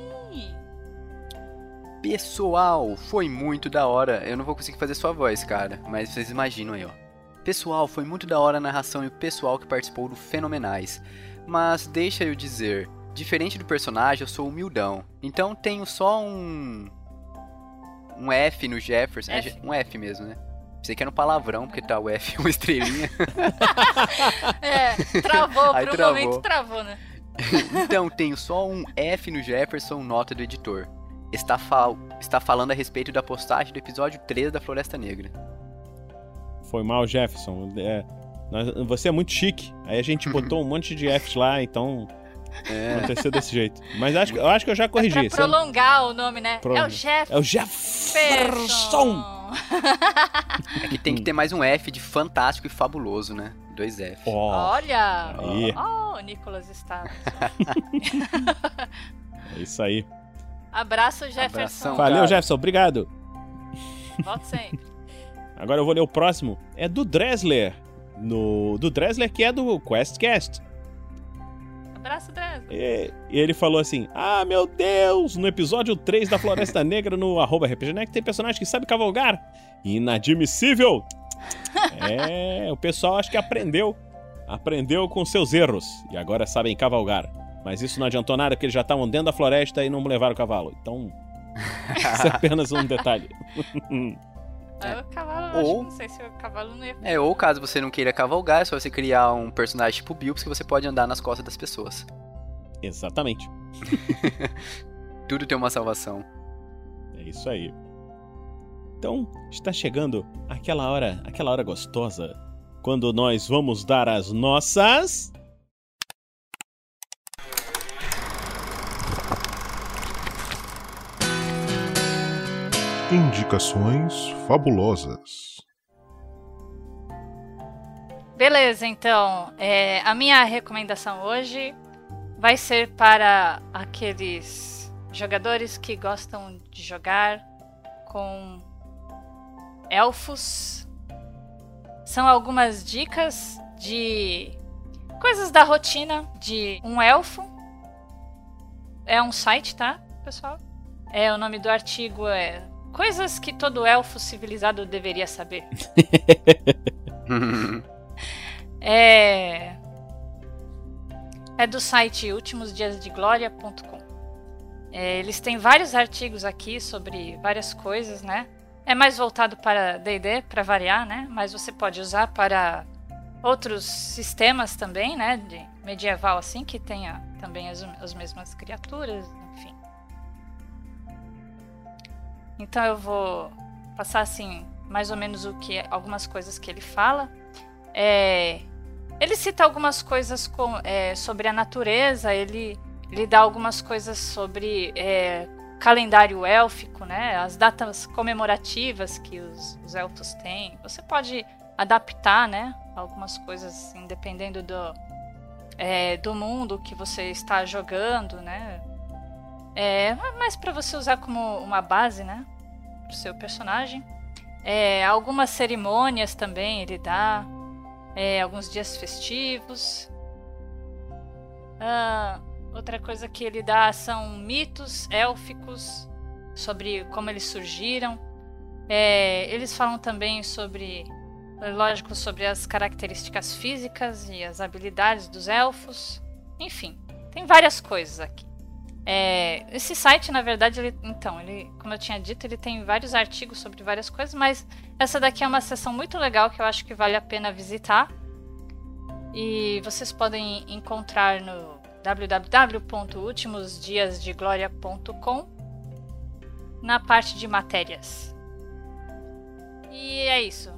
Pessoal, foi muito da hora. Eu não vou conseguir fazer sua voz, cara, mas vocês imaginam aí, ó. Pessoal, foi muito da hora a narração e o pessoal que participou do Fenomenais. Mas deixa eu dizer, diferente do personagem, eu sou humildão. Então tenho só um. Um F no Jefferson. É, F. um F mesmo, né? Pensei que era um palavrão, porque tá o F uma estrelinha. *laughs* É, travou, Aí por um travou. momento travou, né? *laughs* então tenho só um F no Jefferson, nota do editor. Está, fal está falando a respeito da postagem do episódio 3 da Floresta Negra. Foi mal, Jefferson. É, nós- você é muito chique. Aí a gente botou um monte de Fs lá, então É. aconteceu desse jeito. Mas acho, que- eu acho que eu já corrigi. Pra prolongar o nome, né? É Prolonga. o Jeff. É o Jefferson. Aqui tem que ter mais um F de fantástico e fabuloso, né? Dois F. Olha! Aí. Oh, o Nicolas está. É isso aí. Abraço, Jefferson. Valeu, Jefferson. Obrigado. Volte sempre. Agora eu vou ler o próximo. É do Dressler. No, do Dressler, que é do QuestCast. Abraço, Dresden. E, e ele falou assim: Ah, meu Deus! No episódio 3 da Floresta *laughs* Negra, no arroba RPGNet, tem personagem que sabe cavalgar. Inadmissível! *laughs* É, o pessoal acho que aprendeu. Aprendeu com seus erros. E agora sabem cavalgar. Mas isso não adiantou nada, porque eles já estavam dentro da floresta e não levaram o cavalo. Então. Isso é *laughs* apenas um detalhe. Ah, O cavalo, Ou- que não sei se o cavalo não ia. É, ou caso você não queira cavalgar, é só você criar um personagem tipo Bilks que você pode andar nas costas das pessoas. Exatamente. *laughs* Tudo tem uma salvação. É isso aí. Então, está chegando aquela hora, aquela hora gostosa, quando nós vamos dar as nossas Indicações fabulosas. Beleza, então. é, a minha recomendação hoje vai ser para aqueles jogadores que gostam de jogar com elfos. São algumas dicas de coisas da rotina de um elfo. É um site, tá, pessoal? É, o nome do artigo é Coisas que todo elfo civilizado deveria saber. *laughs* É. É do site ultimosdiasdegloria.com. É, eles têm vários artigos aqui sobre várias coisas, né? É mais voltado para D&D, para variar, né? Mas você pode usar para outros sistemas também, né? De medieval assim, que tenha também as, as mesmas criaturas, Então eu vou passar assim, mais ou menos o que algumas coisas que ele fala. É, ele cita algumas coisas com- é, sobre a natureza, ele, ele dá algumas coisas sobre é, calendário élfico, né? As datas comemorativas que os, os elfos têm. Você pode adaptar, né? Algumas coisas, assim, dependendo do, é, do mundo que você está jogando, né? É, mas para você usar como uma base, né? Pro seu personagem. É, algumas cerimônias também ele dá. É, alguns dias festivos. Ah, outra coisa que ele dá são mitos élficos sobre como eles surgiram. É, eles falam também sobre, lógico, sobre as características físicas e as habilidades dos elfos. Enfim, tem várias coisas aqui. É, esse site, na verdade, ele, então, ele, como eu tinha dito, ele tem vários artigos sobre várias coisas, mas essa daqui é uma seção muito legal que eu acho que vale a pena visitar. E vocês podem encontrar no www.ultimosdiasdegloria.com na parte de matérias. E é isso.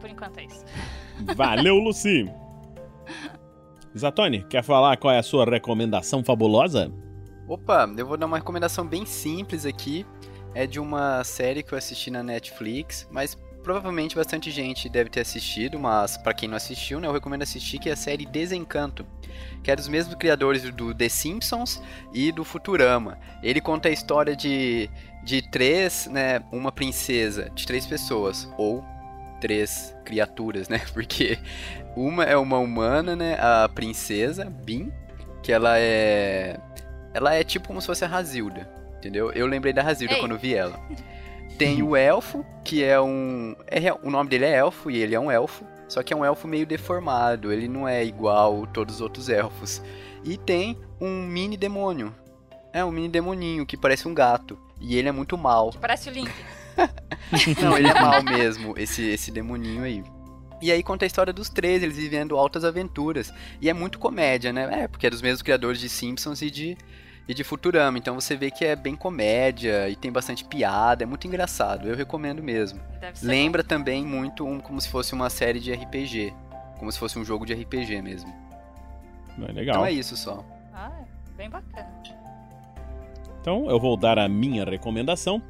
Por enquanto é isso. *laughs* Valeu, Lucy! Zatoni, quer falar qual é a sua recomendação fabulosa? Opa, eu vou dar uma recomendação bem simples aqui. É de uma série que eu assisti na Netflix, mas provavelmente bastante gente deve ter assistido, mas pra quem não assistiu, né, eu recomendo assistir que é a série Desencanto, que é dos mesmos criadores do The Simpsons e do Futurama. Ele conta a história de, de três, né, uma princesa, de três pessoas, ou três criaturas, né? *laughs* Porque uma é uma humana, né? A princesa, Bin, que ela é. Ela é tipo como se fosse a Razilda, entendeu? Eu lembrei da Razilda Ei. quando vi ela. *laughs* Tem o elfo, que é um. É, o nome dele é elfo e ele é um elfo. Só que é um elfo meio deformado, ele não é igual todos os outros elfos. E tem um mini demônio. É um mini demoninho que parece um gato. E ele é muito mal. Parece o Link. *laughs* Não, ele é mal mesmo, esse, esse demoninho aí. E aí conta a história dos três, eles vivendo altas aventuras. E é muito comédia, né? É, porque é dos mesmos criadores de Simpsons e de, e de Futurama. Então você vê que é bem comédia e tem bastante piada, é muito engraçado. Eu recomendo mesmo. Lembra também muito um, como se fosse uma série de RPG. Como se fosse um jogo de RPG mesmo. É legal. Então é isso só. Ah, bem bacana. Então eu vou dar a minha recomendação.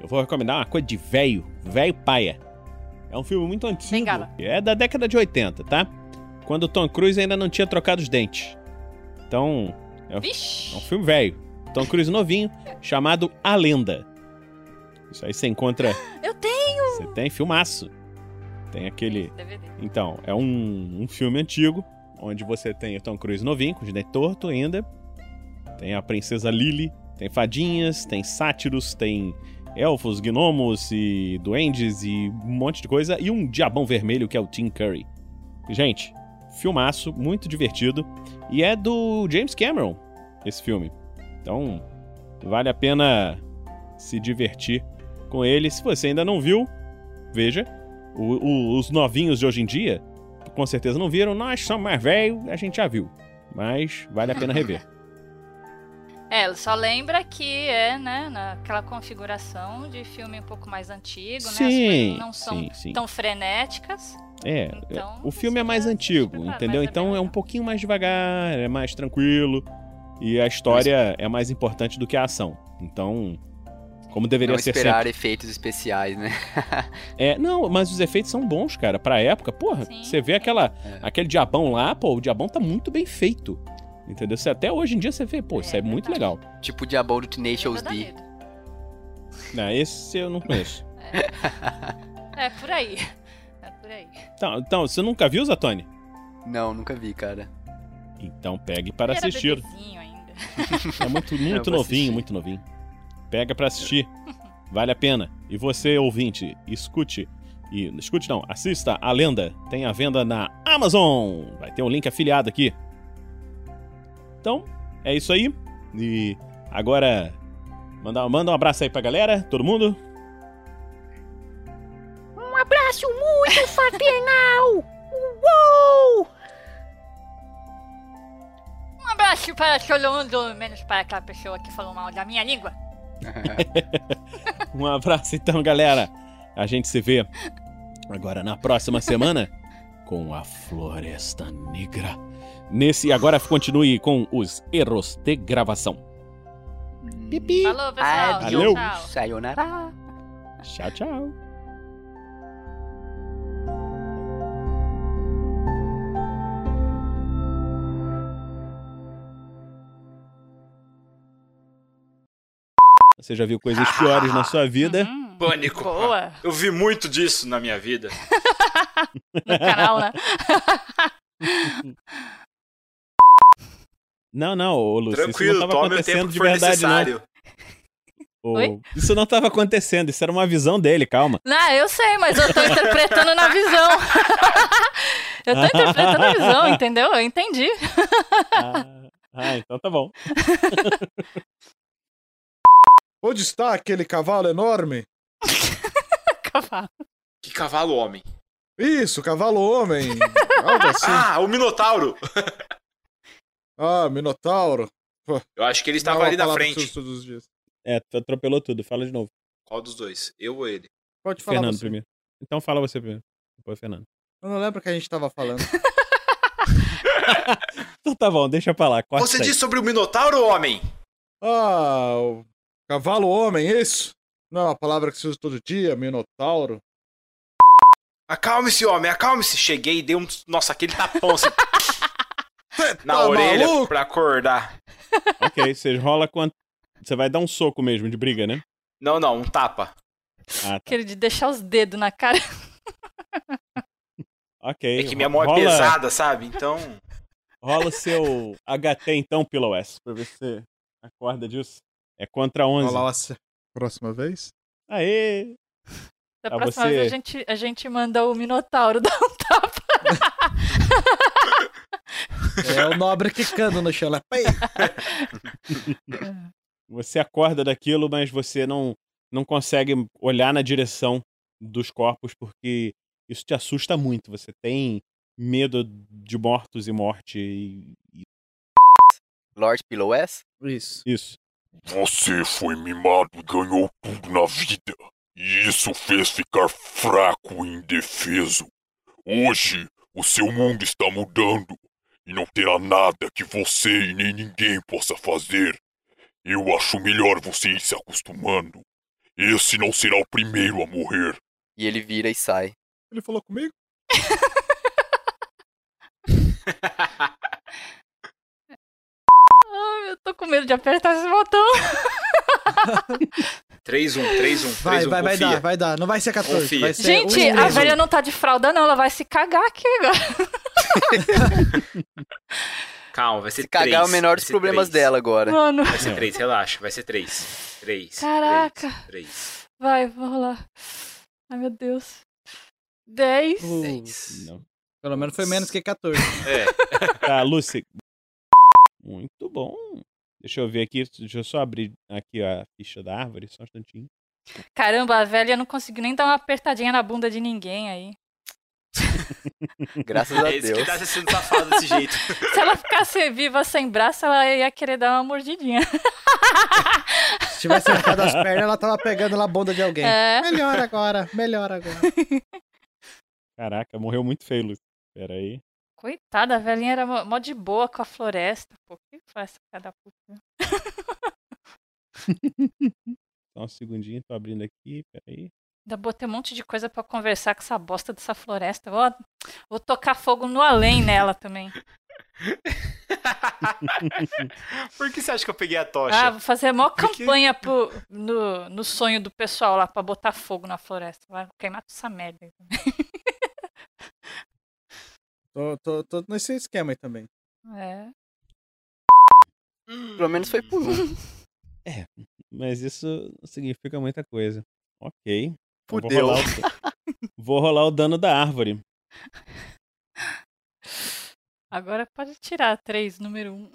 Eu vou recomendar uma coisa de velho, velho paia. É um filme muito antigo. Bengala. É da década de 80, tá? Quando o Tom Cruise ainda não tinha trocado os dentes. Então, é um, é um filme velho. Tom Cruise novinho, chamado A Lenda. Isso aí você encontra. *gasps* Eu tenho! Você tem filmaço. Tem aquele. Então, é um, um filme antigo, onde você tem o Tom Cruise novinho, com o dente torto ainda. Tem a princesa Lily, tem fadinhas, tem sátiros, tem elfos, gnomos e duendes e um monte de coisa. E um diabão vermelho que é o Tim Curry. Gente, filmaço, muito divertido. E é do James Cameron, esse filme. Então, vale a pena se divertir com ele. Se você ainda não viu, veja. O- o- os novinhos de hoje em dia, com certeza não viram. Nós somos mais velhos, a gente já viu. Mas vale a pena rever. *laughs* É, só lembra que é, né, naquela configuração de filme um pouco mais antigo, né? As Sim, coisas não são sim, sim. tão frenéticas. É, Então, o filme é mais antigo, entendeu? Então é um pouquinho mais devagar, é mais tranquilo. E a história é mais importante do que a ação. Então, como deveria Não ser esperar sempre. efeitos especiais, né? *laughs* É, não, mas os efeitos são bons, cara. Pra época, porra, você vê aquela, aquele diabão lá, pô, o diabão tá muito bem feito. Entendeu? Você, até hoje em dia você vê, pô, isso é muito legal. tipo o Diabão do Tenacious D. Não, esse eu não conheço. *laughs* É por aí. É por aí. Então, então, você nunca viu, Zatoni? Não, nunca vi, cara. Então pegue para Era assistir. ainda. É muito, *laughs* muito novinho, assistir. muito novinho. Pega pra assistir. Vale a pena. E você, ouvinte, escute. E, escute não, assista a lenda. Tem a venda na Amazon. Vai ter um link afiliado aqui. Então, é isso aí. E agora, manda, manda um abraço aí pra galera, todo mundo. Um abraço muito *laughs* fraternal! Uou! Um abraço para todo mundo, menos para aquela pessoa que falou mal da minha língua. *laughs* Um abraço então, galera. A gente se vê agora na próxima semana com a Floresta Negra. Nesse agora continue com os erros de gravação. Pipi. Falou, pessoal. Valeu. Tchau. Sayonara. Tchau, tchau. Você já viu coisas piores na sua vida? Pânico. Boa. Eu vi muito disso na minha vida. *laughs* No canal, né? *laughs* Não, não, ô, Lúcio, Tranquilo, isso não tava acontecendo de verdade, necessário. não. Ô? Isso não tava acontecendo, isso era uma visão dele, calma. Não, eu sei, mas eu tô interpretando na visão. *laughs* eu tô interpretando a visão, entendeu? Eu entendi. Ah, então tá bom. *laughs* Onde está aquele cavalo enorme? *laughs* Cavalo. Que cavalo homem. Isso, cavalo homem. Algo assim. Ah, o Minotauro. Ah, Minotauro. Pô, Eu acho que ele dá estava ali na frente. todos os dias. É, tu atropelou tudo, fala de novo. Qual dos dois? Eu ou ele? Pode falar Fernando você. primeiro. Então fala você primeiro. Depois Fernando. Eu não lembro o que a gente tava falando. *laughs* *laughs* Então tá bom, deixa pra lá. corta Você aí. disse sobre o Minotauro, homem? Ah, o cavalo homem, isso? Não, é uma palavra que se usa todo dia, Minotauro. Acalme-se, homem, acalme-se. Cheguei e dei um. Nossa, aquele tapão assim. *laughs* na tá orelha maluco? pra acordar. *laughs* Ok, você rola quanto. Você vai dar um soco mesmo de briga, né? Não, não, um tapa. Ah, tá. Aquele de deixar os dedos na cara. *laughs* Ok. É que minha mão é rola- pesada, sabe? Então. *laughs* Rola o seu HT então, Pillow S, pra ver se você acorda disso. É contra 11. Nossa. Próxima vez? Aê! Da Ah, próxima você- vez a gente, a gente manda o Minotauro dar um tapa. É o nobre quicando no chão lá. Pai. *laughs* Você acorda daquilo, mas você não, não consegue olhar na direção dos corpos porque isso te assusta muito. Você tem medo de mortos e morte. E... e- Lord Pillow S? Isso. Isso. Você foi mimado e ganhou tudo na vida. E isso fez ficar fraco e indefeso. Hoje, o seu mundo está mudando. E não terá nada que você e nem ninguém possa fazer. Eu acho melhor você ir se acostumando. Esse não será o primeiro a morrer. E ele vira e sai. Ele falou comigo? *laughs* Ai, eu tô com medo de apertar esse botão. 3-1, 3-1, 3-1. Vai, vai, vai confia. dar, vai dar. Não vai ser 14. Confia. Vai ser Gente, um e a três. velha não tá de fralda, não. Ela vai se cagar aqui agora. *laughs* Calma, vai ser 3. Cagar é o menor dos problemas dela agora. Mano. Vai ser 3, relaxa, vai ser 3. 3. Caraca. 3. Vai, vamos lá. Ai, meu Deus. 10. Não. Pelo menos foi menos que 14. É. *laughs* Tá, Lucy. Muito bom. Deixa eu ver aqui. Deixa eu só abrir aqui a ficha da árvore, só um instantinho. Caramba, a velha não conseguiu nem dar uma apertadinha na bunda de ninguém aí. *laughs* Graças a É isso que Deus. tá sendo safado desse jeito. *laughs* Se ela ficasse viva sem braço, ela ia querer dar uma mordidinha. Se tivesse arrancado as pernas, ela tava pegando na bunda de alguém. É. Melhor agora, melhor agora. *laughs* Caraca, morreu muito feio, Lucy. Pera aí. Coitada, a velhinha era mó de boa com a floresta. Pô, que faz essa cara da puta? Só um segundinho, tô abrindo aqui. Pera aí. Ainda botei um monte de coisa pra conversar com essa bosta dessa floresta. Ó, vou tocar fogo no além nela também. *laughs* Por que você acha que eu peguei a tocha? Ah, vou fazer a maior Porque- campanha pro, no, no sonho do pessoal lá pra botar fogo na floresta. Vai queimar toda essa merda aí também. *laughs* Tô, tô, tô nesse esquema aí também. É. Pelo menos foi por um. *laughs* É, mas isso significa muita coisa. Ok. Então vou Fudeu. rolar o- Vou rolar o dano da árvore. Agora pode tirar três, número um.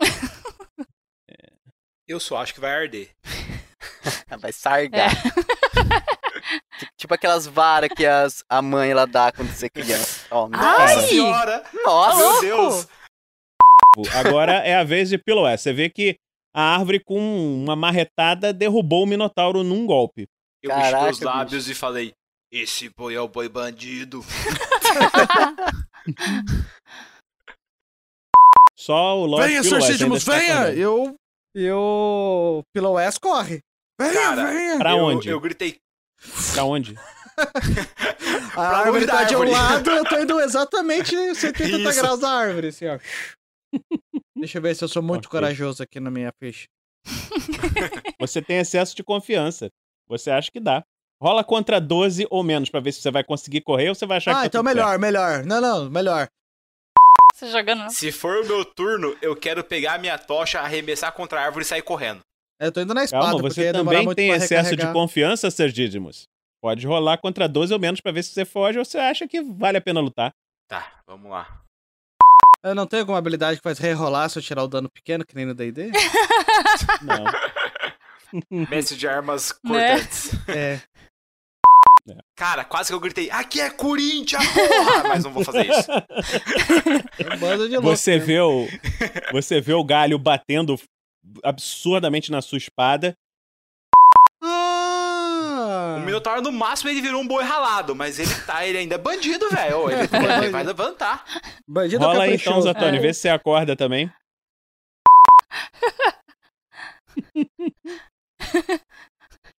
Eu só acho que vai arder. *laughs* Vai sargar. *laughs* Ti- Tipo aquelas varas que as, a mãe ela dá quando você é criança. Ó, Nossa nossa. senhora! Nossa. Meu Deus! Agora é a vez de Pillow S. Você vê que a árvore com uma marretada derrubou o Minotauro num golpe. Eu mexi Caraca, meus lábios e falei: Esse boi é o boi bandido. *laughs* Só o Lord Venha, Pillow Sir S ainda Sidmus, está venha! Eu. Eu. Pillow S corre. Venha, Cara, venha! Pra eu, onde? Eu gritei: Pra onde? *laughs* A Pra árvore tá de um lado, eu tô indo exatamente *laughs* 180 Isso. graus da árvore, assim, ó. Deixa eu ver se eu sou muito Ok. corajoso aqui na minha ficha. Você tem excesso de confiança. Você acha que dá. Rola contra 12 ou menos pra ver se você vai conseguir correr ou você vai achar que Ah, então melhor, certo. melhor. Não, não, melhor. Você jogando, não? Se for o meu turno, eu quero pegar a minha tocha, arremessar contra a árvore e sair correndo. Eu tô indo na espada, Calma, porque você também muito tem excesso de confiança, Sir Didymus. Pode rolar contra 12 ou menos pra ver se você foge ou você acha que vale a pena lutar. Tá, vamos lá. Eu não tenho alguma habilidade que faz rerolar se eu tirar o dano pequeno, que nem no D&D? *laughs* *laughs* Não. Mestre de armas *laughs* Né? cortantes. É. Cara, quase que eu gritei: Aqui é Corinthians, porra! Mas não vou fazer isso. É *laughs* um bando de louco. Você né? vê o você vê o galho batendo absurdamente na sua espada. Ah! O Minotauro, no máximo, ele virou um boi ralado, mas ele tá, ele ainda é bandido, velho. Ele, ele vai levantar. Bandido é Rola aí então. Zatoni, É. vê se você acorda também. *laughs* *laughs*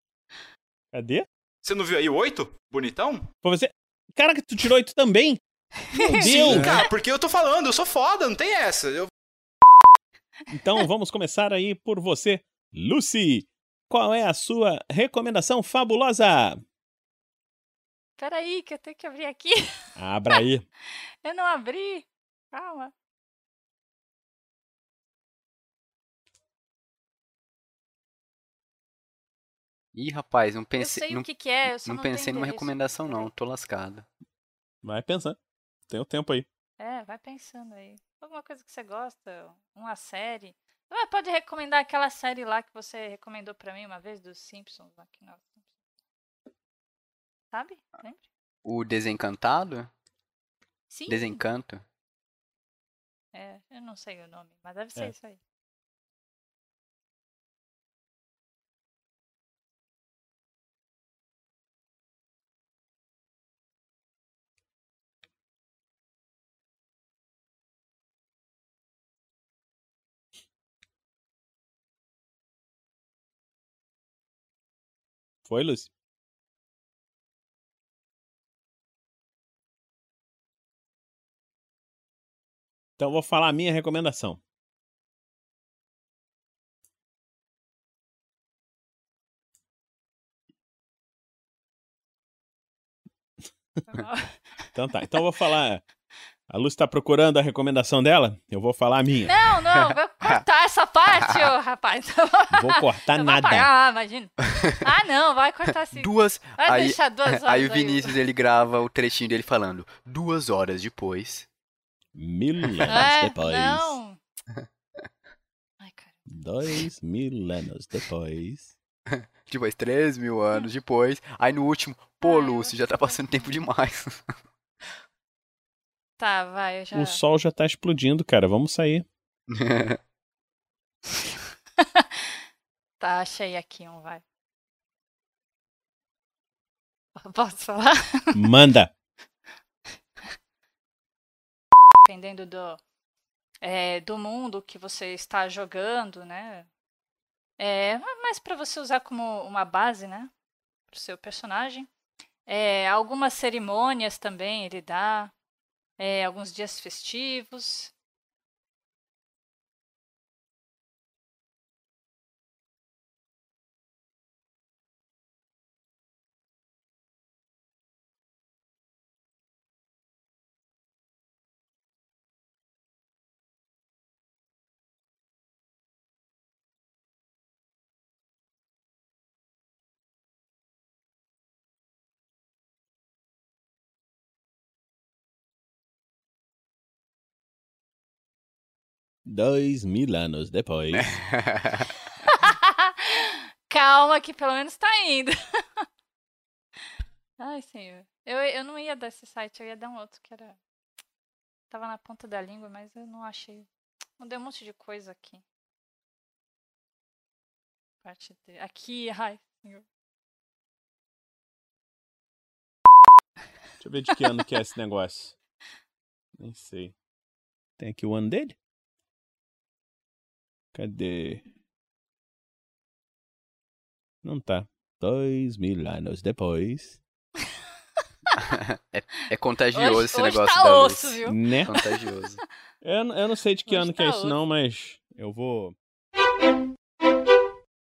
Cadê? Você não viu aí o 8? Bonitão? Foi você. Caraca, tu tirou oito também? Meu *laughs* Sim, cara, porque eu tô falando, eu sou foda, não tem essa. Eu... Então vamos começar aí por você, Lucy. Qual é a sua recomendação fabulosa? Peraí, que eu tenho que abrir aqui. Abra aí. *laughs* Eu não abri. Calma. Ih, rapaz, não pensei. sei o não, que que é, eu só não não pensei numa recomendação, não. Tô lascado. Vai pensando. Tem o tempo aí. É, vai pensando aí. Alguma coisa que você gosta, uma série. Ah, pode recomendar aquela série lá que você recomendou pra mim uma vez, dos Simpsons. Que nós... Sabe? Lembra? O Desencantado? Sim. Desencanto? É, eu não sei o nome, mas deve ser É. isso aí. Foi, Lucy? Então vou falar a minha recomendação. *laughs* Então tá. Então vou falar. A Lucy tá procurando a recomendação dela? Eu vou falar a minha. Não, não, vai *laughs* cortar essa parte, ô rapaz. Vou cortar Eu vou nada. apagar, imagina. Ah, não, vai cortar sim. Duas. Vai aí, deixar duas *laughs* horas aí aí. o Vinícius ele grava o trechinho dele falando. Duas horas depois. Mil anos É, depois. não. *laughs* Dois mil anos depois. Depois, três mil anos depois. Aí no último, pô, Lúcio, já tá passando tempo demais. Tá, vai, eu já... O sol já tá explodindo, cara. Vamos sair. *laughs* Tá, achei aqui um, vai. *laughs* Posso falar? Manda. *laughs* Dependendo do, é, do mundo que você está jogando, né? É, mas para você usar como uma base, né? Pro seu personagem. É, algumas cerimônias também ele dá. É, alguns dias festivos. Dois mil anos depois. *laughs* Calma que pelo menos tá indo. *laughs* Ai, senhor. Eu, eu não ia dar esse site, eu ia dar um outro que era. Tava na ponta da língua, mas eu não achei. Mandei um monte de coisa aqui. Parte de... Aqui, ai, senhor. Deixa eu ver de que ano que é esse negócio. Nem sei. Tem aqui o ano dele? Cadê? Não tá. Dois mil anos depois. *laughs* é, é contagioso Hoje- esse hoje negócio tá da osso, luz. viu? Né? Contagioso. Eu, não- eu não sei de que Hoje ano que é tá isso osso. não, mas eu vou